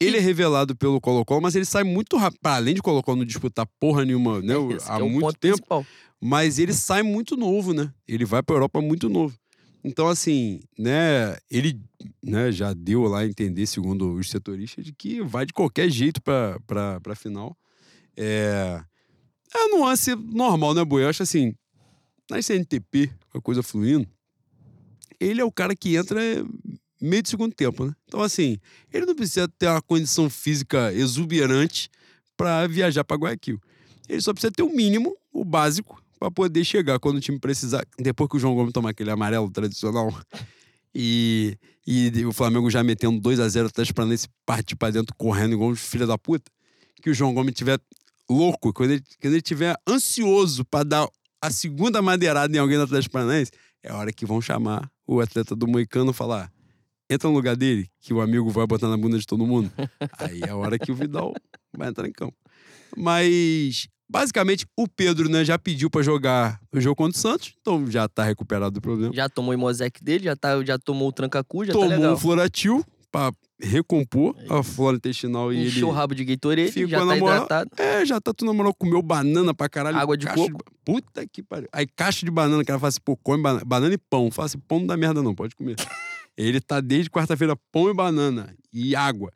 Ele é revelado pelo Colo-Colo, mas ele sai muito rápido. Pra além de Colo-Colo não disputar porra nenhuma né, Esse há é muito tempo, principal. mas ele sai muito novo, né? Ele vai pra Europa muito novo. Então, assim, né, ele né, já deu lá a entender, segundo os setoristas, de que vai de qualquer jeito pra, pra, pra final. É, é a nuance normal, né, Boi? Eu acho assim, na CNTP, com a coisa fluindo, ele é o cara que entra meio de segundo tempo, né? Então, assim, ele não precisa ter uma condição física exuberante pra viajar pra Guayaquil. Ele só precisa ter o mínimo, o básico, pra poder chegar quando o time precisar. Depois que o João Gomes tomar aquele amarelo tradicional e, e o Flamengo já metendo 2 a 0 atrás pra nesse partir pra dentro correndo igual um filho da puta, que o João Gomes tiver louco, quando ele, quando ele tiver ansioso pra dar a segunda madeirada em alguém do Atlético Paranaense, é hora que vão chamar o atleta do Moicano e falar: entra no lugar dele, que o amigo vai botar na bunda de todo mundo. Aí é a hora que o Vidal vai entrar em campo. Mas, basicamente, o Pedro né, já pediu pra jogar o jogo contra o Santos, então já tá recuperado do problema. Já tomou o Imosec dele, já, tá, já tomou o Trancacu, já Tomou tá legal. um Floratil pra recompor a flora intestinal e ele. Encheu o rabo de Gatorade, ficou já tá moral. hidratado. É, já tá tudo na moral, comeu banana pra caralho. Água de coco. Puta que pariu. Aí caixa de banana, que ela fala assim, pô, come banana, banana e pão. Fala assim, pão não dá merda não, pode comer. Ele tá desde quarta-feira pão e banana e água.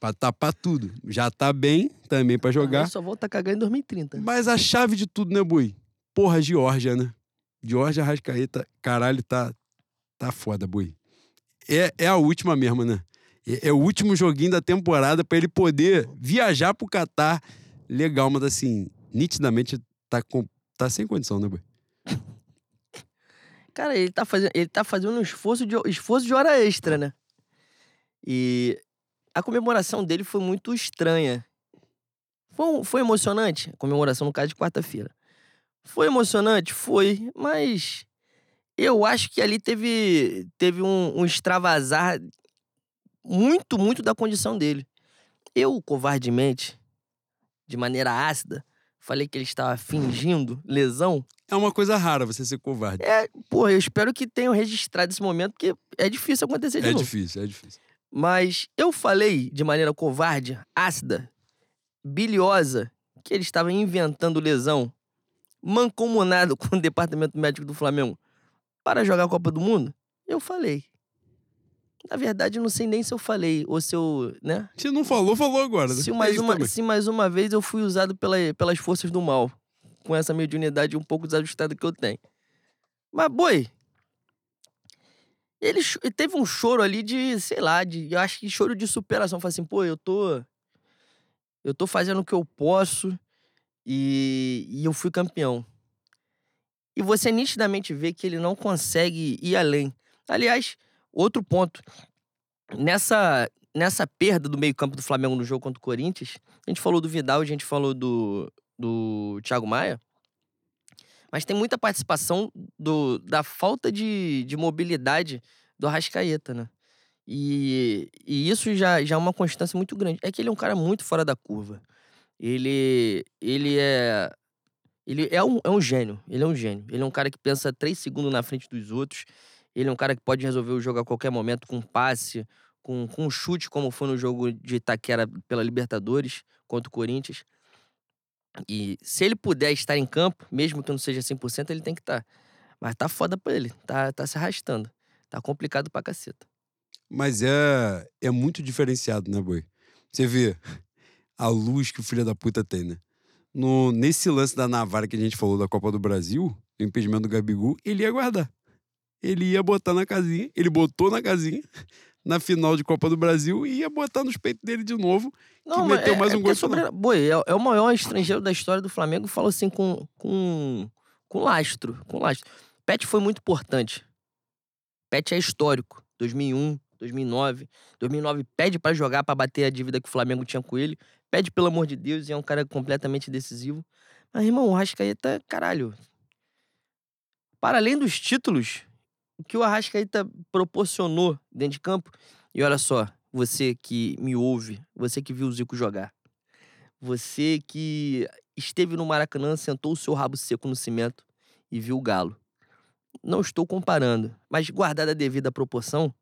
Pra tapar tudo. Já tá bem também pra jogar. Aí só volta a cagar em 2030. Mas a chave de tudo, né, Bui? Porra, Georgia, né? Georgia Rascaeta, caralho, tá, tá foda, Bui. É, é a última mesmo, né? É, é o último joguinho da temporada pra ele poder viajar pro Catar. Legal, mas assim, nitidamente tá, com, tá sem condição, né, Bui? Cara, ele tá fazendo, ele tá fazendo um esforço de, esforço de hora extra, né? E a comemoração dele foi muito estranha. Foi, foi emocionante, a comemoração no caso de quarta-feira. Foi emocionante? Foi, mas eu acho que ali teve, teve um, um extravasar muito, muito da condição dele. Eu, covardemente, de maneira ácida, falei que ele estava fingindo lesão. É uma coisa rara você ser covarde. É, porra, eu espero que tenham registrado esse momento, porque é difícil acontecer de É novo. difícil, é difícil. Mas eu falei de maneira covarde, ácida, biliosa, que ele estava inventando lesão, mancomunado com o departamento médico do Flamengo para jogar a Copa do Mundo. Eu falei. Na verdade, não sei nem se eu falei ou se eu, né? Se não falou, falou agora. Se É mais, isso uma, também. se mais uma vez eu fui usado pela, pelas forças do mal, com essa mediunidade um pouco desajustada que eu tenho. Mas, boi, ele ele teve um choro ali de, sei lá, de, eu acho que choro de superação. Falei assim, pô, eu tô. Eu tô fazendo o que eu posso e, e eu fui campeão. E você nitidamente vê que ele não consegue ir além. Aliás, outro ponto. Nessa, nessa perda do meio-campo do Flamengo no jogo contra o Corinthians, a gente falou do Vidal, a gente falou do, do Thiago Maia. Mas tem muita participação do, da falta de, de mobilidade do Arrascaeta, né? E, e isso já, já é uma constância muito grande. É que ele é um cara muito fora da curva. Ele, ele é. Ele é um, é um gênio. Ele é um gênio. Ele é um cara que pensa três segundos na frente dos outros. Ele é um cara que pode resolver o jogo a qualquer momento com passe, com, com um chute, como foi no jogo de Itaquera pela Libertadores contra o Corinthians. E se ele puder estar em campo, mesmo que não seja 100%, ele tem que estar. Mas tá foda pra ele. Tá, tá se arrastando. Tá complicado pra caceta. Mas é, é muito diferenciado, né, Boi? Você vê a luz que o filho da puta tem, né? No, nesse lance da Navarra que a gente falou da Copa do Brasil, o impedimento do Gabigol, ele ia guardar. Ele ia botar na casinha, ele botou na casinha, na final de Copa do Brasil, e ia botar nos peitos dele de novo, Não, que meteu é, mais é um porque gol. é sobre... Boi, é, é o maior estrangeiro da história do Flamengo. Falou assim com, com, com lastro. Com lastro. Pet foi muito importante. Pet é histórico. 2001, 2009. 2009 pede pra jogar, pra bater a dívida que o Flamengo tinha com ele. Pede, pelo amor de Deus, e é um cara completamente decisivo. Mas, irmão, o Arrascaeta, caralho. Para além dos títulos, o que o Arrascaeta proporcionou dentro de campo. E olha só, você que me ouve, você que viu o Zico jogar, você que esteve no Maracanã, sentou o seu rabo seco no cimento e viu o Galo. Não estou comparando, mas guardada a devida proporção,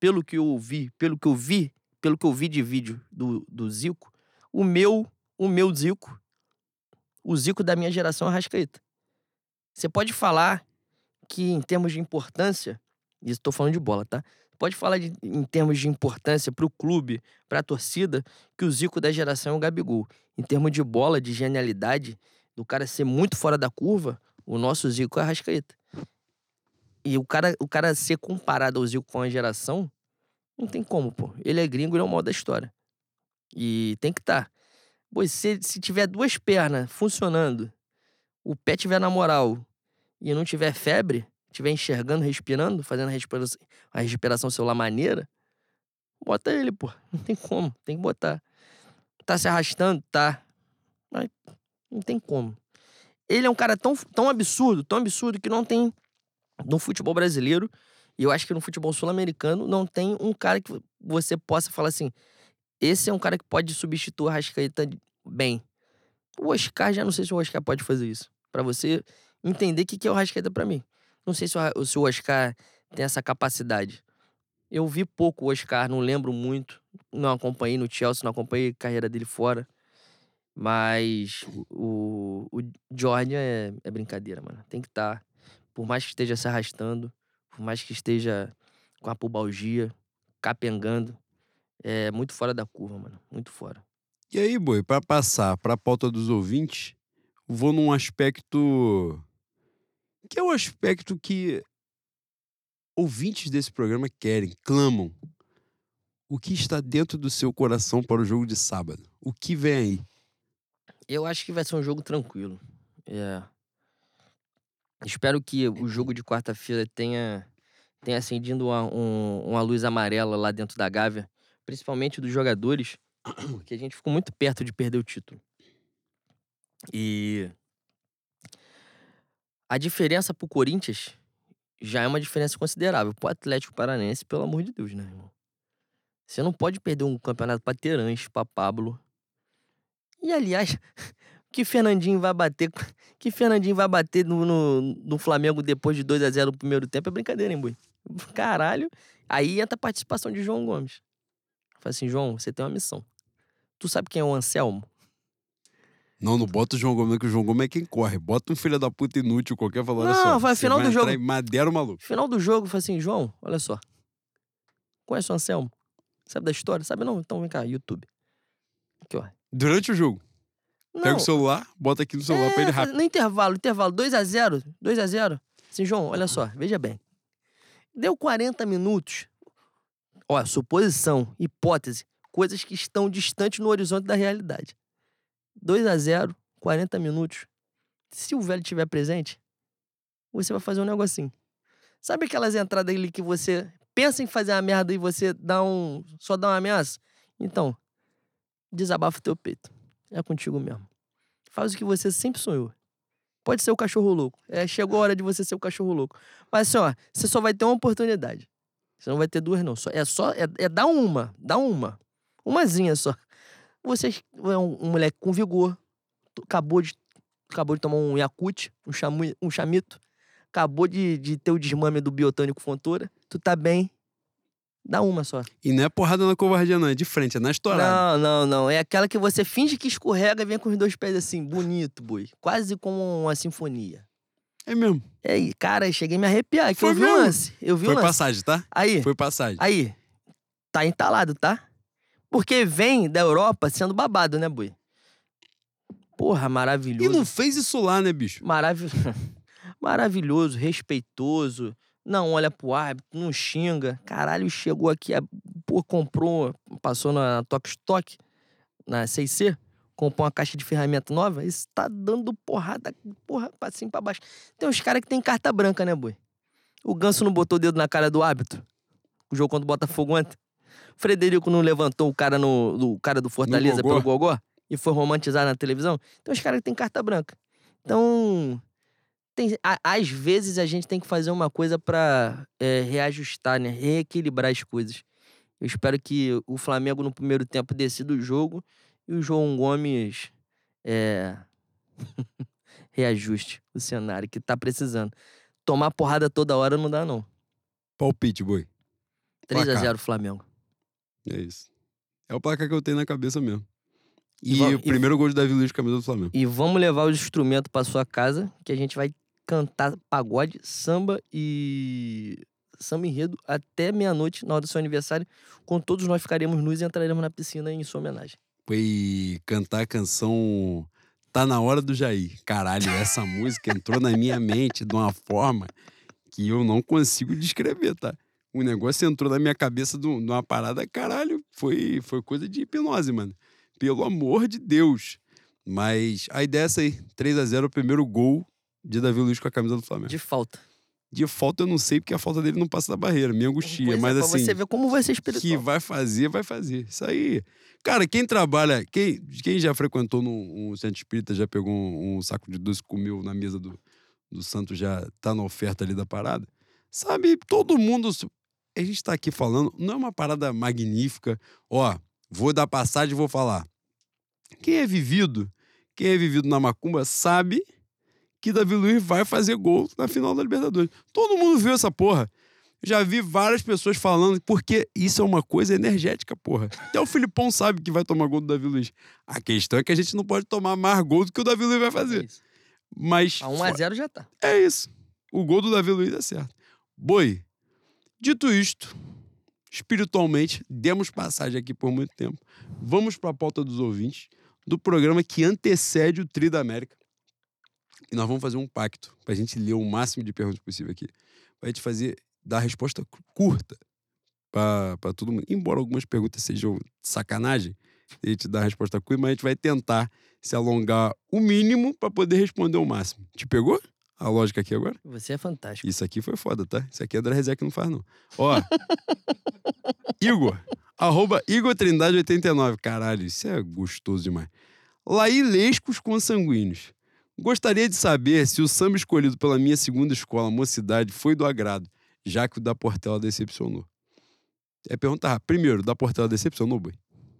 pelo que eu ouvi, pelo que eu vi, pelo que eu vi de vídeo do, do Zico, o meu, o meu Zico, o Zico da minha geração é Arrascaeta. Você pode falar que em termos de importância, estou falando de bola, tá? Pode falar de, em termos de importância para o clube, para a torcida, que o Zico da geração é o Gabigol. Em termos de bola, de genialidade, do cara ser muito fora da curva, o nosso Zico é a Rascaeta. E o cara, o cara ser comparado ao Zico com a geração, não tem como, pô. Ele é gringo, ele é o mal da história. E tem que estar. Tá. Pois se, se tiver duas pernas funcionando, o pé tiver na moral e não tiver febre, estiver enxergando, respirando, fazendo a respiração, a respiração celular maneira, bota ele, pô. Não tem como, tem que botar. Tá se arrastando? Tá. Mas não tem como. Ele é um cara tão, tão absurdo, tão absurdo, que não tem no futebol brasileiro, e eu acho que no futebol sul-americano, não tem um cara que você possa falar assim: esse é um cara que pode substituir a Rascaeta bem. O Oscar, já não sei se o Oscar pode fazer isso. para você entender o que é o Rascaeta para mim. Não sei se o, se o Oscar tem essa capacidade. Eu vi pouco o Oscar, não lembro muito. Não acompanhei no Chelsea, não acompanhei a carreira dele fora. Mas o, o Jordan é, é brincadeira, mano. Tem que estar. Tá, por mais que esteja se arrastando, por mais que esteja com a pubalgia, capengando, é muito fora da curva, mano. Muito fora. E aí, boi, para passar para a pauta dos ouvintes, vou num aspecto que é o aspecto que ouvintes desse programa querem, clamam. O que está dentro do seu coração para o jogo de sábado? O que vem aí? Eu acho que vai ser um jogo tranquilo. É. Espero que o jogo de quarta-feira tenha, tenha acendido uma, um, uma luz amarela lá dentro da Gávea, principalmente dos jogadores, porque a gente ficou muito perto de perder o título. E a diferença pro Corinthians já é uma diferença considerável. Pro Atlético Paranense, pelo amor de Deus, né, irmão? Você não pode perder um campeonato pra Terãs, pra Pablo. E, aliás, que Fernandinho vai bater. Que Fernandinho vai bater no, no, no Flamengo depois de 2 a 0 no primeiro tempo é brincadeira, hein, boi? Caralho. Aí entra a participação de João Gomes. Fala assim, João, você tem uma missão. Tu sabe quem é o Anselmo? Não, não bota o João Gomes, que o João Gomes é quem corre. Bota um filho da puta inútil qualquer falar Não, só. vai, final do jogo. Madeira maluco. Final do jogo, fala assim, João, olha só. Conhece o Anselmo? Sabe da história? Sabe não? Então vem cá, YouTube. Aqui, ó. Durante o jogo. Não, Pega o celular, bota aqui no celular é, pra ele rápido. No intervalo, intervalo, 2x0, 2x0. Assim, João, olha só, veja bem. Deu 40 minutos. Ó, suposição, hipótese. coisas que estão distantes no horizonte da realidade. 2 a 0 40 minutos. Se o velho estiver presente, você vai fazer um negocinho. Sabe aquelas entradas ali que você pensa em fazer uma merda e você dá um. só dá uma ameaça? Então, desabafa o teu peito. É contigo mesmo. Faz o que você sempre sonhou. Pode ser o cachorro louco. É, chegou a hora de você ser o cachorro louco. Mas assim, ó, você só vai ter uma oportunidade. Você não vai ter duas, não. É só. É, é dar uma. Dá uma. Umazinha só. Você é um, um moleque com vigor. Acabou de. Acabou de tomar um Yakut, um, chamu, um chamito. Acabou de, de ter o desmame do biotânico Fontoura. Tu tá bem. Dá uma só. E não é porrada na covardia, não. É de frente, é na estourada. Não, não, não. É aquela que você finge que escorrega e vem com os dois pés assim, bonito, boi. Quase como uma sinfonia. É mesmo. Aí, cara, cheguei a me arrepiar. Que Foi eu vi mesmo? o lance. Eu vi Foi o lance. passagem, tá? Aí, Foi passagem. aí. Tá entalado, tá? Porque vem da Europa sendo babado, né, boi? Porra, E maravilhoso. não fez isso lá, né, bicho? Maravi... Maravilhoso, respeitoso. Não olha pro árbitro, não xinga. Caralho, chegou aqui, a- pô, comprou, passou na Tok Stock, na 6C, comprou uma caixa de ferramenta nova, isso tá dando porrada, porra, pra cima e pra baixo. Tem uns caras que tem carta branca, né, boi? O Ganso não botou o dedo na cara do árbitro. O jogo contra o Botafogo ontem. Frederico não levantou o cara, no, do, o cara do Fortaleza gogó. pelo gogó e foi romantizar na televisão. Tem uns caras tem carta branca. Então, tem, a- às vezes a gente tem que fazer uma coisa pra é, reajustar, né? Reequilibrar as coisas. Eu espero que o Flamengo no primeiro tempo decida o jogo e o João Gomes é, reajuste o cenário que tá precisando. Tomar porrada toda hora não dá, não. Palpite, boi. 3 a Placar. 0 Flamengo. É isso. É o placar que eu tenho na cabeça mesmo. E, E o e- primeiro gol de Davi Luiz, camisa do Flamengo. E vamos levar os instrumentos pra sua casa, que a gente vai cantar pagode, samba e samba enredo até meia-noite, na hora do seu aniversário, quando todos nós ficaremos nus e entraremos na piscina em sua homenagem. Foi cantar a canção Tá na hora do Jair. Caralho, essa música entrou na minha mente de uma forma que eu não consigo descrever, tá? O negócio entrou na minha cabeça de um- uma parada, caralho, foi, foi coisa de hipnose, mano. Pelo amor de Deus. Mas a ideia é essa aí. 3 a 0 o primeiro gol de Davi Luiz com a camisa do Flamengo. De falta. De falta eu não sei, porque a falta dele não passa da barreira, me angustia. Pois é, mas pra assim, você ver como vai ser que espiritual. vai fazer, vai fazer. Isso aí. Cara, quem trabalha, quem, quem já frequentou num um centro espírita, já pegou um, um saco de doce, comeu na mesa do, do santo, já tá na oferta ali da parada, sabe? Todo mundo. A gente tá aqui falando, não é uma parada magnífica. Ó, vou dar passagem e vou falar. Quem é vivido, quem é vivido na macumba, sabe que Davi Luiz vai fazer gol na final da Libertadores. Todo mundo viu essa porra. Já vi várias pessoas falando, porque isso é uma coisa energética, porra. Até o Filipão sabe que vai tomar gol do Davi Luiz. A questão é que a gente não pode tomar mais gol do que o Davi Luiz vai É fazer. isso. Mas A 1 a 0 já tá. é isso. O gol do Davi Luiz é certo. Boi, dito isto, espiritualmente, demos passagem aqui por muito tempo. Vamos para a pauta dos ouvintes do programa que antecede o Tri da América. E nós vamos fazer um pacto para a gente ler o máximo de perguntas possível aqui. Para a gente fazer, dar resposta cu- curta para todo mundo. Embora algumas perguntas sejam sacanagem, a gente dá a resposta curta, mas a gente vai tentar se alongar o mínimo para poder responder o máximo. Te pegou a lógica aqui agora? Você é fantástico. Isso aqui foi foda, tá? Isso aqui é Drazé que não faz, não. Ó. Igor. Arroba Igor Trindade 89. Caralho, isso é gostoso demais. Lailescos consanguíneos. Gostaria de saber se o samba escolhido pela minha segunda escola, Mocidade, foi do agrado, já que o da Portela decepcionou. É pergunta rápida. Primeiro, da Portela decepcionou, boi?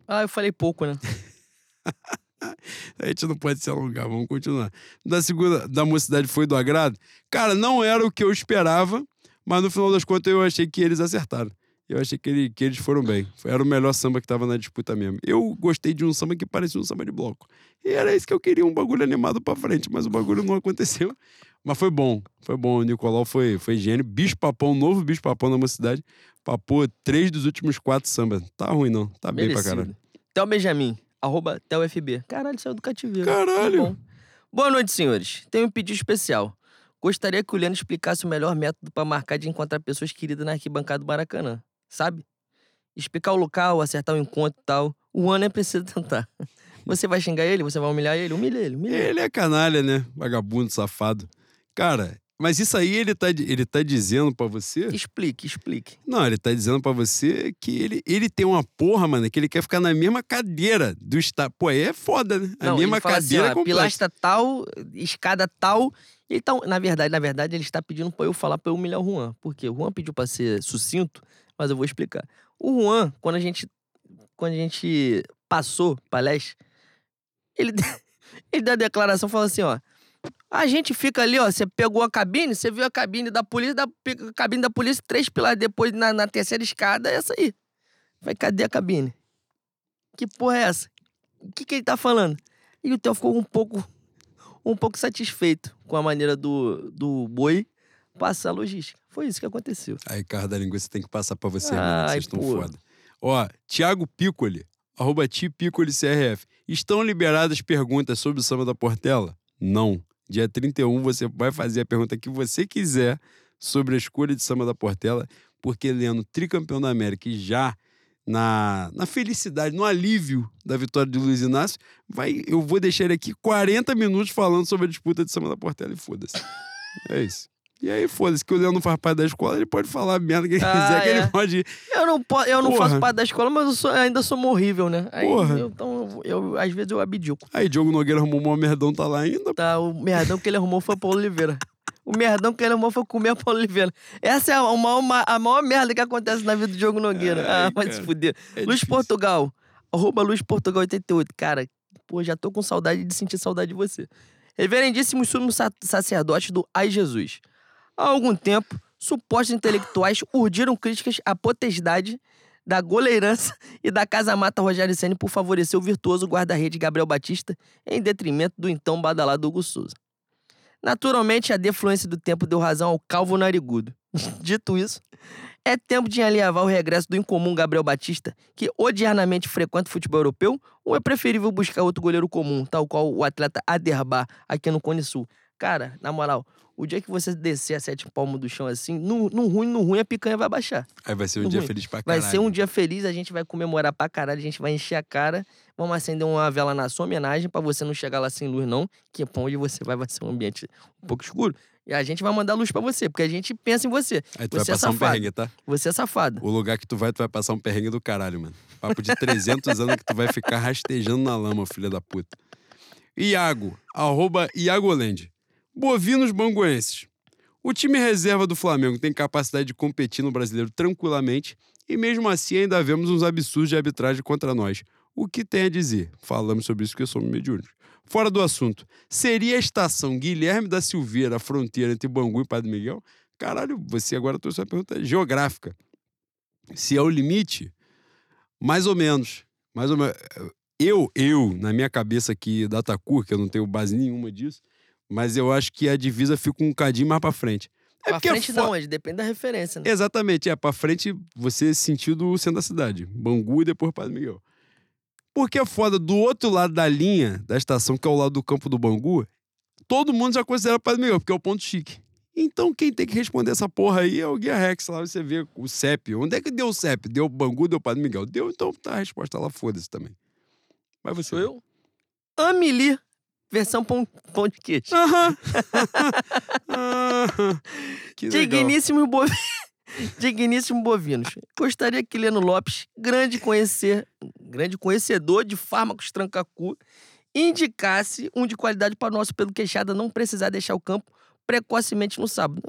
Ah, eu falei pouco, né? A gente não pode se alongar, vamos continuar. Da segunda, da mocidade foi do agrado? Cara, não era o que eu esperava, mas no final das contas eu achei que eles acertaram. Eu achei que, ele- que eles foram bem. Era o melhor samba que tava na disputa mesmo. Eu gostei de um samba que parecia um samba de bloco. E era isso que eu queria, um bagulho animado pra frente, mas o bagulho não aconteceu. Mas foi bom, foi bom. O Nicolau foi, foi gênio. Bicho Papão, novo Bicho Papão na mocidade. Papou três dos últimos quatro sambas. Tá ruim, não. Tá bem pra caralho. Merecido. Theo Benjamin, arroba Theo FB. Caralho, saiu do cativeiro. Caralho. Bom. Boa noite, senhores. Tenho um pedido especial. Gostaria que o Leandro explicasse o melhor método para marcar de encontrar pessoas queridas na arquibancada do Maracanã. Sabe? explicar o local, acertar o encontro e tal. O Juan nem precisa tentar. Você vai xingar ele? Você vai humilhar ele? Humilha ele, humilha ele. Ele é canalha, né? Vagabundo, safado. Cara, mas isso aí ele tá, ele tá dizendo pra você. Explique, explique. Não, ele tá dizendo pra você que ele, ele tem uma porra, mano, que ele quer ficar na mesma cadeira do estado. Pô, aí é foda, né? A Não, mesma assim, cadeira ó, completa. pilastra tal, escada tal. Ele tá, na verdade, na verdade, ele está pedindo pra eu falar pra eu humilhar o Juan. Por quê? O Juan pediu pra ser sucinto, mas eu vou explicar. O Juan, quando a gente, quando a gente passou pra leste, ele, ele deu a declaração falando assim, ó. A gente fica ali, ó. Você pegou a cabine, você viu a cabine da polícia, da a cabine da polícia, três pilares depois na, na terceira escada, é essa aí. Vai, cadê a cabine? Que porra é essa? O que, que ele tá falando? E o Theo ficou um pouco, um pouco satisfeito com a maneira do, do boi passar a logística. Foi isso que aconteceu. Aí, cara da linguiça tem que passar pra você, mano. Ai, Vocês estão foda. Ó, Thiago Piccoli, arroba Ti Piccoli CRF. Estão liberadas perguntas sobre o samba da Portela? Não. Dia 31 você vai fazer a pergunta que você quiser sobre a escolha de samba da Portela, porque Leno, tricampeão da América e já na, na felicidade, no alívio da vitória de Luiz Inácio, vai, eu vou deixar ele aqui 40 minutos falando sobre a disputa de samba da Portela e foda-se. É isso. E aí, foda-se, que o Leão não faz parte da escola, ele pode falar a merda que ele Ah, quiser, que é. ele pode. Eu não, po- eu não Porra. faço parte da escola, mas eu sou- ainda sou horrível, né? Aí, Porra. eu- então, eu, às vezes eu abdico. Aí, Diogo Nogueira arrumou uma merdão, tá lá ainda. Tá, o merdão que ele arrumou foi o Paulo Oliveira. O merdão que ele arrumou foi comer o Paulo Oliveira. Essa é a maior, a maior merda que acontece na vida do Diogo Nogueira. Ai, ah, vai se fuder. É Luiz difícil. Portugal. Arroba Luiz Portugal 88. Cara, pô, já tô com saudade de sentir saudade de você. Reverendíssimo sumo sa- sacerdote do Ai Jesus. Há algum tempo, supostos intelectuais urdiram críticas à potestade da goleirança e da casa-mata Rogério Ceni por favorecer o virtuoso guarda-rede Gabriel Batista em detrimento do então badalado Hugo Souza. Naturalmente, a defluência do tempo deu razão ao calvo narigudo. Dito isso, é tempo de alinhavar o regresso do incomum Gabriel Batista, que odiernamente frequenta o futebol europeu, ou é preferível buscar outro goleiro comum, tal qual o atleta Aderbar, aqui no Cone Sul? Cara, na moral, o dia que você descer a sete palmos do chão assim, no, no ruim, no ruim, a picanha vai baixar. Aí vai ser um Não dia ruim. feliz pra Vai caralho. ser um dia feliz, a gente vai comemorar pra caralho, a gente vai encher a cara, vamos acender uma vela na sua homenagem pra você não chegar lá sem luz não, que pra onde você vai vai ser um ambiente um pouco escuro. E a gente vai mandar luz pra você, porque a gente pensa em você. Aí tu vai Você é passar um safado. perrengue, tá? Você é safado. O lugar que tu vai, tu vai passar um perrengue do caralho, mano. Papo de 300 anos que tu vai ficar rastejando na lama, filha da puta. Iago, arroba Iagoland. Bovinos banguenses. O time reserva do Flamengo tem capacidade de competir no brasileiro tranquilamente e mesmo assim ainda vemos uns absurdos de arbitragem contra nós. O que tem a dizer? Falamos sobre isso que somos mediúnicos. Fora do assunto, seria a estação Guilherme da Silveira a fronteira entre Bangu e Padre Miguel? Caralho, você agora trouxe uma pergunta geográfica. Se é o limite, mais ou menos. Mais ou menos. Eu, eu, na minha cabeça aqui, Datacur, que eu não tenho base nenhuma disso, mas eu acho que a divisa fica um cadinho mais pra frente. É pra porque frente é fo- não, mas depende da referência, né? Exatamente, é pra frente você sentiu do centro da cidade. Bangu e depois Padre Miguel. Porque é foda, do outro lado da linha da estação, que é o lado do campo do Bangu, todo mundo já considera Padre Miguel, porque é o ponto chique. Então quem tem que responder essa porra aí é o Guia Rex, lá você vê o CEP. Onde é que deu o CEP? Deu Bangu, deu Padre Miguel? Deu, então tá a resposta lá, foda-se também. Mas você. Sou eu? Amelie, versão pão, pão de queijo. Aham. Aham. que legal. Digníssimo, bovi... Digníssimo bovinos. Gostaria que Leno Lopes, grande conhecer, grande conhecedor de fármacos trancacu, indicasse um de qualidade para o nosso Pedro Queixada não precisar deixar o campo precocemente no sábado.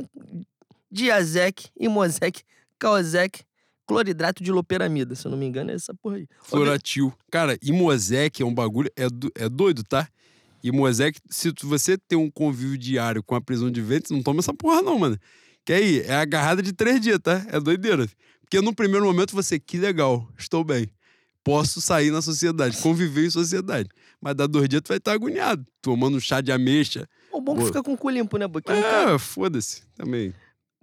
Diazec, Imosec, Caosec, cloridrato de loperamida. Se eu não me engano, é essa porra aí. Floratil. Cara, Imosec é um bagulho. É, do- é doido, tá? Imosec, se tu- você tem um convívio diário com a prisão de ventre, não toma essa porra, não, mano. Que aí, é agarrada de três dias, tá? É doideira. Porque no primeiro momento você, que legal, estou bem. Posso sair na sociedade, conviver em sociedade. Mas dá dois dias tu vai estar agoniado, tomando um chá de ameixa. O bom que Boa. fica com o cu limpo, né, Boquinha? É, foda-se, também.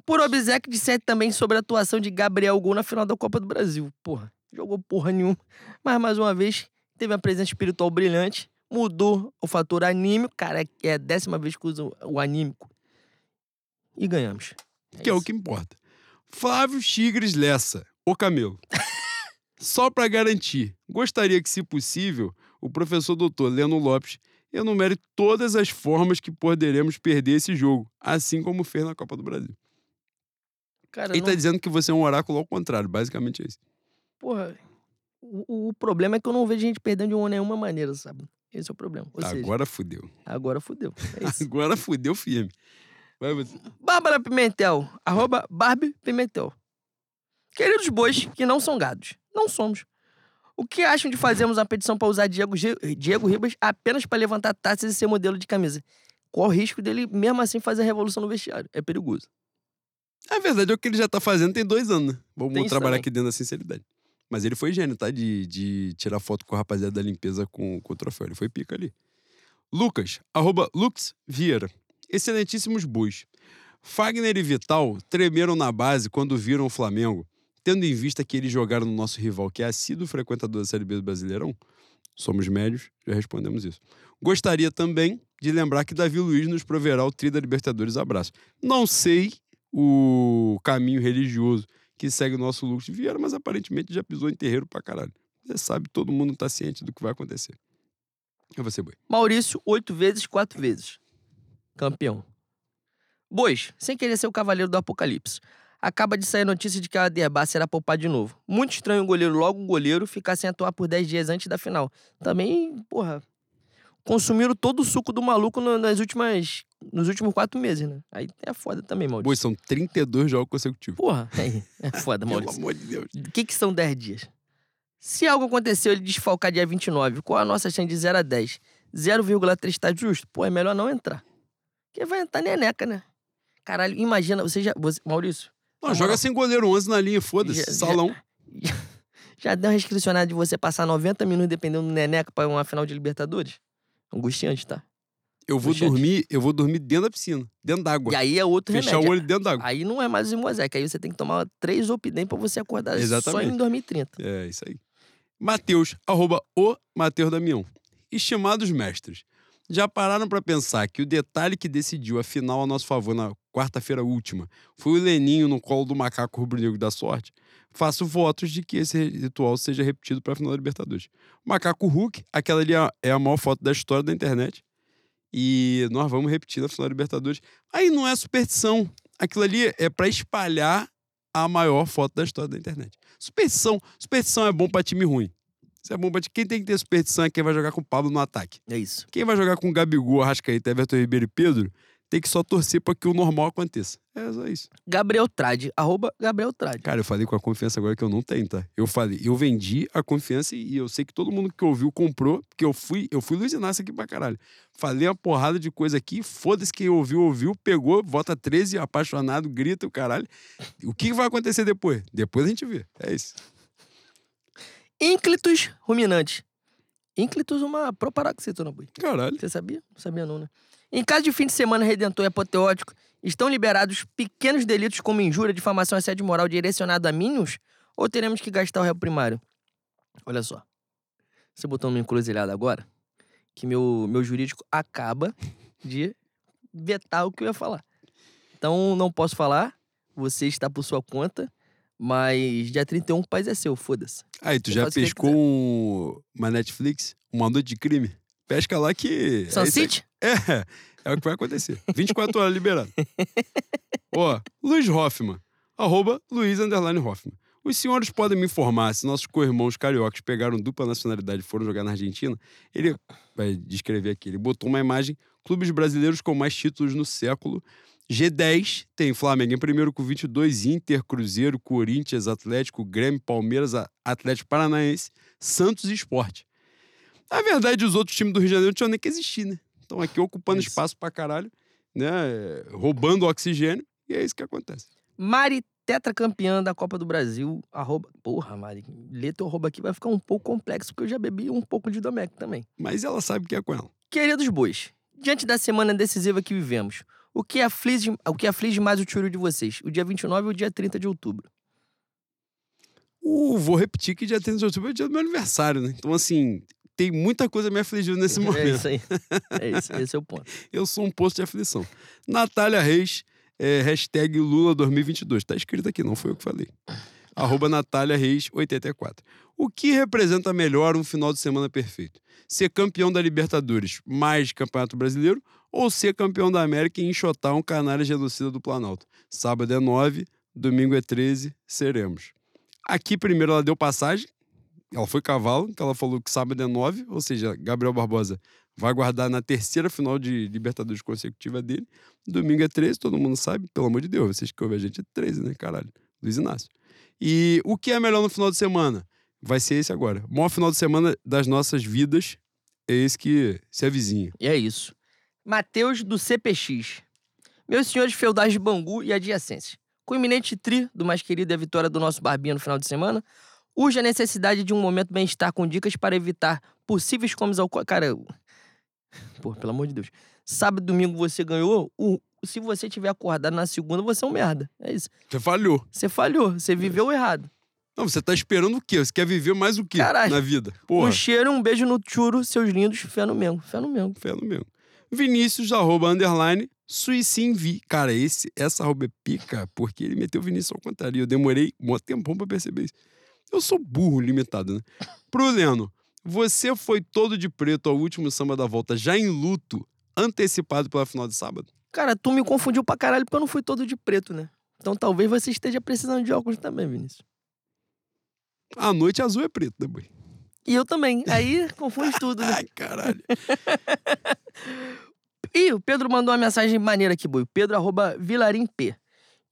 Por obséquio, disserte também sobre a atuação de Gabriel Gol na final da Copa do Brasil. Porra, jogou porra nenhuma. Mas, mais uma vez, teve uma presença espiritual brilhante, mudou o fator anímico. Cara, é- é a décima vez que usa o anímico. E ganhamos. que é o isso. que importa. Flávio Chigres Lessa, o Camelo. Só para garantir, gostaria que, se possível, o professor doutor Leno Lopes enumere todas as formas que poderemos perder esse jogo, assim como fez na Copa do Brasil. Cara, Ele não- tá dizendo que você é um oráculo ao contrário, basicamente é isso. porra, o, o problema é que eu não vejo gente perdendo de uma nenhuma maneira, sabe? Esse é o problema. Ou seja, Agora fudeu. agora fudeu. É. Agora fudeu firme. Vai você. Bárbara Pimentel, arroba Barbie Pimentel. Queridos bois que não são gados, não somos. O que acham de fazermos uma petição para usar Diego, Diego Ribas apenas para levantar taças e ser modelo de camisa? Qual o risco dele, mesmo assim, fazer a revolução no vestiário? É perigoso. A verdade é o que ele já tá fazendo tem dois anos, né? Vamos Tem trabalhar aqui dentro da sinceridade. Mas ele foi gênio, tá? De, de tirar foto com a rapaziada da limpeza com, com o troféu. Ele foi pica ali. Lucas, arroba Lux Vieira. Excelentíssimos bois. Fagner e Vital tremeram na base quando viram o Flamengo, tendo em vista que eles jogaram no nosso rival, que é assíduo frequentador da Série B do Brasileirão. Somos médios, já respondemos isso. Gostaria também de lembrar que Davi Luiz nos proverá o tri da Libertadores. Abraço. Não sei o caminho religioso que segue o nosso Lucas Vieira, mas aparentemente já pisou em terreiro pra caralho. Você sabe, todo mundo tá ciente do que vai acontecer. É você, boi. Maurício, oito vezes, quatro vezes. Campeão. Bois, sem querer ser o cavaleiro do apocalipse. Acaba de sair notícia de que a Aderbá será poupado de novo. Muito estranho o goleiro, logo o goleiro, ficar sem atuar por 10 dias antes da final. Também, porra, consumiram todo o suco do maluco no- nas últimas, nos últimos quatro meses, né? Aí é foda também, Maurício. Boi, são 32 jogos consecutivos. Porra, aí, é foda, Pelo Maurício. amor de Deus. O que, que são 10 dias? Se algo aconteceu ele desfalcar dia 29, qual a nossa chance de 0 a 10? 0,3 tá justo? Pô, é melhor não entrar. Porque vai entrar neneca, né? Caralho, imagina, você já. Você, Maurício, Não, joga moral. sem goleiro 11 na linha, foda-se. Já- já- Salão. já deu uma restricionada de você passar 90 minutos dependendo do neneca pra uma final de Libertadores? Angustiante, tá? Eu vou Puxa, dormir, eu vou dormir dentro da piscina, dentro d'água. E aí é outro Fechar remédio. o olho dentro d'água. Aí não é mais o Zimozec, aí você tem que tomar três Opidem pra você acordar só Exatamente. em 2030. É, isso aí. Mateus, arroba o Mateus Damião. Estimados mestres, já pararam pra pensar que o detalhe que decidiu a final a nosso favor na quarta-feira última foi o Leninho no colo do macaco rubro-negro da sorte? Faço votos de que esse ritual seja repetido pra final da Libertadores. O macaco Hulk, aquela ali é- é a maior foto da história da internet. E nós vamos repetir na final da Libertadores. Aí não é superstição. Aquilo ali é pra espalhar a maior foto da história da internet. Superstição. Superstição é bom pra time ruim. Isso é bom pra time. Quem tem que ter superstição é quem vai jogar com o Pablo no ataque. É isso. Quem vai jogar com Gabigol, Arrascaeta, Everton Ribeiro e Pedro tem que só torcer pra que o normal aconteça. É só isso. Gabriel Trade, arroba Gabriel Trade. Cara, eu falei com a confiança agora que eu não tenho, tá? Eu falei, eu vendi a confiança e eu sei que todo mundo que ouviu comprou, porque eu fui, eu fui Luiz Inácio aqui pra caralho. Falei uma porrada de coisa aqui, foda-se quem ouviu, ouviu, pegou, vota 13, apaixonado, grita o caralho. O que vai acontecer depois? Depois a gente vê. É isso. Ínclitos ruminantes. Ínclitos uma proparoxítona, boi. Caralho. Você sabia? Não sabia não, né? Em caso de fim de semana redentor e apoteótico, estão liberados pequenos delitos como injúria, difamação, assédio moral direcionado a mínimos? Ou teremos que gastar o réu primário? Olha só. Você botou uma encruzilhada agora, que meu, meu jurídico acaba de vetar o que eu ia falar. Então, não posso falar, você está por sua conta, mas dia 31 o país é seu, foda-se. Aí, tu Você já pescou um- uma Netflix? Uma noite de crime? Pesca lá que. Sun é. City? É, é o que vai acontecer. 24 horas liberado. Ó, Luiz Hoffman. Arroba Luiz Underline Hoffman. Os senhores podem me informar se nossos co-irmãos cariocas pegaram dupla nacionalidade e foram jogar na Argentina? Ele vai descrever aqui. Ele botou uma imagem: clubes brasileiros com mais títulos no século. G10 tem Flamengo em primeiro com 22, Inter, Cruzeiro, Corinthians, Atlético, Grêmio, Palmeiras, Atlético Paranaense, Santos e Esporte. Na verdade, os outros times do Rio de Janeiro não tinham nem que existir, né? Estão aqui ocupando É espaço pra caralho, né? É, Roubando oxigênio, e é isso que acontece. Mari, tetracampeã da Copa do Brasil. Arroba... Porra, Mari, ler teu arroba aqui vai ficar um pouco complexo, porque eu já bebi um pouco de Domec também. Mas ela sabe que é com ela. Queridos bois, diante da semana decisiva que vivemos, o que aflige, o que aflige mais o tiro de vocês? O dia 29 ou o dia 30 de outubro? Uh, vou repetir que dia 30 de outubro é o dia do meu aniversário, né? Então, assim, tem muita coisa me afligindo nesse É momento. isso aí. É isso, esse é o ponto. Eu sou um posto de aflição. Natália Reis, é, hashtag Lula 2022. Tá escrito aqui, não foi eu que falei. Arroba Natália Reis 84. O que representa melhor um final de semana perfeito? Ser campeão da Libertadores mais Campeonato Brasileiro ou ser campeão da América e enxotar um canalha genocida do Planalto? Sábado é 9, domingo é 13, seremos. Aqui primeiro ela deu passagem, ela foi cavalo, que ela falou que sábado é 9, ou seja, Gabriel Barbosa vai guardar na terceira final de Libertadores consecutiva dele. Domingo é 13, todo mundo sabe, pelo amor de Deus, vocês que ouvem a gente é 13, né, caralho? Luiz Inácio. E o que é melhor no final de semana? Vai ser esse agora. O maior final de semana das nossas vidas é esse que se avizinha. E é isso. Matheus do CPX. Meus senhores feudais de Bangu e adjacências. Com o iminente tri do mais querido e a vitória do nosso Barbinha no final de semana, urge a necessidade de um momento bem-estar com dicas para evitar possíveis comes ao... Cara, pô, pelo amor de Deus. Sábado e domingo você ganhou, o... se você tiver acordado na segunda, você é um merda. É isso. Você falhou. Você falhou, você viveu errado. Não, você tá esperando o quê? Você quer viver mais o quê Caralho. na vida? Porra, Um cheiro um beijo no churo, seus lindos, fé no Mengo. Fé no Mengo. fé no mesmo. Vinícius, arroba, underline, Suicimvi. Cara, esse, essa arroba é pica, porque ele meteu o Vinícius ao contrário. e Eu demorei um tempão pra perceber isso. Eu sou burro limitado, né? Pro Leno, você foi todo de preto ao último samba da volta, já em luto, antecipado pela final de sábado? Cara, tu me confundiu pra caralho porque eu não fui todo de preto, né? Então talvez você esteja precisando de óculos também, Vinícius. A noite azul é preto, né, boy? E eu também. Aí confunde tudo, né? Ai, caralho. Ih, o Pedro mandou uma mensagem maneira aqui, boi. Pedro, arroba Vilarim P.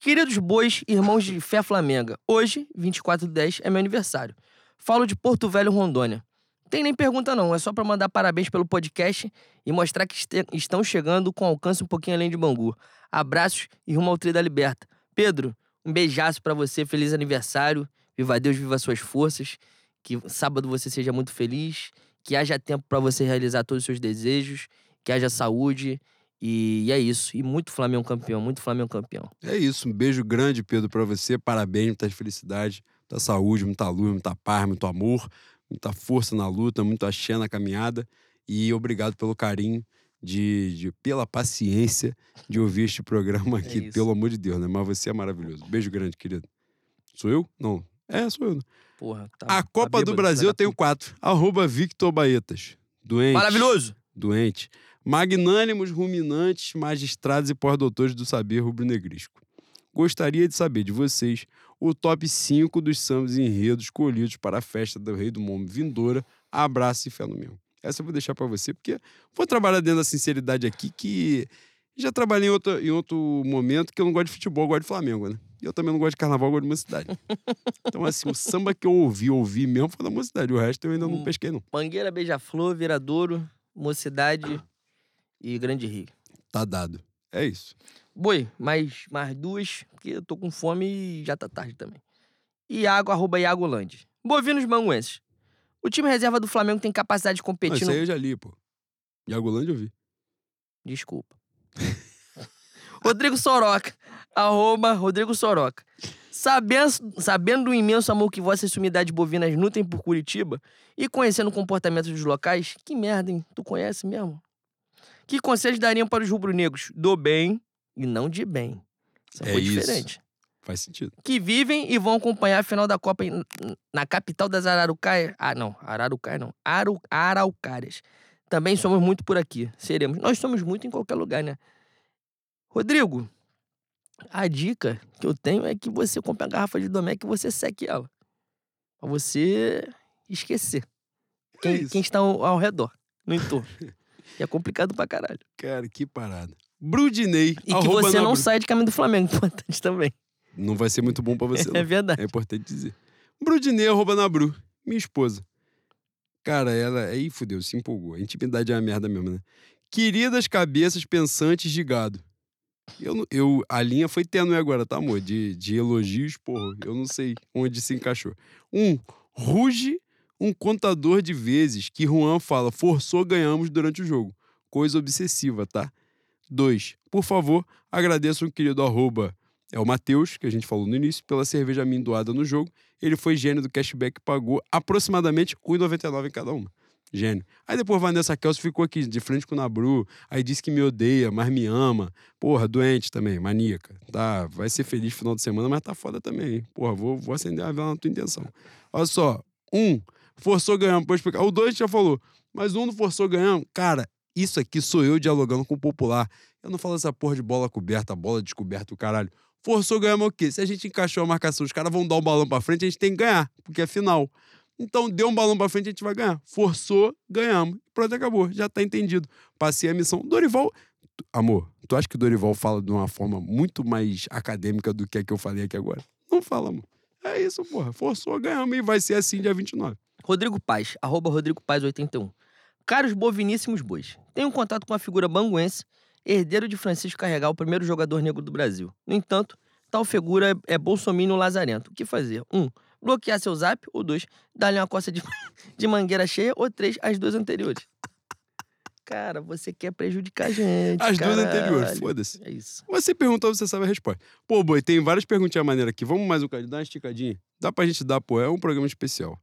Queridos bois, irmãos de fé flamenga, hoje, 24 de 10, é meu aniversário. Falo de Porto Velho, Rondônia. Tem nem pergunta não, é só pra mandar parabéns pelo podcast e mostrar que este- estão chegando com alcance um pouquinho além de Bangu. Abraços e rumo ao Tri da Liberta. Pedro, um beijaço pra você, feliz aniversário. Viva Deus, viva suas forças. Que sábado você seja muito feliz, que haja tempo pra você realizar todos os seus desejos, que haja saúde. E, e é isso. E muito Flamengo campeão, muito Flamengo campeão. É isso, um beijo grande, Pedro, pra você. Parabéns, muita felicidade, muita saúde, muita luz, muita paz, muito amor, muita força na luta, muito axé na caminhada. E obrigado pelo carinho, de, de- pela paciência de ouvir este programa aqui, isso. pelo amor de Deus, né? Mas você é maravilhoso. Beijo grande, querido. Sou eu? Não. É, sou eu. né? Porra, tá. A tá Copa do bêbado, Brasil filho eu tenho quatro. Arroba Victor Baetas. Doente. Maravilhoso! doente, magnânimos, ruminantes, magistrados e pós-doutores do saber rubro-negrisco. Gostaria de saber de vocês o top 5 dos sambas e enredos escolhidos para a festa do Rei do Mombo vindoura. Abraço e fé no meu. Essa eu vou deixar para você, porque vou trabalhar dentro da sinceridade aqui, que já trabalhei em outro, em outro momento que eu não gosto de futebol, eu gosto de Flamengo, né? E eu também não gosto de carnaval, eu gosto de mocidade. Então, assim, o samba que eu ouvi, ouvi mesmo foi da mocidade. O resto eu ainda não Hum. pesquei, não. Mangueira, Beija-Flor, Viradouro, Mocidade e Grande Rio. Tá dado. É isso. Boi, mais, mais duas, porque eu tô com fome e já tá tarde também. Iago, arroba Iago Land. Bovinos manguenses. O time reserva do Flamengo tem capacidade de Não, competir isso no... aí eu já li, pô. Iagolândia eu vi. Desculpa. Rodrigo Soroca. Arroba Rodrigo Soroca. Sabendo, sabendo do imenso amor que vossas sumidades bovinas nutrem por Curitiba e conhecendo o comportamento dos locais, que merda, hein? Tu conhece mesmo? Que conselhos dariam para os rubro-negros? Do bem e não de bem. Isso É foi isso. diferente. Faz sentido. Que vivem e vão acompanhar a final da Copa em- na capital das Ararucaias. Ah, não. Ararucaias não. Aru, Araucárias. Também somos muito por aqui. Seremos. Nós somos muito em qualquer lugar, né? Rodrigo, a dica que eu tenho é que você compre a garrafa de Domec e você seque ela. Pra você esquecer. Quem, isso. quem está ao, ao redor, no entorno. que é complicado pra caralho. Cara, que parada. Brudinei. E que você não Bru- sai de caminho do Flamengo, importante também. Não vai ser muito bom pra você, É não. verdade. É importante dizer. Brudinei, arroba na Bru. Minha esposa. Cara, ela... Aí fudeu, se empolgou. A intimidade é uma merda mesmo, né? Queridas cabeças pensantes de gado. Eu, eu, a linha foi tênue agora, tá, amor? De, de elogios, porra. Eu não sei onde se encaixou. Um, ruge um contador de vezes que Juan fala forçou, ganhamos durante o jogo. Coisa obsessiva, tá? Dois, por favor, agradeço o querido arroba, é o Matheus, que a gente falou no início, pela cerveja amendoada no jogo. Ele foi gênio do cashback, pagou aproximadamente R$ 1,99 em cada uma. Gênio. Aí depois Vanessa Kelso ficou aqui de frente com o Nabru, aí disse que me odeia, mas me ama. Porra, doente também, maníaca. Tá, vai ser feliz final de semana, mas tá foda também. hein? Porra, vou, vou acender a vela na tua intenção. Olha só, Um, forçou ganhamos. Pode explicar. O dois já falou. Mas um não forçou ganhamos. Cara, isso aqui sou eu dialogando com o popular. Eu não falo essa porra de bola coberta, bola descoberta, o caralho. Forçou ganhamos o quê? Se a gente encaixou a marcação, os caras vão dar o balão pra frente, a gente tem que ganhar, porque é final. Então, deu um balão pra frente, a gente vai ganhar. Forçou, ganhamos. Pronto, acabou. Já tá entendido. Passei a missão. Dorival. Amor, tu acha que o Dorival fala de uma forma muito mais acadêmica do que a que eu falei aqui agora? Não fala, amor. É isso, porra. Forçou, ganhamos e vai ser assim dia 29. Rodrigo Paz, arroba Rodrigo Paz 81. Caros boviníssimos bois, tenho um contato com a figura banguense, herdeiro de Francisco Carregal, o primeiro jogador negro do Brasil. No entanto, tal figura é, bolsominion lazarento. O que fazer? Um, bloquear seu zap, ou dois, dar-lhe uma coça de, de mangueira cheia, ou três, as duas anteriores. Cara, você quer prejudicar a gente. As duas anteriores, foda-se. É isso. Você perguntou, você sabe a resposta. Pô, boi, tem várias perguntinhas maneiras aqui. Vamos mais um cara, dá uma esticadinha. Dá pra gente dar, pô, é um programa especial.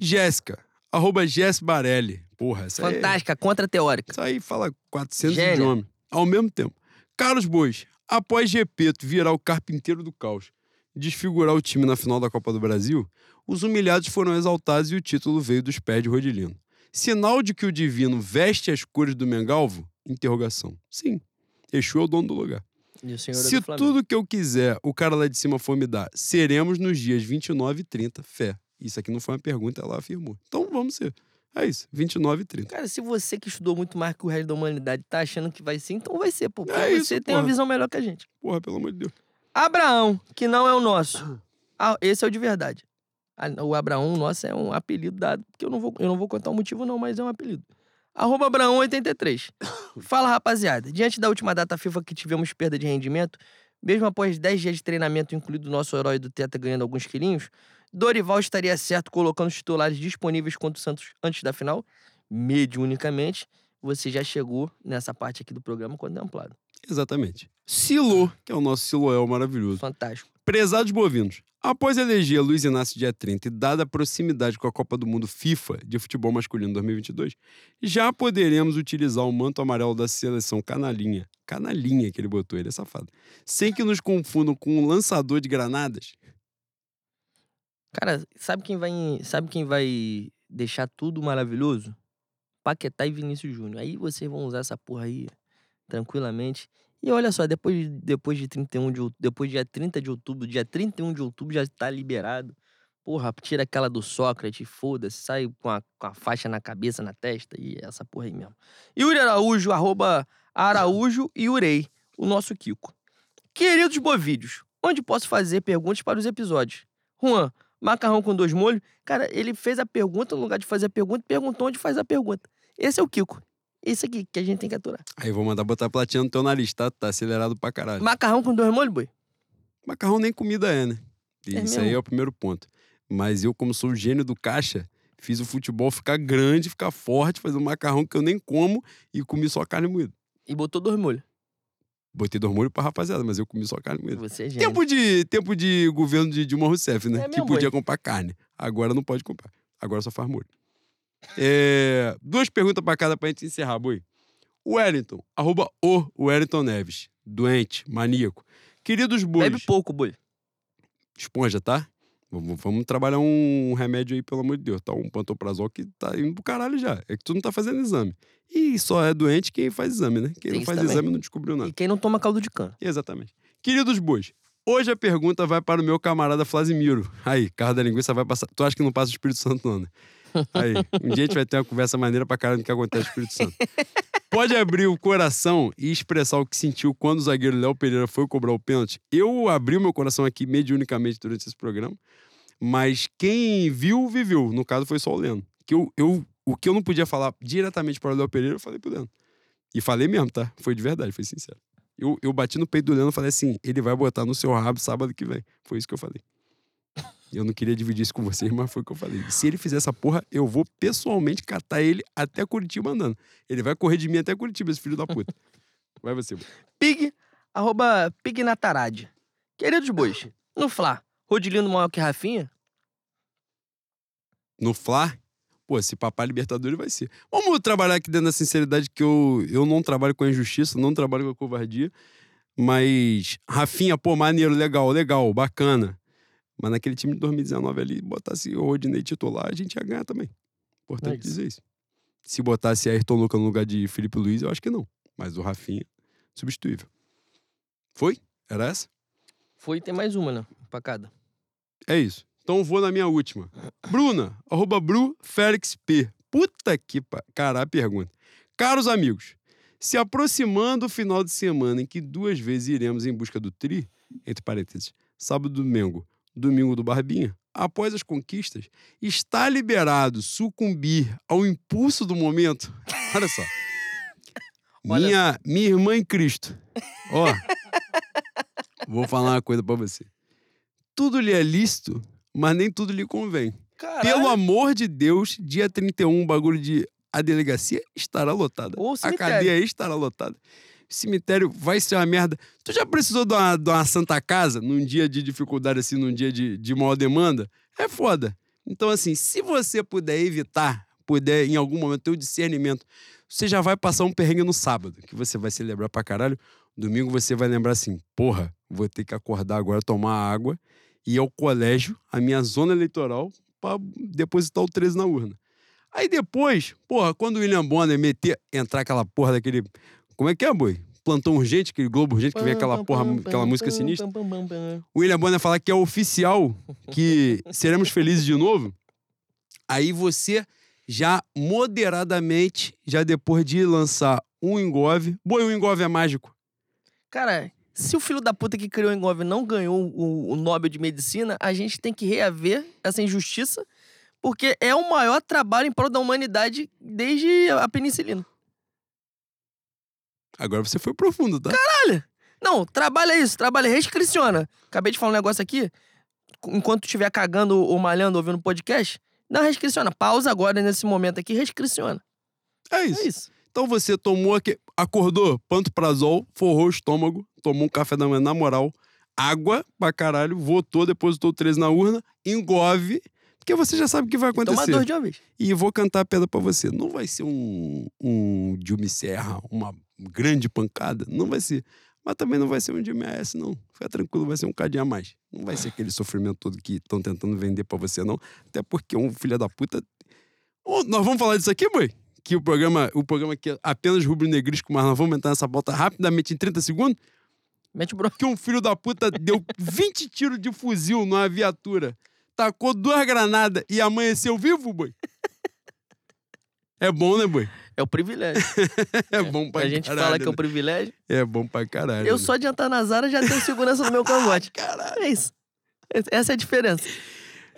Jéssica, arroba Jess Barelli. Porra, essa aí, Fantástica, contra-teórica. isso aí fala 400 Gênia. idiomas. Ao mesmo tempo. Carlos Bois, após Gepeto virar o carpinteiro do caos, desfigurar o time na final da Copa do Brasil, os humilhados foram exaltados e o título veio dos pés de Rodilino. Sinal de que o divino veste as cores do Mengalvo? Interrogação. Sim. Exu é o dono do lugar. E o senhor é Se do Flamengo. tudo que eu quiser o cara lá de cima for me dar, seremos nos dias 29 e 30. Fé. Isso aqui não foi uma pergunta, ela afirmou. Então vamos ser. É isso, 29 e 30. Cara, se você que estudou muito mais que o resto da humanidade tá achando que vai ser, então vai ser, pô. Porque É isso, você tem uma porra. visão melhor que a gente. Porra, pelo amor de Deus. Abraão, que não é o nosso. Ah, esse é o de verdade. Ah, O Abraão, nosso, é um apelido dado, porque eu não vou, eu não vou contar o motivo, não, mas é um apelido. Arroba Abraão83. Fala, rapaziada. Diante da última data FIFA que tivemos perda de rendimento, mesmo após 10 dias de treinamento, incluído o nosso herói do Teta ganhando alguns quilinhos, Dorival estaria certo colocando os titulares disponíveis contra o Santos antes da final? Mediunicamente, você já chegou nessa parte aqui do programa contemplado. Exatamente. Silo, que é o nosso Siloel maravilhoso. Fantástico. Prezados bovinos, após eleger Luiz Inácio dia 30 e dada a proximidade com a Copa do Mundo FIFA de futebol masculino 2022, já poderemos utilizar o manto amarelo da seleção canalinha. Canalinha que ele botou, ele é safado. Sem que nos confundam com um lançador de granadas. Cara, sabe quem vai, sabe quem vai deixar tudo maravilhoso? Paquetá e Vinícius Júnior. Aí vocês vão usar essa porra aí tranquilamente. E olha só, depois, de- depois de 31 de depois dia 30 de outubro, dia 31 de outubro já tá liberado. Porra, tira aquela do Sócrates, foda-se, sai com a, com a faixa na cabeça, na testa e essa porra aí mesmo. Yuri Araújo, arroba Araújo e Urei, o nosso Kiko. Queridos bovídeos, onde posso fazer perguntas para os episódios? Juan, macarrão com dois molhos? Cara, ele fez a pergunta no lugar de fazer a pergunta, perguntou onde faz a pergunta. Esse é o Kiko. Esse aqui que a gente tem que aturar. Aí vou mandar botar platina no teu nariz, tá? Tá acelerado pra caralho. Macarrão com dois molhos, boi? Macarrão nem comida é, né? E É isso aí mesmo? é o primeiro ponto. Mas eu, como sou o gênio do caixa, fiz o futebol ficar grande, ficar forte, fazer um macarrão que eu nem como e comi só carne moída. E botou dois molhos. Botei molhos pra rapaziada, mas eu comi só carne moída. Você é gênio. Tempo de, tempo de governo de Dilma Rousseff, né? É que mesmo, podia boi. comprar carne. Agora não pode comprar. Agora só faz molho. É, duas perguntas pra cada pra gente encerrar, boi. Wellington, arroba o Wellington Neves. Doente, maníaco. Queridos bois. Bebe pouco, boi. esponja, tá? Vamos, vamos trabalhar um remédio aí, pelo amor de Deus, tá? Um pantoprazol que tá indo pro caralho já. É que tu não tá fazendo exame. E só é doente quem faz exame, né? Quem Tem não faz também. exame não descobriu nada. E quem não toma caldo de cana? Exatamente. Queridos bois, hoje a pergunta vai para o meu camarada Flasimiro. Aí, carro da linguiça vai passar. Tu acha que não passa o Espírito Santo, não, né? Aí, um dia a gente vai ter uma conversa maneira pra caralho do que acontece no Espírito Santo. Pode abrir o coração e expressar o que sentiu quando o zagueiro Léo Pereira foi cobrar o pênalti. Eu abri o meu coração aqui mediunicamente durante esse programa, mas quem viu, viveu. No caso, foi só o Leno. Que eu, eu, o que eu não podia falar diretamente para o Léo Pereira, eu falei pro Leno. E falei mesmo, tá? Foi de verdade, foi sincero. Eu, eu bati no peito do Leandro e falei assim: ele vai botar no seu rabo sábado que vem. Foi isso que eu falei. Eu não queria dividir isso com vocês, mas foi o que eu falei. Se ele fizer essa porra, eu vou pessoalmente catar ele até Curitiba andando. Ele vai correr de mim até Curitiba, esse filho da puta. Vai você. Bruno. Pig, arroba Pig Natarade. Queridos bois, no Fla, Rodilino maior que Rafinha? No Fla, pô, se papar Libertadores vai ser. Vamos trabalhar aqui dentro da sinceridade que eu, eu não trabalho com a injustiça, não trabalho com a covardia. Mas, Rafinha, pô, maneiro, legal, legal, bacana. Mas naquele time de 2019 ali, botasse o Rodinei titular, a gente ia ganhar também. Importante É isso. dizer isso. Se botasse Ayrton Lucas no lugar de Felipe Luiz, eu acho que não. Mas o Rafinha, substituível. Foi? Era essa? Foi e tem mais uma, né? Pra cada. É isso. Então vou na minha última. Bruna, arroba Bru Félix P. Puta que pa... Cara, a pergunta. Caros amigos, se aproximando o final de semana em que duas vezes iremos em busca do tri, entre parênteses, sábado do domingo, domingo do Barbinha, após as conquistas, está liberado sucumbir ao impulso do momento? Olha só. Olha minha, minha irmã em Cristo. Ó, vou falar uma coisa pra você. Tudo lhe é lícito, mas nem tudo lhe convém. Caralho. Pelo amor de Deus, dia 31, o bagulho de. A delegacia estará lotada. A cadeia estará lotada. O cemitério vai ser uma merda. Tu já precisou de uma, de uma santa casa num dia de dificuldade, assim, num dia de, de maior demanda? É foda. Então, assim, se você puder evitar, puder em algum momento ter o discernimento, você já vai passar um perrengue no sábado, que você vai celebrar pra caralho. Domingo você vai lembrar assim: porra, vou ter que acordar agora, tomar água ir ao colégio, a minha zona eleitoral, pra depositar o 13 na urna. Aí depois, porra, quando o William Bonner meter, entrar aquela porra daquele. Como é que é, boi? Plantão urgente, aquele Globo urgente que vem aquela porra, aquela música sinistra. O William Bonner falar que é oficial, que seremos felizes de novo. Aí você já moderadamente, já depois de lançar um engove. Boi, o engove é mágico. Cara, se o filho da puta que criou o Engove não ganhou o, o Nobel de Medicina, a gente tem que reaver essa injustiça, porque é o maior trabalho em prol da humanidade desde a penicilina. Agora você foi profundo, tá? Não, trabalha isso, trabalha, restriciona. Acabei de falar um negócio aqui. Enquanto estiver cagando ou malhando ouvindo podcast, não restriciona. Pausa agora nesse momento aqui, restriciona. É isso. É isso. Então você tomou aqui, acordou, pantoprazol, forrou o estômago, tomou um café da manhã na moral, água pra caralho, votou, depositou o 13 na urna, engove, porque você já sabe o que vai acontecer. dois de vez. E vou cantar a pedra pra você. Não vai ser um, um Dilme Serra, uma grande pancada. Não vai ser. Mas também não vai ser um Dilme AS, não. Fica tranquilo, vai ser um cadinho a mais. Não vai ser aquele sofrimento todo que estão tentando vender pra você, não. Até porque um filho da puta. Ô, nós vamos falar disso aqui, boi? Que o programa, o programa aqui é apenas rubro-negrisco, mas nós vamos entrar nessa pauta rapidamente em 30 segundos. Mete o bronco. Que um filho da puta deu 20 tiros de fuzil numa viatura, tacou duas granadas e amanheceu vivo, boi? É bom, né, boi? É o privilégio. É bom pra a gente caralho. fala que é o né? privilégio. É bom pra caralho. Eu né? só de entrar na Zara já tenho segurança no meu cangote. Caralho. É isso. Essa é a diferença.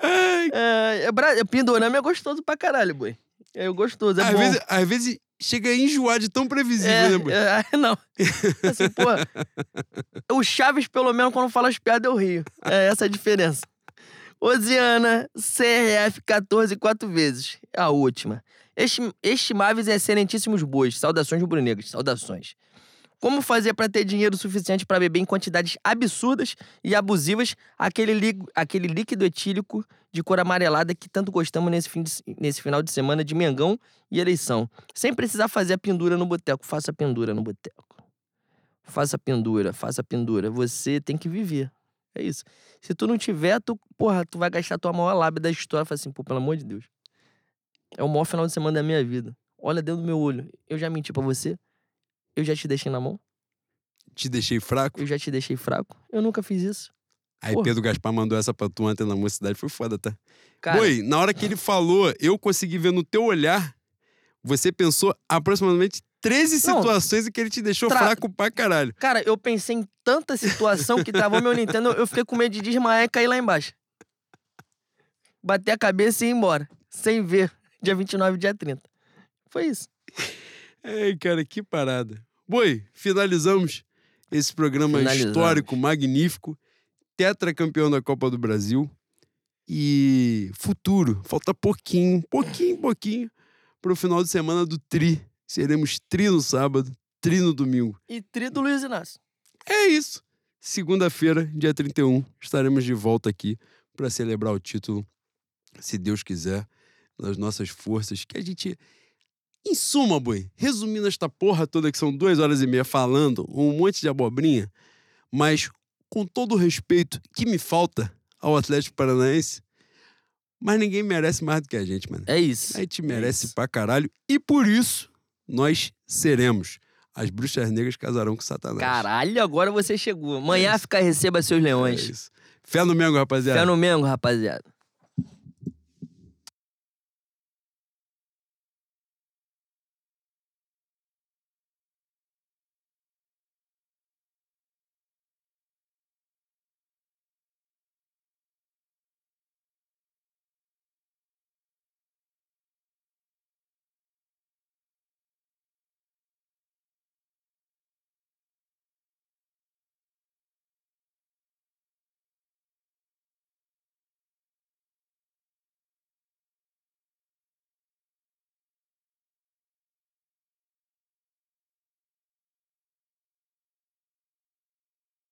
Ai, É, é, bra- Pindorama é gostoso pra caralho, boi. É gostoso, é às, bom. vezes, às vezes chega a enjoar de tão previsível, é, né, boi? é, não. Assim, pô. O Chaves, pelo menos, quando fala as piadas, eu rio. É essa a diferença. Osiana, CRF 14 quatro vezes. É A última. Estim- Estimáveis e excelentíssimos bois. Saudações rubro-negras. Saudações. Como fazer para ter dinheiro suficiente para beber em quantidades absurdas e abusivas aquele, li- aquele líquido etílico de cor amarelada que tanto gostamos nesse, fim de se- nesse final de semana de Mengão e eleição? Sem precisar fazer a pendura no boteco. Faça a pendura no boteco. Faça a pendura, faça a pendura. Você tem que viver. É isso. Se tu não tiver, tu, porra, tu vai gastar tua maior lábia da história. Fala assim, pô, pelo amor de Deus. É o maior final de semana da minha vida. Olha dentro do meu olho. Eu já menti pra você? Eu já te deixei na mão? Te deixei fraco. Eu já te deixei fraco? Eu nunca fiz isso. Aí Porra. Pedro Gaspar mandou essa pra tu ontem na mocidade. Foi foda, tá? Cara, Boi, na hora que ele falou, eu consegui ver no teu olhar, você pensou aproximadamente 13 Não. situações em que ele te deixou Tra- fraco pra caralho. cara, eu pensei em tanta situação que travou meu Nintendo, eu fiquei com medo de desmaiar e cair lá embaixo. Bater a cabeça e ir embora. Sem ver. Dia 29 e dia 30. Foi isso. Ai, cara, que parada. Boi, finalizamos esse programa Finalizamos. histórico, magnífico, tetracampeão da Copa do Brasil. E futuro, falta pouquinho, pouquinho, pouquinho, pro final de semana do Tri. Seremos Tri no sábado, Tri no domingo. E tri do Luiz Inácio. É isso. Segunda-feira, dia 31, estaremos de volta aqui para celebrar o título, se Deus quiser, nas nossas forças, que a gente. Em suma, boi, resumindo esta porra toda, que são duas horas e meia falando, um monte de abobrinha, mas com todo o respeito que me falta ao Atlético Paranaense. Mas ninguém merece mais do que a gente, mano. É isso. A gente é merece isso. pra caralho. E por isso, nós seremos. As bruxas negras casarão com Satanás. Caralho, agora você chegou. Amanhã É fica receba seus É leões. isso. Fé no Mengo, rapaziada. Fé no Mengo, rapaziada.